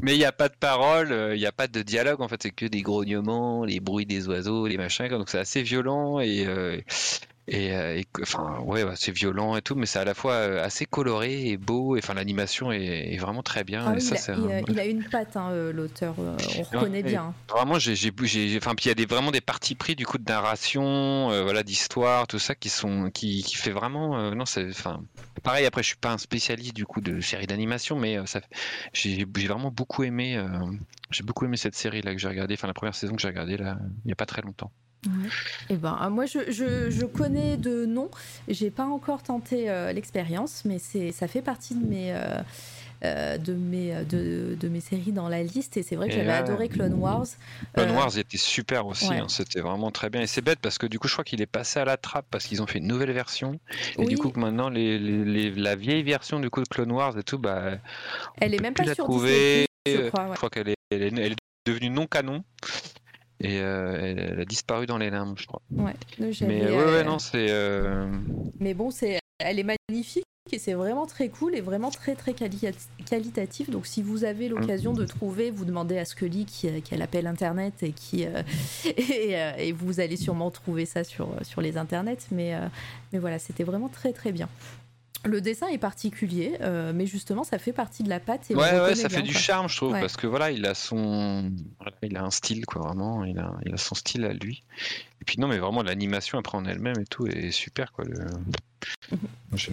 Speaker 2: mais il n'y a pas de parole, euh, il n'y a pas de dialogue. En fait, c'est que des grognements, les bruits des oiseaux, les machins. Donc c'est assez violent et euh, Et, euh, enfin, ouais, c'est violent et tout, mais c'est à la fois euh, assez coloré et beau. Et enfin, l'animation est, vraiment très bien.
Speaker 1: Ah
Speaker 2: et
Speaker 1: ça,
Speaker 2: il,
Speaker 1: a, il, a, une patte, hein, l'auteur. on reconnaît bien.
Speaker 2: Vraiment, j'ai, enfin, puis il y a des, vraiment des parties pris du coup de narration, voilà, d'histoire, tout ça qui sont, qui, qui fait vraiment. non, c'est, enfin, pareil. Après, je suis pas un spécialiste du coup de séries d'animation, mais ça, j'ai, vraiment beaucoup aimé. j'ai beaucoup aimé cette série là que j'ai regardé, enfin la première saison que j'ai regardée là, il y a pas très longtemps.
Speaker 1: Et eh ben, euh, moi, je, je, je, connais de nom. J'ai pas encore tenté euh, l'expérience, mais c'est, ça fait partie de mes, euh, de, mes, de, de, mes séries dans la liste. Et c'est vrai que j'avais adoré Clone Wars.
Speaker 2: Clone Wars était super aussi. Hein, c'était vraiment très bien. Et c'est bête parce que du coup, je crois qu'il est passé à la trappe parce qu'ils ont fait une nouvelle version. Et du coup, maintenant, les, les, la vieille version du coup de Clone Wars et tout, bah,
Speaker 1: elle est même pas
Speaker 2: la
Speaker 1: sur
Speaker 2: trouver. je crois, je crois qu'elle est, elle est devenue non canon et euh, elle, a disparu dans les larmes, je crois.
Speaker 1: Ouais,
Speaker 2: mais ouais, ouais, non, c'est. Euh,
Speaker 1: mais bon, c'est, elle est magnifique et c'est vraiment très cool et vraiment très très qualitatif. Donc si vous avez l'occasion de trouver, vous demandez à Scully qui, qui a l'appel internet et qui euh, et, et, vous allez sûrement trouver ça sur sur les internets. Mais mais voilà, c'était vraiment très très bien. Le dessin est particulier, euh, mais justement, ça fait partie de la pâte.
Speaker 2: Et ouais, ouais, ça fait du charme, je trouve, parce que voilà, il a son, il a un style, quoi, vraiment, il a, il a son style à lui. Et puis non, mais vraiment, l'animation après en elle-même et tout est super, quoi. Le... Mhm.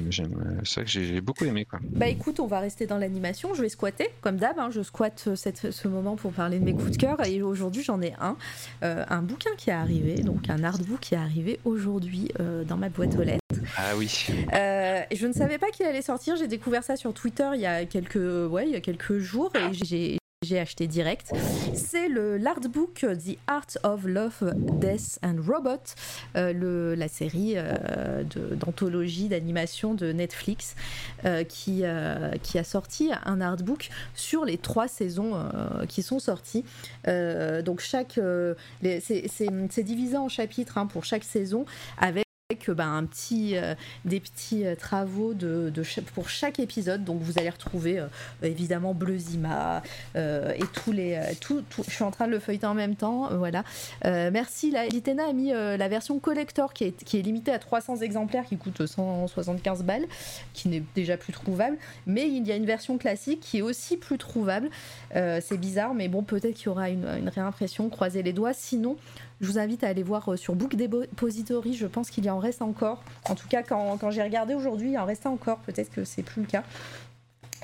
Speaker 2: J'aime, c'est vrai que j'ai beaucoup aimé, quoi.
Speaker 1: Bah écoute, on va rester dans l'animation. Je vais squatter, comme d'hab. Hein, je squatte cette, ce moment pour parler de mes coups de cœur. Et aujourd'hui, j'en ai un, euh, un bouquin qui est arrivé, donc un artbook qui est arrivé aujourd'hui euh, dans ma boîte aux lettres.
Speaker 2: Ah oui.
Speaker 1: Euh, je ne savais pas qu'il allait sortir. J'ai découvert ça sur Twitter il y a quelques, ouais, il y a quelques jours et j'ai j'ai acheté direct. C'est le l'artbook The Art of Love, Death and Robot, euh, le, la série euh, d'anthologie d'animation de Netflix qui, qui a sorti un artbook sur les trois saisons qui sont sorties. donc chaque c'est divisé en chapitres hein, pour chaque saison avec avec bah, un petit, euh, des petits euh, travaux de, pour chaque épisode. Donc vous allez retrouver euh, évidemment Bleuzima et tous les. Tout, je suis en train de le feuilleter en même temps. voilà. merci. Litena a mis la version collector qui est, qui est limitée à 300 exemplaires qui coûte 175 balles, qui n'est déjà plus trouvable. Mais il y a une version classique qui est aussi plus trouvable. C'est bizarre, mais bon, peut-être qu'il y aura une, une réimpression. Croisez les doigts. Sinon, je vous invite à aller voir euh, sur Book Depository, je pense qu'il y en reste encore. En tout cas, quand, quand j'ai regardé aujourd'hui, il en restait encore. Peut-être que c'est plus le cas.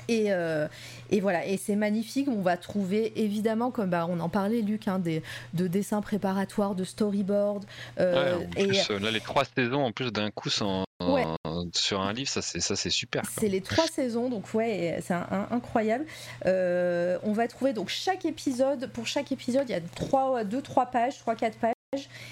Speaker 1: Et, euh, et, voilà, et c'est magnifique. On va trouver évidemment, comme bah, on en parlait, Luc, hein, des, de dessins préparatoires, de storyboard.
Speaker 2: Euh, et là, les trois saisons en plus d'un coup sur un livre, ça c'est super.
Speaker 1: C'est les trois saisons, donc ouais, c'est incroyable. on va trouver donc chaque épisode, pour chaque épisode, il y a trois, deux, trois pages, trois, quatre pages.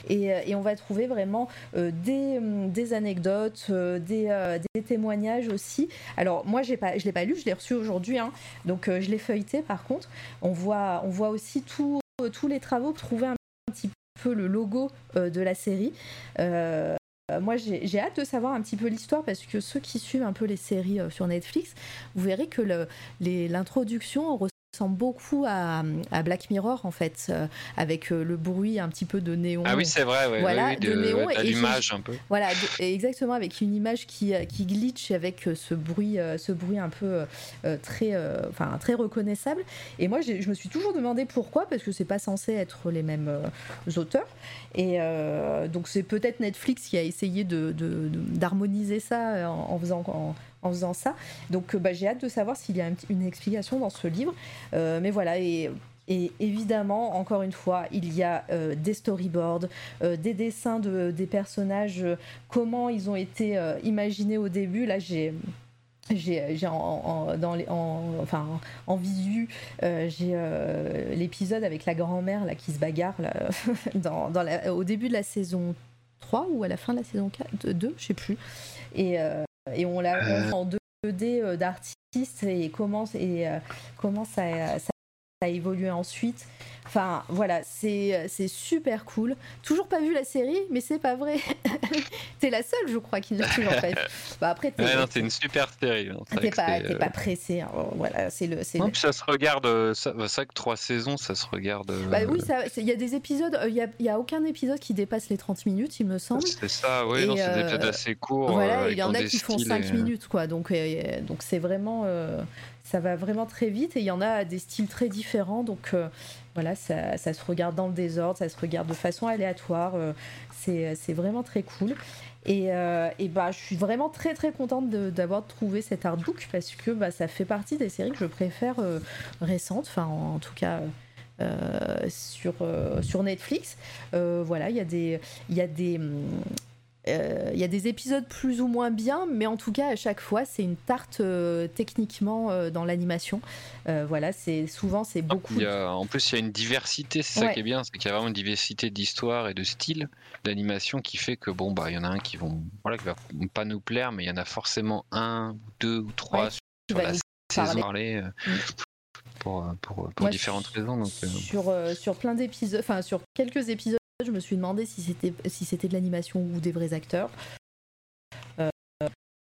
Speaker 1: Et, et, on va trouver vraiment des, des, anecdotes, des, témoignages aussi. Alors moi je l'ai pas lu, je l'ai reçu aujourd'hui, hein, donc je l'ai feuilleté par contre. On voit, on voit aussi tous les travaux trouver un petit peu le logo de la série. Moi, j'ai hâte de savoir un petit peu l'histoire parce que ceux qui suivent un peu les séries sur Netflix, vous verrez que l'introduction ressemble beaucoup à, à, Black Mirror en fait, euh, avec euh, le bruit un petit peu de néon.
Speaker 2: Ah oui, c'est vrai, ouais,
Speaker 1: voilà,
Speaker 2: de, néon et l'image un peu.
Speaker 1: Voilà, exactement avec une image qui, euh, qui glitch avec ce bruit, ce bruit un peu très, enfin très reconnaissable. Et moi, je me suis toujours demandé pourquoi, parce que c'est pas censé être les mêmes auteurs. Et donc c'est peut-être Netflix qui a essayé de d'harmoniser ça en, en faisant en, en faisant ça. Donc euh, bah, j'ai hâte de savoir s'il y a une explication dans ce livre. Euh, mais voilà, et évidemment, encore une fois, il y a euh, des storyboards, des dessins de, des personnages, comment ils ont été imaginés au début. Là, j'ai j'ai en, en, enfin, en visu j'ai l'épisode avec la grand-mère qui se bagarre dans, dans la, au début de la saison 3 ou à la fin de la saison 4, 2 je sais plus et, et on l'a euh. en 2D euh, d'artistes et comment, et, euh, comment ça, ça, a évolué ensuite. Enfin, voilà, c'est c'est super cool. Toujours pas vu la série, mais c'est pas vrai. t'es la seule, je crois, qui ne l'a toujours pas. Bah, après,
Speaker 2: Ouais, non, c'est une super série. vrai
Speaker 1: t'es pas, t'es
Speaker 2: euh,
Speaker 1: pas pressé. hein. Voilà, c'est le.
Speaker 2: non,
Speaker 1: le-
Speaker 2: puis ça se regarde. euh, Ça, bah, c'est vrai que trois saisons, ça se regarde. euh,
Speaker 1: Bah oui, ça- il y a des épisodes, euh, il y, a, y a aucun épisode qui dépasse les 30 minutes, il me semble.
Speaker 2: C'est ça, oui, c'est des
Speaker 1: euh,
Speaker 2: épisodes assez courts.
Speaker 1: Voilà,
Speaker 2: euh,
Speaker 1: il y en a
Speaker 2: des
Speaker 1: qui font
Speaker 2: styles
Speaker 1: 5
Speaker 2: et, euh,
Speaker 1: minutes, quoi. Donc, euh, donc c'est vraiment. euh, ça va vraiment très vite et il y en a des styles très différents. Donc, euh, voilà, ça, se regarde dans le désordre, ça se regarde de façon aléatoire. euh, c'est vraiment très cool. Et, euh, et bah, je suis vraiment très très contente d'avoir trouvé cet artbook parce que bah, ça fait partie des séries que je préfère récentes, enfin en, tout cas sur, sur Netflix. Voilà, il y a des, y a des, hum, il y a des épisodes plus ou moins bien, mais en tout cas à chaque fois c'est une tarte euh, techniquement euh, dans l'animation. Euh, voilà, c'est souvent c'est beaucoup.
Speaker 2: Il y a- en plus, il y a une diversité, c'est ça qui est bien, c'est qu'il y a vraiment une diversité d'histoire et de style d'animation qui fait que bon bah il y en a un qui vont voilà qui va pas nous plaire, mais il y en a forcément un, deux ou trois
Speaker 1: Ouais,
Speaker 2: sur la saison
Speaker 1: parler.
Speaker 2: parlée, euh,
Speaker 1: Mm.
Speaker 2: pour euh, pour, pour
Speaker 1: Moi,
Speaker 2: différentes raisons. Donc euh,
Speaker 1: sur, euh, sur plein d'épisodes, enfin sur quelques épisodes, je me suis demandé si c'était si c'était de l'animation ou des vrais acteurs.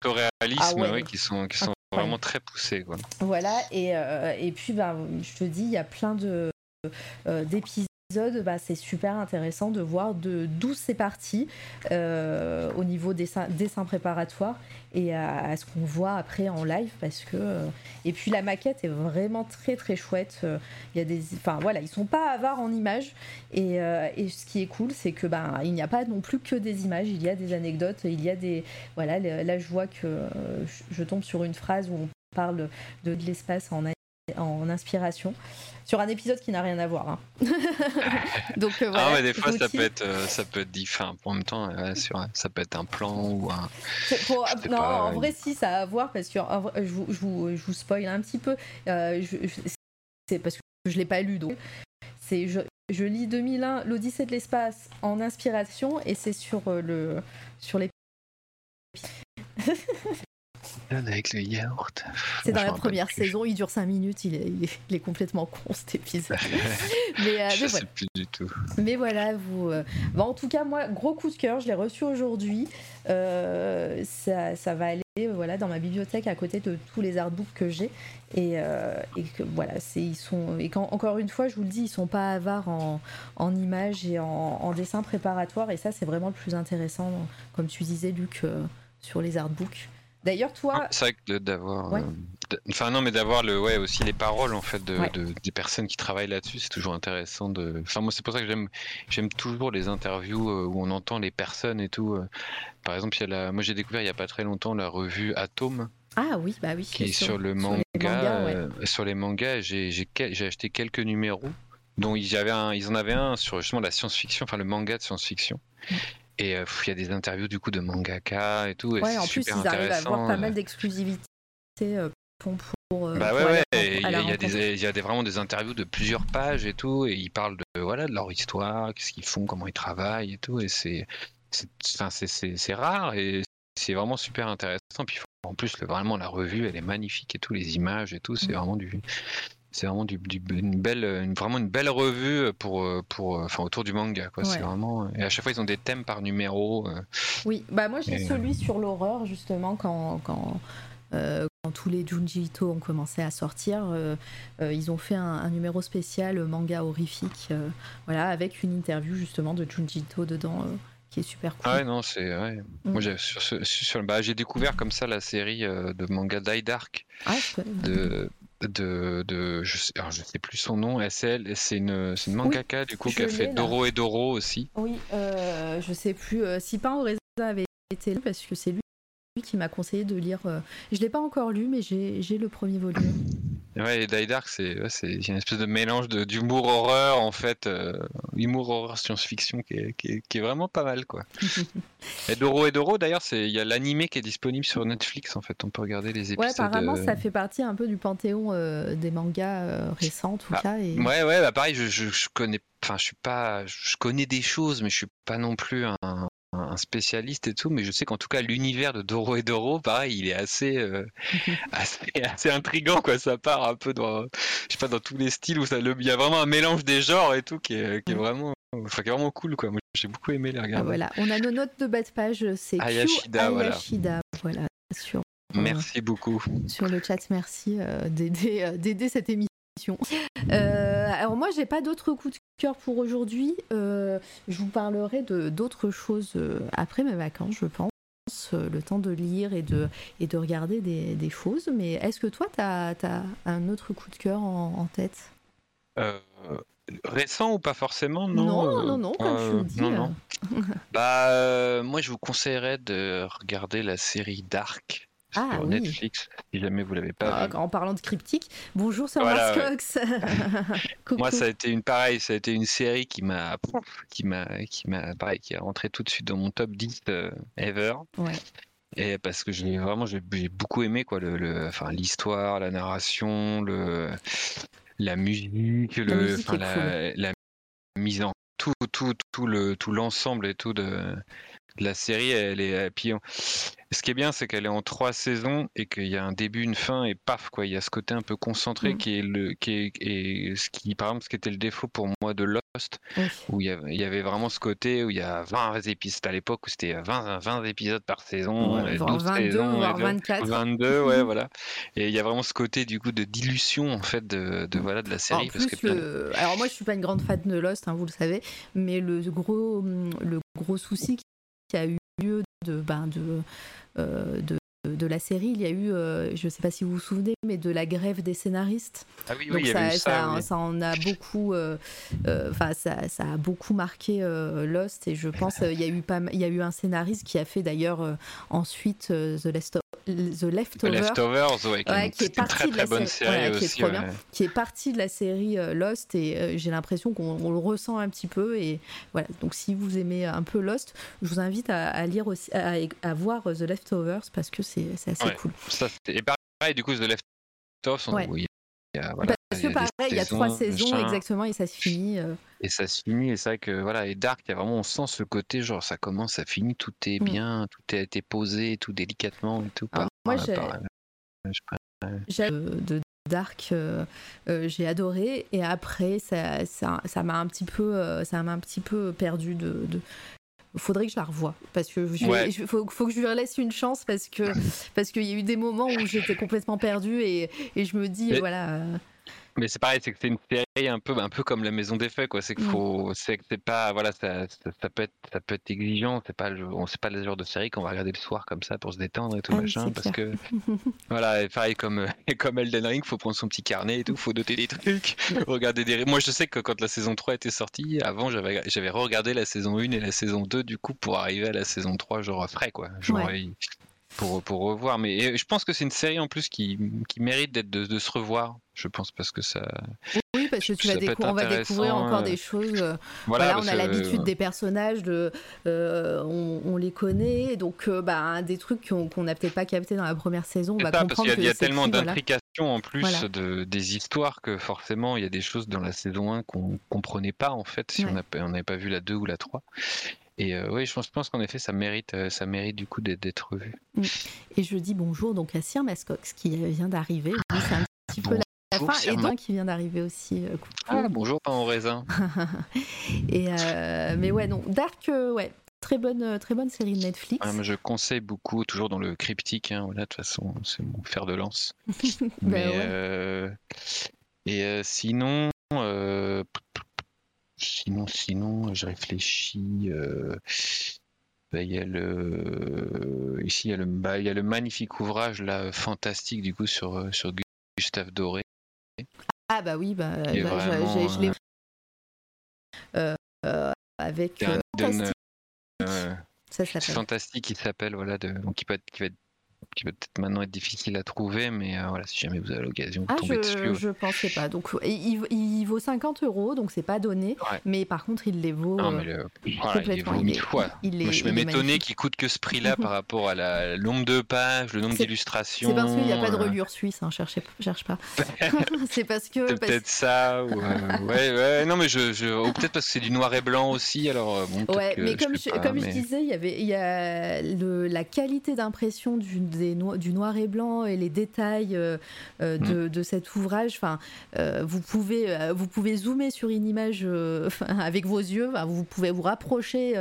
Speaker 2: au réalisme,
Speaker 1: Ah ouais.
Speaker 2: ouais, qui sont qui sont vraiment très poussés quoi.
Speaker 1: Voilà, et, euh, et puis ben, je te dis, il y a plein de euh, d'épisodes. Bah, c'est super intéressant de voir d'où c'est parti euh, au niveau des dessin, dessin préparatoire et à, ce qu'on voit après en live parce que euh, et puis la maquette est vraiment très très chouette euh, il y a des enfin voilà ils sont pas avares en images et, euh, et ce qui est cool c'est que ben il n'y a pas non plus que des images il y a des anecdotes il y a des voilà là je vois que euh, je, tombe sur une phrase où on parle de, l'espace en inspiration sur un épisode qui n'a rien à voir. hein. Donc euh, voilà.
Speaker 2: ah ouais, des fois ça peut être euh, ça peut être différent. En même temps, ouais, sur, ça peut être un plan ou un.
Speaker 1: Pour- non,
Speaker 2: pas,
Speaker 1: en vrai, si, ça a à voir parce que en vrai, je, vous, je, vous, je vous spoil un petit peu. Euh, c'est parce que je l'ai pas lu, donc c'est je, je lis 2001, l'Odyssée de l'espace en inspiration et c'est sur euh, le sur les.
Speaker 2: Avec le yaourt.
Speaker 1: C'est dans la première saison, il dure 5 minutes, il est, il est, il est complètement con cet épisode. mais, euh,
Speaker 2: Je
Speaker 1: mais
Speaker 2: sais
Speaker 1: voilà.
Speaker 2: plus du tout.
Speaker 1: Mais voilà, vous. euh, bon, en tout cas, moi, gros coup de cœur, je l'ai reçu aujourd'hui. Euh, ça, ça va aller voilà, dans ma bibliothèque à côté de tous les artbooks que j'ai. Et, et que voilà, ils sont. Et quand, encore une fois, je vous le dis, ils sont pas avares en, en images et en, en dessin préparatoire. Et ça, c'est vraiment le plus intéressant, comme tu disais, Luc, sur les artbooks. D'ailleurs, toi.
Speaker 2: C'est vrai que d'avoir.
Speaker 1: Ouais.
Speaker 2: euh, Enfin non, mais d'avoir le, ouais, aussi les paroles en fait de,
Speaker 1: Ouais.
Speaker 2: de- des personnes qui travaillent là-dessus, c'est toujours intéressant de. Enfin moi c'est pour ça que j'aime, j'aime toujours les interviews euh, où on entend les personnes et tout. euh. Par exemple, il y a la, moi j'ai découvert il y a pas très longtemps la revue Atome
Speaker 1: Ah oui, bah oui.
Speaker 2: qui est
Speaker 1: sur-
Speaker 2: sur le
Speaker 1: sur
Speaker 2: manga,
Speaker 1: les mangas, ouais.
Speaker 2: sur les mangas. J'ai, j'ai, quel- j'ai acheté quelques numéros dont ils, avaient un, ils en avaient un sur justement la science-fiction, enfin le manga de science-fiction. Et euh, il y a des interviews du coup de mangaka et tout. Et
Speaker 1: Ouais, en plus,
Speaker 2: super
Speaker 1: ils arrivent à avoir pas
Speaker 2: euh.
Speaker 1: mal d'exclusivité euh, pour. pour,
Speaker 2: Bah ouais, ouais, il y y a des, il y a des, vraiment des interviews de plusieurs pages et tout, et ils parlent de, voilà, de leur histoire, qu'est-ce qu'ils font, comment ils travaillent et tout, et c'est, c'est, rare et c'est vraiment super intéressant. Puis en plus, le, vraiment, la revue, elle est magnifique et tout, les images et tout, c'est
Speaker 1: Mm.
Speaker 2: vraiment du, c'est vraiment du, du- une belle, une, vraiment une belle revue pour, pour, enfin, autour du manga, quoi. C'est vraiment, et à chaque fois, ils ont des thèmes par numéro. euh,
Speaker 1: Oui, bah moi j'ai
Speaker 2: Et-
Speaker 1: celui sur l'horreur justement quand quand, euh, quand tous les Junji Ito ont commencé à sortir, euh, euh, ils ont fait un, un numéro spécial euh, manga horrifique, euh, voilà, avec une interview justement de Junji Ito dedans, euh, qui est super cool.
Speaker 2: Ah ouais, non, c'est, ouais.
Speaker 1: Mm.
Speaker 2: Moi, j'ai, sur, ce- sur, bah, j'ai découvert comme ça la série euh, de manga Die Dark.
Speaker 1: Ah,
Speaker 2: de de, de je sais alors je sais plus son nom SL c'est une c'est une mangaka du coup qui a fait. Doro et Doro aussi
Speaker 1: Oui, euh, je sais plus euh, si Pain au raisin avait été lu parce que c'est lui qui m'a conseillé de lire. euh, Je l'ai pas encore lu, mais j'ai j'ai le premier volume.
Speaker 2: Ouais et Die Dark c'est ouais, une espèce de mélange d'humour horreur en fait euh, humour horreur science-fiction qui est, qui, est, qui est vraiment pas mal quoi et Doro et Doro d'ailleurs il y a l'animé qui est disponible sur Netflix en fait on peut regarder les épisodes
Speaker 1: Ouais, apparemment,
Speaker 2: euh,
Speaker 1: ça fait partie un peu du panthéon euh, des mangas récents, en tout cas. Et...
Speaker 2: Ouais, ouais, bah pareil, je, je, je connais, enfin, je suis pas, je connais des choses, mais je suis pas non plus un, un spécialiste et tout, mais je sais qu'en tout cas l'univers de Doro et Doro, pareil, il est assez, euh, assez, assez intrigant quoi. Ça part un peu dans, je sais pas, dans tous les styles où ça, le- il y a vraiment un mélange des genres et tout qui est, qui est vraiment, enfin qui est vraiment cool quoi. Moi j'ai beaucoup aimé les
Speaker 1: Ah,
Speaker 2: regarder.
Speaker 1: voilà, on a nos notes de bas de page, c'est
Speaker 2: Ayashida, voilà.
Speaker 1: Sur,
Speaker 2: Merci beaucoup.
Speaker 1: sur le chat. Merci euh, d'aider euh, d'aider cette émission. Euh, alors moi, j'ai pas d'autres coups de cœur pour aujourd'hui. Euh, je vous parlerai de d'autres choses euh, après mes vacances, je pense. Le temps de lire et de, et de regarder des, des choses. Mais est-ce que toi, tu as, un autre coup de cœur en, en tête?
Speaker 2: Euh, récent ou pas forcément? Non,
Speaker 1: non, non, non, comme tu le dis.
Speaker 2: non, non. Bah, moi, je vous conseillerais de regarder la série Dark
Speaker 1: Ah,
Speaker 2: sur
Speaker 1: oui.
Speaker 2: Netflix, si jamais vous l'avez pas
Speaker 1: Ah,
Speaker 2: vu.
Speaker 1: en parlant de cryptique, bonjour Sir
Speaker 2: Voilà, ouais.
Speaker 1: Cox.
Speaker 2: Moi, ça a été une ça a été une série qui m'a, qui m'a, qui m'a, pareil, qui est rentré tout de suite dans mon top 10 euh, ever.
Speaker 1: Ouais.
Speaker 2: Et parce que j'ai vraiment, j'ai beaucoup aimé quoi, le, le- enfin l'histoire, la narration, le, la musique, le,
Speaker 1: musique
Speaker 2: enfin,
Speaker 1: est
Speaker 2: la, la mise en tout, tout, tout le, tout l'ensemble et tout de la série. Elle est, puis, on- ce qui est bien, c'est qu'elle est en trois saisons et qu'il y a un début, une fin et paf quoi. Il y a ce côté un peu concentré
Speaker 1: Mm.
Speaker 2: qui est le, qui est, et ce qui, par exemple, ce qui était le défaut pour moi de Lost,
Speaker 1: Oui.
Speaker 2: où il y avait, il y avait vraiment ce côté où il y a 20 épisodes à l'époque où c'était 20, 20 épisodes par saison,
Speaker 1: Ouais,
Speaker 2: et
Speaker 1: voire
Speaker 2: 12
Speaker 1: 22,
Speaker 2: saisons, et
Speaker 1: voire
Speaker 2: tout.
Speaker 1: 24.
Speaker 2: 22, ouais, voilà. Et il y a vraiment ce côté du coup de dilution en fait de, de voilà de la série parce
Speaker 1: plus,
Speaker 2: que
Speaker 1: le- alors moi je suis pas une grande fan de Lost, hein, vous le savez, mais le gros, le gros souci qui a eu lieu de, ben, de, euh, de, de la série, il y a eu, euh, je sais pas si vous vous souvenez, mais de la grève des scénaristes.
Speaker 2: ah oui, oui,
Speaker 1: Donc ça,
Speaker 2: avait eu
Speaker 1: ça,
Speaker 2: ça, oui.
Speaker 1: ça en a beaucoup, euh, enfin ça, a beaucoup marqué Lost et je pense il y a eu pas, mal- il y a eu un scénariste qui a fait d'ailleurs ensuite The, Lesto- The
Speaker 2: The
Speaker 1: Leftover.
Speaker 2: Leftovers, ouais, qui,
Speaker 1: Ouais,
Speaker 2: est,
Speaker 1: qui est
Speaker 2: c'était une très
Speaker 1: de
Speaker 2: très
Speaker 1: la
Speaker 2: bonne
Speaker 1: série-
Speaker 2: série
Speaker 1: voilà, qui est
Speaker 2: aussi.
Speaker 1: bien. qui est partie de la série euh, Lost et euh, j'ai l'impression qu'on on le ressent un petit peu et voilà donc si vous aimez un peu Lost je vous invite à, à lire aussi à, à voir euh, The Leftovers parce que c'est assez cool
Speaker 2: Ça, et pareil, du coup, The Leftovers, on- oui, voilà,
Speaker 1: parce que pareil il y a trois saisons
Speaker 2: machin.
Speaker 1: exactement et ça se finit euh,
Speaker 2: Et ça se finit, et c'est vrai que voilà, et Dark, il y a vraiment, on sent ce côté, genre ça commence, ça finit, tout est
Speaker 1: Mm.
Speaker 2: bien, tout a été posé, tout délicatement et tout.
Speaker 1: Alors,
Speaker 2: par-
Speaker 1: moi, j'ai-
Speaker 2: par- pas.
Speaker 1: J'ai- de, Dark, euh, euh, j'ai adoré et après ça, ça, ça m'a un petit peu, euh, ça m'a un petit peu perdu de. de- Faudrait que je la revoie parce que je,
Speaker 2: Ouais.
Speaker 1: je- faut, faut que je lui laisse une chance parce que parce qu'il y a eu des moments où j'étais complètement perdue et, et je me dis
Speaker 2: Mais-
Speaker 1: voilà euh,
Speaker 2: Mais c'est pareil, c'est que c'est une série un peu, un peu comme la Maison des Faits, quoi. C'est
Speaker 1: Mm.
Speaker 2: faut, c'est que c'est pas, voilà, ça, ça, ça peut être, ça peut être exigeant. C'est pas, le, on sait pas le genre de série qu'on va regarder le soir comme ça pour se détendre et tout
Speaker 1: Ah
Speaker 2: machin, parce que voilà, et pareil comme, euh, comme Elden Ring, faut prendre son petit carnet et tout, faut noter des trucs, regarder des. Moi, je sais que quand la saison 3 était sortie, avant, j'avais, j'avais regardé la saison 1 et la saison 2 du coup pour arriver à la saison 3 genre frais, quoi. Genre,
Speaker 1: Ouais.
Speaker 2: pour, pour revoir. Mais je pense que c'est une série en plus qui, qui mérite d'être de, de se revoir. Je pense parce que ça.
Speaker 1: oui parce que tu vas on va découvrir encore
Speaker 2: euh,
Speaker 1: des choses euh,
Speaker 2: Voilà,
Speaker 1: Voilà, on
Speaker 2: parce
Speaker 1: a l'habitude des personnages, de, euh, on, on les connaît, donc euh, bah, des trucs qu'on n'a peut-être pas capté dans la première saison, on va
Speaker 2: parce
Speaker 1: comprendre
Speaker 2: qu'il y a, il y a
Speaker 1: que c'est
Speaker 2: tellement
Speaker 1: voilà.
Speaker 2: d'intrications en plus
Speaker 1: Voilà.
Speaker 2: de, des histoires que forcément il y a des choses dans la saison 1 qu'on comprenait pas en fait si
Speaker 1: Ouais.
Speaker 2: on n'a pas- on n'avait pas vu la 2 ou la 3. Et euh, oui, je pense, qu'en effet ça mérite, ça mérite du coup d'être- d'être revu.
Speaker 1: Et je dis bonjour donc à Sir Mascox qui vient d'arriver. C'est un petit peu la- fin. Qui vient d'arriver aussi. euh.
Speaker 2: Ah, bonjour, pain au raisin.
Speaker 1: Et euh, mais ouais, non, Dark, euh, ouais, très bonne, très bonne série de Netflix.
Speaker 2: Ah, je conseille beaucoup, toujours dans le cryptique. hein, voilà, de toute façon, c'est mon fer de lance.
Speaker 1: Ben
Speaker 2: Mais,
Speaker 1: ouais.
Speaker 2: et sinon, sinon, sinon, je réfléchis. bah, Il y a le ici il y a le il y a le magnifique ouvrage là fantastique du coup sur sur Gustave Doré.
Speaker 1: Ah bah oui, bah, bah, je- l'ai
Speaker 2: euh,
Speaker 1: euh, euh, avec Fantastique, ça s'appelle.
Speaker 2: fantastique qui s'appelle voilà de donc qui peut être qui va être qui va peut-être maintenant être difficile à trouver, mais euh, voilà, si jamais vous avez l'occasion de
Speaker 1: Ah,
Speaker 2: tomber dessus.
Speaker 1: je,
Speaker 2: ouais.
Speaker 1: je pensais pas. Donc, il, il vaut 50 euros, donc c'est pas donné.
Speaker 2: Ouais.
Speaker 1: Mais par contre, il les vaut.
Speaker 2: Non,
Speaker 1: euh,
Speaker 2: mais le- voilà, il
Speaker 1: complètement,
Speaker 2: vaut mille fois. Moi, je
Speaker 1: est
Speaker 2: m'étonner
Speaker 1: magnifique.
Speaker 2: qu'il coûte que ce prix-là par rapport à la, le nombre de pages, le nombre d'illustrations.
Speaker 1: C'est parce qu'il n'y a pas de reliure suisse, hein, cherchez, cherche pas. c'est parce que. Parce-
Speaker 2: peut-être ça, ou, euh, ouais, ouais, non, mais je, je... peut-être parce que c'est du noir et blanc aussi, alors bon,
Speaker 1: Ouais, mais comme, je,
Speaker 2: pas,
Speaker 1: comme je disais, il y avait il y a le, la qualité d'impression du, des no- du noir et blanc et les détails euh, euh,
Speaker 2: Mm.
Speaker 1: de, cet ouvrage. Enfin, euh, vous pouvez vous pouvez zoomer sur une image avec vos yeux. vous pouvez vous rapprocher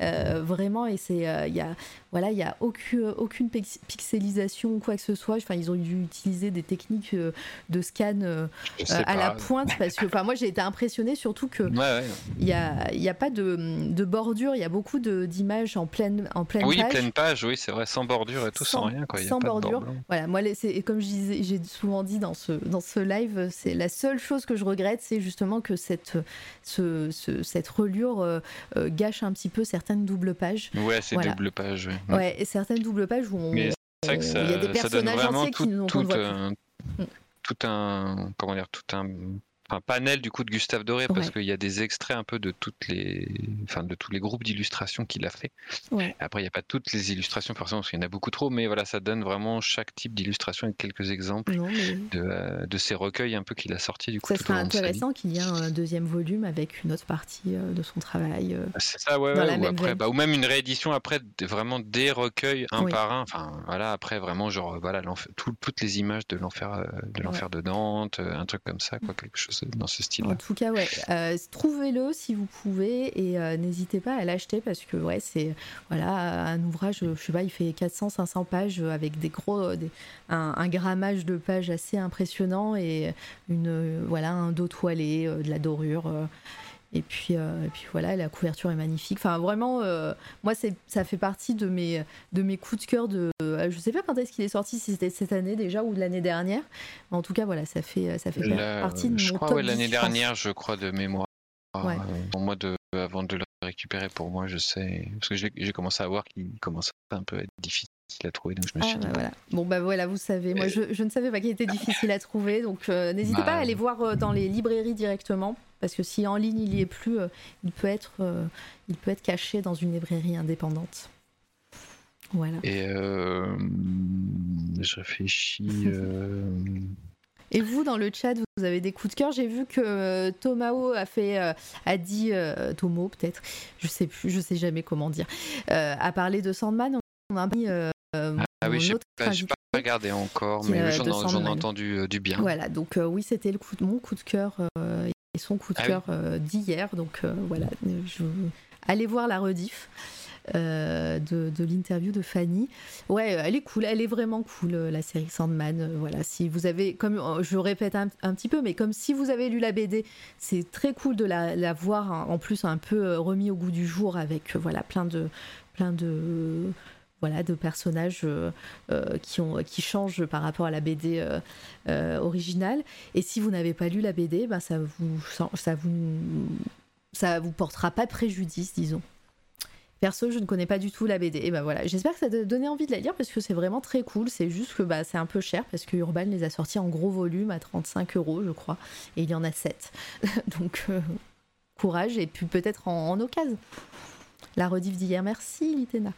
Speaker 1: vraiment et c'est il y a voilà il y a aucune aucune pix- pixelisation ou quoi que ce soit. Enfin, ils ont dû utiliser des techniques euh, de scan euh,
Speaker 2: sais
Speaker 1: à la pointe parce que enfin moi j'ai été impressionnée surtout que
Speaker 2: Ouais, ouais.
Speaker 1: il n'y a, il pas de, de bordure, il y a beaucoup d'images en pleine, en pleine
Speaker 2: Oui,
Speaker 1: page.
Speaker 2: pleine page, oui, c'est vrai, sans bordure et tout, sans,
Speaker 1: Sans-
Speaker 2: rien, quoi. Il y a
Speaker 1: sans
Speaker 2: pas
Speaker 1: bordure. Voilà, moi, et comme j'ai souvent dit dans ce, dans ce live, c'est la seule chose que je regrette, c'est justement que cette, ce, ce- cette relure euh, euh, gâche un petit peu certaines doubles pages.
Speaker 2: Ouais, c'est
Speaker 1: Voilà.
Speaker 2: double page, ouais.
Speaker 1: Ouais, et certaines doubles pages où on,
Speaker 2: Mais C'est vrai que ça,
Speaker 1: il y a des personnages
Speaker 2: vraiment
Speaker 1: entiers qui
Speaker 2: tout,
Speaker 1: nous
Speaker 2: tout
Speaker 1: plus.
Speaker 2: un,
Speaker 1: Mm.
Speaker 2: tout un, comment dire, tout un, un panel du coup de Gustave Doré parce qu'il y a des extraits un peu de toutes les, enfin de tous les groupes d'illustrations qu'il a fait.
Speaker 1: Ouais.
Speaker 2: Après, il n'y a pas toutes les illustrations forcément parce qu'il y en a beaucoup trop, mais voilà, ça donne vraiment chaque type d'illustration avec quelques exemples
Speaker 1: Non, mais
Speaker 2: de, euh, de ces recueils un peu qu'il a sortis du coup
Speaker 1: ça
Speaker 2: tout
Speaker 1: serait intéressant qu'il y ait un deuxième volume avec une autre partie euh, de son travail. euh.
Speaker 2: C'est ça, ouais,
Speaker 1: Dans
Speaker 2: ouais,
Speaker 1: la
Speaker 2: ou,
Speaker 1: même
Speaker 2: après,
Speaker 1: veine.
Speaker 2: bah, ou même une réédition après, vraiment des recueils un
Speaker 1: Oui.
Speaker 2: par un. Enfin, voilà, après vraiment genre voilà tout- toutes les images de l'enfer, de l'enfer de euh, un truc comme ça, quoi, quelque chose dans ce
Speaker 1: En tout cas, ouais, euh, trouvez-le si vous pouvez et euh, n'hésitez pas à l'acheter parce que ouais, c'est voilà un ouvrage, je sais pas, il fait 400-500 pages avec des gros, un, grammage de pages assez impressionnant et une voilà un dos toilé, euh, de la dorure. Et puis, euh, et puis voilà, la couverture est magnifique. Enfin, vraiment, euh, moi, ça fait partie de mes, de mes coups de cœur. De, euh, je sais pas quand est-ce qu'il est sorti, si c'était cette année déjà ou de l'année dernière. Mais en tout cas, voilà, ça fait, ça fait
Speaker 2: Là,
Speaker 1: partie de
Speaker 2: je
Speaker 1: mon
Speaker 2: crois ouais,
Speaker 1: 10,
Speaker 2: l'année dernière, je crois de mémoire.
Speaker 1: Ouais.
Speaker 2: Pour moi, de, avant de le récupérer, pour moi, je sais parce que j'ai j'ai commencé à voir qu'il commençait un peu à être difficile à trouver, donc je me
Speaker 1: Ah,
Speaker 2: dit
Speaker 1: bah voilà. Bon, bah voilà, vous savez. Moi, je, je ne savais pas qu'il était difficile à trouver. Donc, euh, n'hésitez
Speaker 2: Bah,
Speaker 1: pas à aller voir euh, dans les librairies directement. Parce que si en ligne il y est plus, euh, il, peut être, il peut être caché dans une librairie indépendante. Voilà.
Speaker 2: Et je réfléchis.
Speaker 1: Et vous, dans le chat, vous avez des coups de cœur. J'ai vu que euh, Tomao a fait, euh, a dit, euh, Tomo peut-être, je sais plus, je sais jamais comment dire, a parlé de Sandman. On a mis euh,
Speaker 2: Ah oui, je n'ai pas
Speaker 1: invité.
Speaker 2: regardé encore, mais j'en ai entendu euh, du bien.
Speaker 1: Voilà, donc euh, oui, c'était le coup de, mon coup de cœur et son coup de
Speaker 2: Ah
Speaker 1: cœur d'hier. Donc voilà, je... allez voir la rediff euh, de, de l'interview de Fanny. Ouais, elle est cool, elle est vraiment cool, la série Sandman. voilà, si vous avez, comme je répète un, un petit peu, mais comme si vous avez lu la BD, c'est très cool de la, la voir hein, en plus un peu remis au goût du jour avec euh, voilà plein de plein de voilà de personnages euh, euh, qui ont changent par rapport à la BD euh, originale et si vous n'avez pas lu la BD ben ça vous vous portera pas préjudice disons Perso, je ne connais pas du tout la BD. Et ben voilà, j'espère que ça t'a donné envie de la lire parce que c'est vraiment très cool. C'est juste que bah, c'est un peu cher parce que Urban les a sortis en gros volume à 35 euros, je crois. Et il y en a 7. Donc, courage et puis peut-être en, en occasion. La rediff d'hier, merci Litena.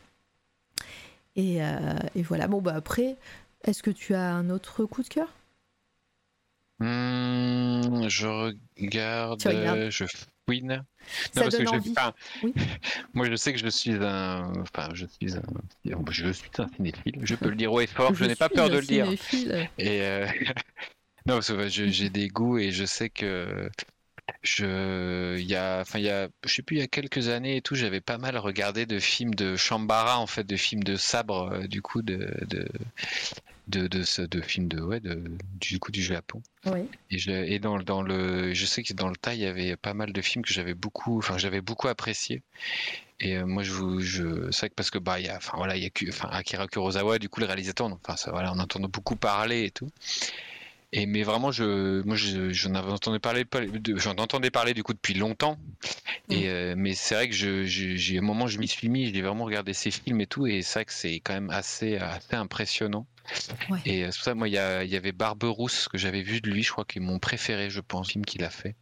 Speaker 1: Et, euh, et voilà, bon bah après, est-ce que tu as un autre coup de cœur?
Speaker 2: Hmm, je regarde, euh, je fouine. Non,
Speaker 1: Ça
Speaker 2: parce que
Speaker 1: donne
Speaker 2: je-
Speaker 1: envie.
Speaker 2: enfin,
Speaker 1: Oui.
Speaker 2: Moi, je sais que je suis un, enfin, je suis un, je suis un cinéphile. Je peux le dire haut et fort. Je, n'ai pas peur de le dire. Et euh, non, parce que j'ai des goûts et je sais que je, il y a, enfin, il y a, je sais plus, il y a quelques années et tout, j'avais pas mal regardé de films de Shambara, en fait, de films de sabre, euh, du coup, de, de, de, de, ce- de films de, ouais, de, du coup, du Japon.
Speaker 1: Oui.
Speaker 2: Et, je, et dans, dans le, je sais que dans le tas, il y avait pas mal de films que j'avais beaucoup, enfin, j'avais beaucoup apprécié. Et euh, moi, je vous, je, c'est vrai que parce que bah, il y a, enfin voilà, il y a, enfin, Akira Kurosawa, du coup, le réalisateur, enfin, ça, voilà, on entend beaucoup parler et tout. Et mais vraiment, je, moi, j'en avais entendu parler, j'en entendais parler du coup depuis longtemps. Et euh, mais c'est vrai que je, j'ai un moment, je m'y suis mis, j'ai vraiment regardé ses films et tout, et c'est vrai que c'est quand même assez, assez impressionnant. Et c'est pour ça, moi, il y, y, avait Barberousse que j'avais vu de lui, je crois que est mon préféré, je pense, film qu'il a fait.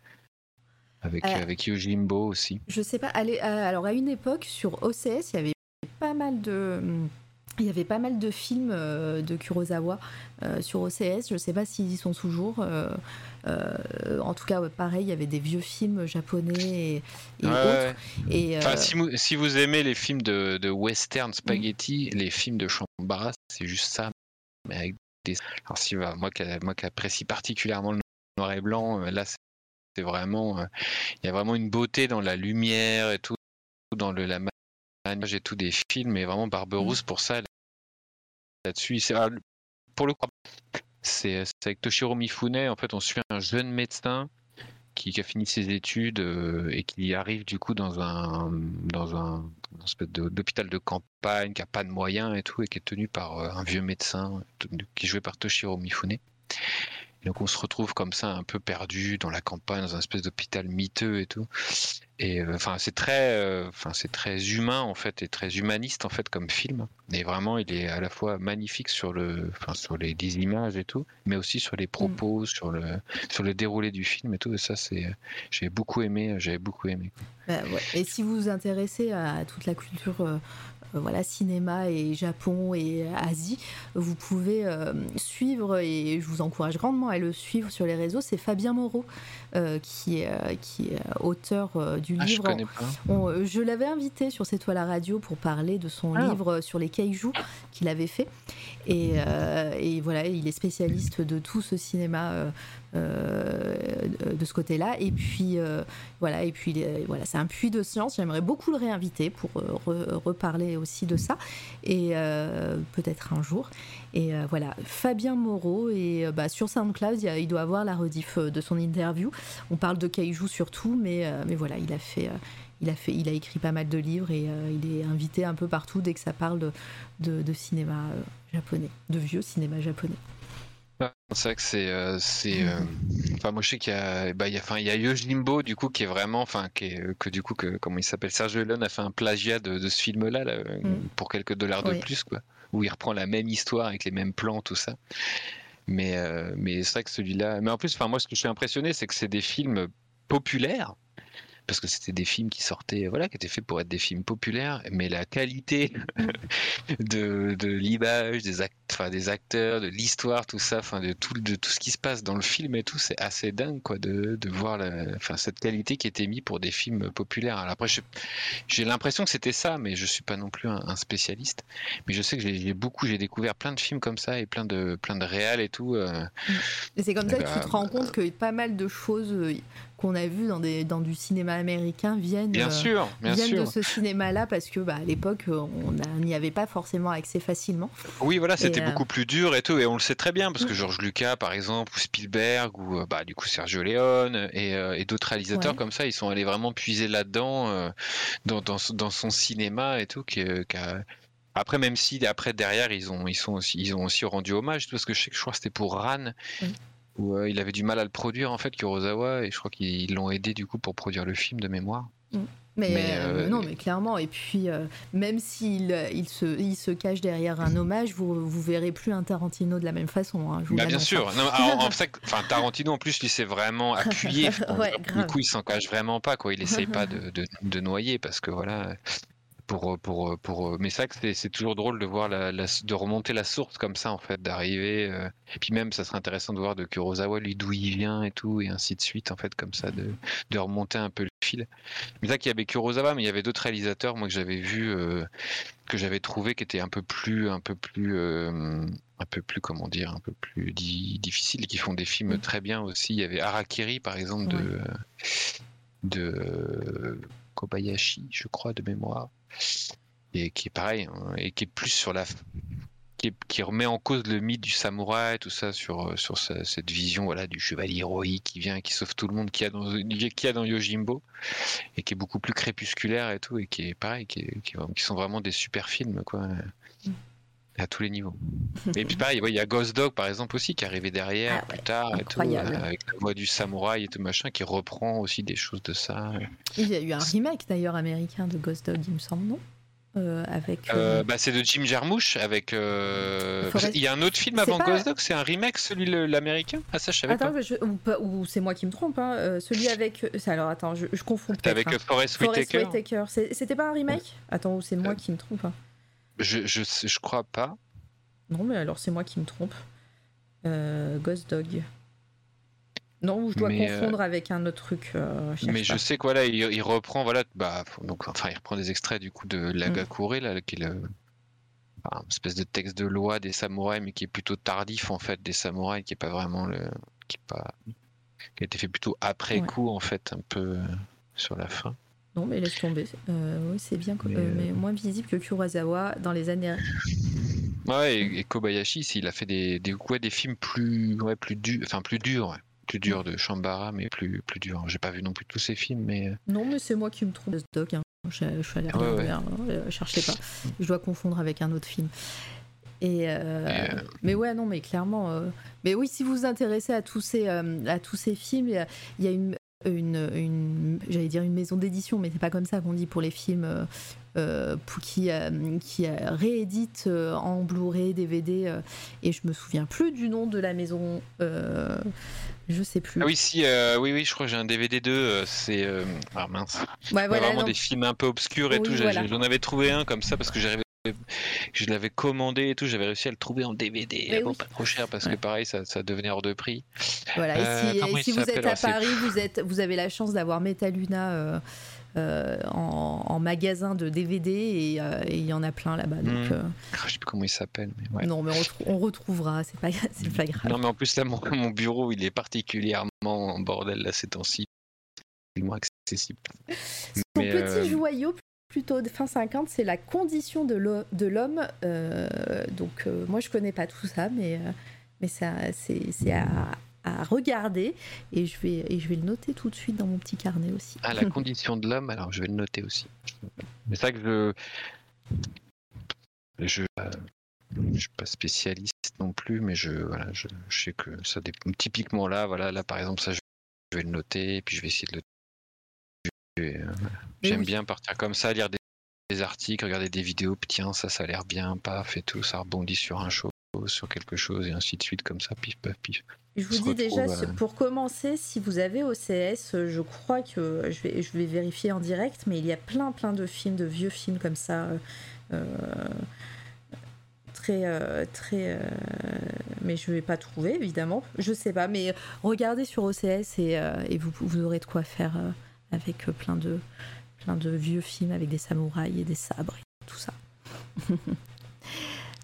Speaker 2: Avec, euh, avec Yojimbo aussi.
Speaker 1: Je sais pas, allez, alors à une époque, sur OCS, il y avait pas mal de il y avait pas mal de films euh, de Kurosawa euh, sur OCS. Je ne sais pas s'ils y sont toujours. Euh, en tout cas, pareil, il y avait des vieux films japonais et, autres. Et,
Speaker 2: si, vous, aimez les films de, western spaghetti, les films de Chambara, c'est juste ça. Mais avec des... Alors, si, moi, qui, moi qui apprécie particulièrement le noir et blanc, là, c'est vraiment. Il y a vraiment une beauté dans la lumière et tout, dans le, la j'ai tout des films, mais vraiment Barberousse pour ça, là-dessus. Ah, pour le coup, c'est avec Toshiro Mifune. En fait, on suit un jeune médecin qui, a fini ses études euh, et qui arrive du coup dans un dans un espèce d'hôpital de campagne qui a pas de moyens et tout et qui est tenu par euh, un vieux médecin qui est joué par Toshiro Mifune donc on se retrouve comme ça un peu perdu dans la campagne, dans un espèce d'hôpital miteux et tout. Et euh, enfin c'est très, euh, enfin c'est très humain en fait et très humaniste en fait comme film. Et vraiment il est à la fois magnifique sur le, enfin sur les, images et tout, mais aussi sur les propos, mm. sur le, sur le déroulé du film et tout. Et ça c'est, j'ai beaucoup aimé, j'avais beaucoup aimé.
Speaker 1: Bah, et si vous vous intéressez à toute la culture euh, voilà, cinéma et Japon et Asie, vous pouvez euh, suivre, et je vous encourage grandement à le suivre sur les réseaux, c'est Fabien Moreau, euh, qui, est, qui est auteur du ah, livre.
Speaker 2: Je,
Speaker 1: je l'avais invité sur cette toile à radio pour parler de son ah. livre sur les kaiju qu'il avait fait. Et, et, voilà, il est spécialiste de tout ce cinéma euh, de ce côté-là. Et puis euh, voilà, et puis voilà, c'est un puits de science. J'aimerais beaucoup le réinviter pour euh, reparler aussi de ça et peut-être un jour. Et voilà, Fabien Moreau et bah, sur SoundCloud, il, doit avoir la rediff de son interview. On parle de Kaiju surtout, mais mais voilà, il a fait il a, fait, il a écrit pas mal de livres et il est invité un peu partout dès que ça parle de cinéma japonais, de vieux cinéma japonais.
Speaker 2: C'est vrai que c'est, euh, c'est, euh, enfin moi je sais qu'il y a, bah il y a, enfin il y a Yojimbo du coup qui est vraiment, enfin qui est, que du coup que comment il s'appelle Sergio Leone a fait un plagiat de, de ce film-là là, mm. pour quelques dollars de plus quoi, où il reprend la même histoire avec les mêmes plans tout ça. Mais euh, mais c'est vrai que celui-là, mais en plus, enfin moi ce que je suis impressionné c'est que c'est des films populaires parce que c'était des films qui sortaient, voilà, qui étaient faits pour être des films populaires, mais la qualité de, de l'image, des, acteurs, de l'histoire, tout ça, enfin, de tout, de tout ce qui se passe dans le film et tout, c'est assez dingue, quoi, de, de voir la, enfin, cette qualité qui était mise pour des films populaires. Alors après, j'ai l'impression que c'était ça, mais je suis pas non plus un, spécialiste. Mais je sais que j'ai beaucoup, j'ai découvert plein de films comme ça et plein de, plein de réals et tout. Euh.
Speaker 1: et c'est comme ça que tu te rends compte que pas mal de choses euh, qu'on a vu dans, des, dans du cinéma américain viennent,
Speaker 2: bien euh, sûr, bien
Speaker 1: de ce cinéma-là parce que bah, à l'époque, euh, on n'y avait pas forcément accès facilement.
Speaker 2: Oui, voilà, c'était euh, beaucoup plus dur et tout, et on le sait très bien parce que Georges Lucas, par exemple, ou Spielberg, ou bah, du coup Sergio Leone et, d'autres réalisateurs comme ça, ils sont allés vraiment puiser là-dedans, dans, dans, son cinéma et tout, qui, Après, même si après derrière ils ont ils sont aussi, ils ont aussi rendu hommage parce que je sais je crois que c'était pour Ran où euh, il avait du mal à le produire en fait Kurosawa et je crois qu'ils l'ont aidé du coup pour produire le film de mémoire.
Speaker 1: Mm. Mais, euh, euh, non, mais clairement. Et puis, même s'il il se, il se cache derrière un hommage, vous vous verrez plus un Tarantino de la même façon. Hein,
Speaker 2: bah, bien sûr. Non, en, fait, enfin, Tarantino en plus, lui, s'est vraiment appuyé. du coup, il s'en cache vraiment pas. Quoi. Il essaye pas de, de, de, noyer parce que voilà, pour pour pour mais ça c'est c'est toujours drôle de voir la, de remonter la source comme ça en fait d'arriver euh, et puis même ça serait intéressant de voir de Kurosawa lui d'où il vient et tout et ainsi de suite en fait comme ça de, de remonter un peu le fil. Mais ça qu'il y avait Kurosawa mais il y avait d'autres réalisateurs moi que j'avais vu euh, que j'avais trouvé qui étaient un peu plus un peu plus euh, un peu plus comment dire un peu plus difficiles qui font des films très bien aussi. Il y avait Harakiri par exemple de de Kobayashi, je crois, de mémoire, et qui est pareil, hein, et qui est plus sur la. Qui, remet en cause le mythe du samouraï, tout ça, sur, sur cette vision voilà, du chevalier héroïque qui vient, qui sauve tout le monde, qui a dans, a dans Yojimbo, et qui est beaucoup plus crépusculaire et tout, et qui est pareil, qui, qui, sont vraiment des super films, quoi. À tous les niveaux. Et puis pareil, ouais, il y a Ghost Dog par exemple aussi qui est arrivé derrière
Speaker 1: Ah
Speaker 2: plus
Speaker 1: ouais,
Speaker 2: tard et tout,
Speaker 1: incroyable.
Speaker 2: avec la voix du samouraï et tout machin qui reprend aussi des choses de ça.
Speaker 1: Il y a eu un remake d'ailleurs américain de Ghost Dog, il me semble, non? Euh, Avec. euh,
Speaker 2: Euh, bah, c'est de Jim Jarmusch avec. Il y a un autre film avant
Speaker 1: pas-
Speaker 2: Ghost Dog, c'est un remake, celui l'américain? Ah ça je savais
Speaker 1: Attends,
Speaker 2: pas.
Speaker 1: je- ou, c'est moi qui me trompe, hein, celui avec. Alors attends, je, je confonds
Speaker 2: avec
Speaker 1: hein.
Speaker 2: Forrest
Speaker 1: Forest
Speaker 2: Whitaker.
Speaker 1: C'était pas un remake? Attends, ou c'est moi qui me trompe hein.
Speaker 2: Je, je, je crois pas.
Speaker 1: Non, mais alors c'est moi qui me trompe. Euh, Ghost Dog. Non, ou je dois
Speaker 2: Mais, euh,
Speaker 1: confondre avec un autre truc. euh,
Speaker 2: Mais je sais que voilà, il, il reprend voilà, bah donc enfin il reprend des extraits du coup de
Speaker 1: Mm.
Speaker 2: l'Agakure là, qui est le enfin, une espèce de texte de loi des samouraïs, mais qui est plutôt tardif en fait des samouraïs, qui est pas vraiment le, qui est pas, qui a été fait plutôt après
Speaker 1: Ouais.
Speaker 2: coup en fait, un peu euh, sur la fin.
Speaker 1: Non, mais laisse tomber. Euh, oui, c'est bien,
Speaker 2: Mais,
Speaker 1: euh,
Speaker 2: euh,
Speaker 1: mais moins visible que Kurosawa dans les années.
Speaker 2: Ouais, et, et Kobayashi, s'il a fait des, des, ouais, des films plus, ouais, plus durs, enfin plus durs, ouais. plus durs de Shambara, mais plus, plus durs. J'ai pas vu non plus tous ces films, mais
Speaker 1: Non, mais c'est moi qui me trompe. Ghost Dog, hein. je, je suis allée
Speaker 2: Ouais,
Speaker 1: hein, pas. Je dois confondre avec un autre film. Et, euh,
Speaker 2: euh,
Speaker 1: Mais ouais, non, mais clairement. euh, Mais oui, si vous vous intéressez à tous ces, à tous ces films, il y il y a une, une, une- j'allais dire une maison d'édition, mais c'est pas comme ça qu'on dit pour les films euh, euh, qui, euh, qui réédite euh, en Blu-ray, DVD, et je me souviens plus du nom de la maison. je sais plus.
Speaker 2: Ah oui, si, oui, oui, je crois que j'ai un DVD 2, euh, c'est. Ah mince.
Speaker 1: Ouais, voilà,
Speaker 2: vraiment
Speaker 1: non.
Speaker 2: des films un peu obscurs et
Speaker 1: Oui,
Speaker 2: tout.
Speaker 1: voilà.
Speaker 2: J'en avais trouvé un comme ça parce que j'arrivais. Je l'avais commandé et tout, j'avais réussi à le trouver en DVD,
Speaker 1: Mais
Speaker 2: bon,
Speaker 1: oui.
Speaker 2: pas trop cher parce que pareil, ça, ça devenait hors de prix.
Speaker 1: Voilà,
Speaker 2: Euh,
Speaker 1: et si,
Speaker 2: comment
Speaker 1: et
Speaker 2: il
Speaker 1: si vous êtes à Paris, vous, êtes, vous avez la chance d'avoir Metaluna euh, euh, en, en magasin de DVD et euh, il y en a plein là-bas. Donc,
Speaker 2: Mm.
Speaker 1: euh,
Speaker 2: Ah, Je sais plus comment il s'appelle, ouais.
Speaker 1: Non, mais on, retrou- on retrouvera, c'est pas, pas grave.
Speaker 2: Non, mais en plus, là, mon, mon bureau, il est particulièrement en bordel là ces temps-ci. Moins accessible.
Speaker 1: Son
Speaker 2: mais,
Speaker 1: petit
Speaker 2: euh,
Speaker 1: joyau, plutôt de fin 50, c'est la condition de l'ho- de l'homme. euh, donc, euh, moi, je connais pas tout ça, mais, euh, mais ça, c'est à, regarder et je, vais, et je vais le noter tout de suite dans mon petit carnet aussi.
Speaker 2: Ah, la condition de l'homme, alors je vais le noter aussi. C'est vrai que je. Je. je suis pas spécialiste non plus, mais je, voilà, je, sais que ça dépend. Typiquement là, voilà, là par exemple, ça je vais le noter, et puis je vais essayer de le. je vais, euh, voilà.
Speaker 1: Mais
Speaker 2: J'aime
Speaker 1: oui.
Speaker 2: bien partir comme ça, lire des, des articles, regarder des vidéos, tiens, ça, ça a l'air bien, paf, et tout, ça rebondit sur un chose, sur quelque chose, et ainsi de suite, comme ça, pif, paf, pif.
Speaker 1: Je vous dis déjà,
Speaker 2: euh,
Speaker 1: pour commencer, si vous avez OCS, euh, je crois que je vais, je vais vérifier en direct, mais il y a plein plein de films, de vieux films comme ça, euh, euh, très euh, très, euh, mais je vais pas trouver évidemment, je sais pas, mais regardez sur OCS et, euh, et vous, vous aurez de quoi faire euh, avec euh, plein de plein de vieux films avec des samouraïs et des sabres et tout ça.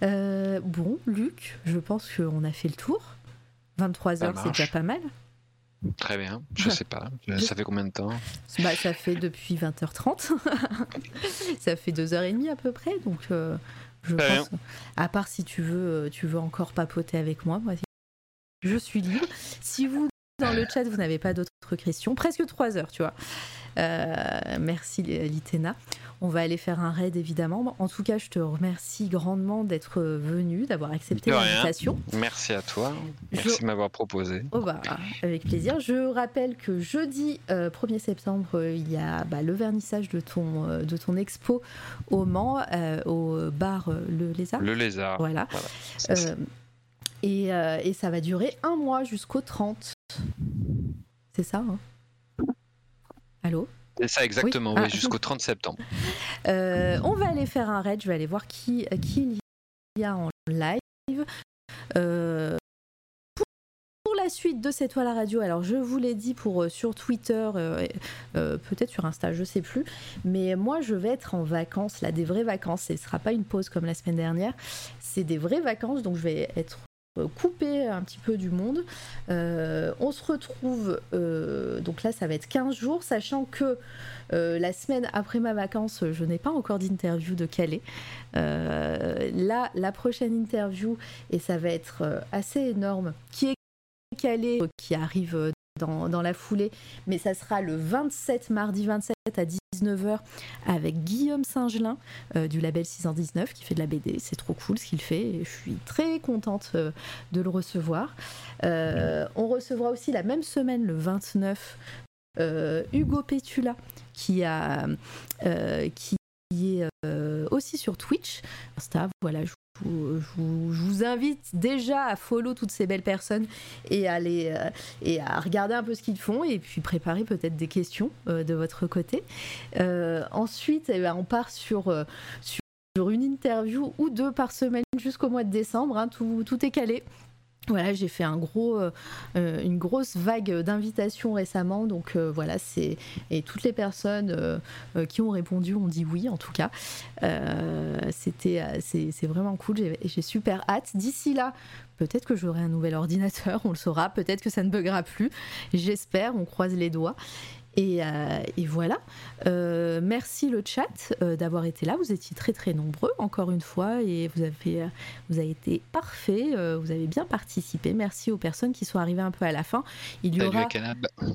Speaker 1: Euh, bon, Luc, je pense qu'on a fait le tour. 23
Speaker 2: Ça
Speaker 1: heures, c'est déjà pas mal.
Speaker 2: Très bien, je sais pas, ça fait combien de temps?
Speaker 1: Bah, ça fait depuis 20h30. ça fait deux heures et demie à peu près. Donc, euh, je
Speaker 2: Très
Speaker 1: pense. À part si tu veux, euh, tu veux encore papoter avec moi, moi, je suis libre. Si vous, dans le chat, vous n'avez pas d'autres questions, presque trois heures, tu vois. Euh, merci Litena. On va aller faire un raid évidemment. En tout cas, je te remercie grandement d'être venu, d'avoir accepté l'invitation.
Speaker 2: Merci à toi,
Speaker 1: Je-
Speaker 2: merci de m'avoir proposé.
Speaker 1: Oh bah, avec plaisir. Je rappelle que jeudi euh, 1er septembre, euh, il y a bah, le vernissage de ton, euh, de ton expo au Mans, au bar Le Lézard.
Speaker 2: Le lézard.
Speaker 1: Voilà.
Speaker 2: Voilà.
Speaker 1: Euh, et, et ça va durer un mois jusqu'au 30. C'est ça, hein? Allô?
Speaker 2: C'est ça exactement,
Speaker 1: Oui.
Speaker 2: oui,
Speaker 1: Ah.
Speaker 2: jusqu'au 30 septembre.
Speaker 1: Euh, on va aller faire un raid, je vais aller voir qui, qui il y a en live. Euh, pour, pour la suite de cette toile à radio, alors je vous l'ai dit pour, sur Twitter, euh, peut-être sur Insta, je sais plus, mais moi je vais être en vacances, là, des vraies vacances, ce ne sera pas une pause comme la semaine dernière, c'est des vraies vacances, donc je vais être coupé un petit peu du monde. Euh, on se retrouve, euh, donc là ça va être 15 jours, sachant que euh, la semaine après ma vacance, je n'ai pas encore d'interview de Calais. Euh, là, la prochaine interview, et ça va être euh, assez énorme, qui est Calais, qui arrive euh, dans, la foulée, mais ça sera le 27, mardi 27 à 19h avec Guillaume Singelin euh, du label 619 qui fait de la BD. C'est trop cool ce qu'il fait et je suis très contente euh, de le recevoir. Euh, on recevra aussi la même semaine, le 29, Hugo Petula qui, a, qui est aussi sur Twitch. Insta, voilà, je je vous, invite déjà à follow toutes ces belles personnes et à, euh, et à regarder un peu ce qu'ils font et puis préparer peut-être des questions euh, de votre côté. Euh, ensuite, eh ben, on part sur, sur une interview ou deux par semaine jusqu'au mois de décembre. Hein. tout est calé. Voilà, j'ai fait euh, euh, une grosse vague d'invitations récemment, donc euh, voilà, c'est et toutes les personnes qui ont répondu ont dit oui, en tout cas, c'était, c'est vraiment cool, j'ai super hâte. D'ici là, peut-être que j'aurai un nouvel ordinateur, on le saura, peut-être que ça ne buggera plus, j'espère, on croise les doigts. Euh, et, voilà. Euh, merci le chat euh, d'avoir été là. Vous étiez très très nombreux encore une fois et vous avez, vous avez été parfait. vous avez bien participé. Merci aux personnes qui sont arrivées un peu à la fin.
Speaker 2: Il y aura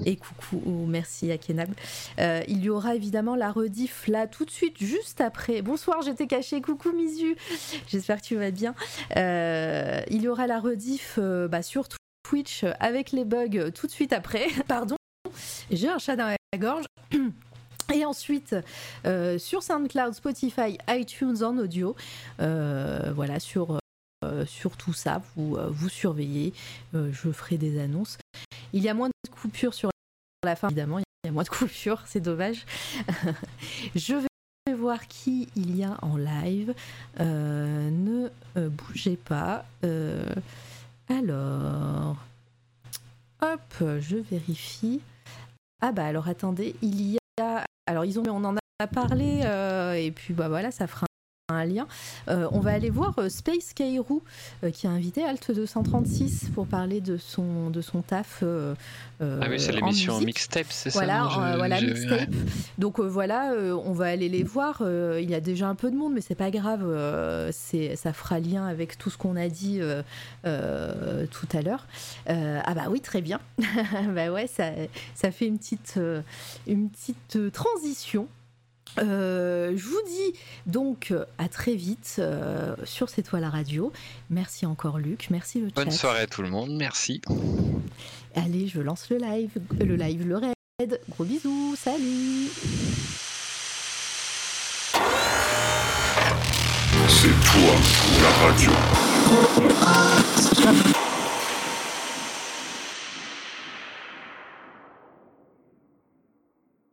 Speaker 1: et coucou, merci à Kenab. il y aura évidemment la rediff là tout de suite juste après. Bonsoir, j'étais caché. Coucou Misu. J'espère que tu vas bien. il y aura la rediff bah, sur Twitch avec les bugs tout de suite après. Pardon. J'ai un chat dans la gorge. Et ensuite, euh, sur SoundCloud, Spotify, iTunes en audio, euh, voilà, sur, euh, sur tout ça, vous, vous surveillez, je ferai des annonces. Il y a moins de coupures sur la fin, évidemment, il y a moins de coupures, c'est dommage. je vais voir qui il y a en live. ne bougez pas. alors, hop, je vérifie. Ah bah alors attendez, il y a... Alors ils ont... On en a parlé euh, et puis bah voilà, ça fera un lien. Euh, on va aller voir euh, Space Kairou euh, qui a invité Alt 236 pour parler de son, de son taf.
Speaker 2: ah oui, c'est l'émission Mixtape, c'est
Speaker 1: ça Voilà, Mixtape. Donc voilà, on va aller les voir. il y a déjà un peu de monde, mais c'est pas grave. c'est ça fera lien avec tout ce qu'on a dit tout à l'heure. ah bah oui, très bien. bah ouais, ça, ça fait une petite, une petite transition euh, je vous dis donc à très vite euh, sur cette toile à radio. Merci encore Luc, merci le
Speaker 2: chat. Bonne soirée à tout le monde, merci.
Speaker 1: Allez, je lance le live, le live, le raid. Gros bisous, salut.
Speaker 3: C'est toi la radio.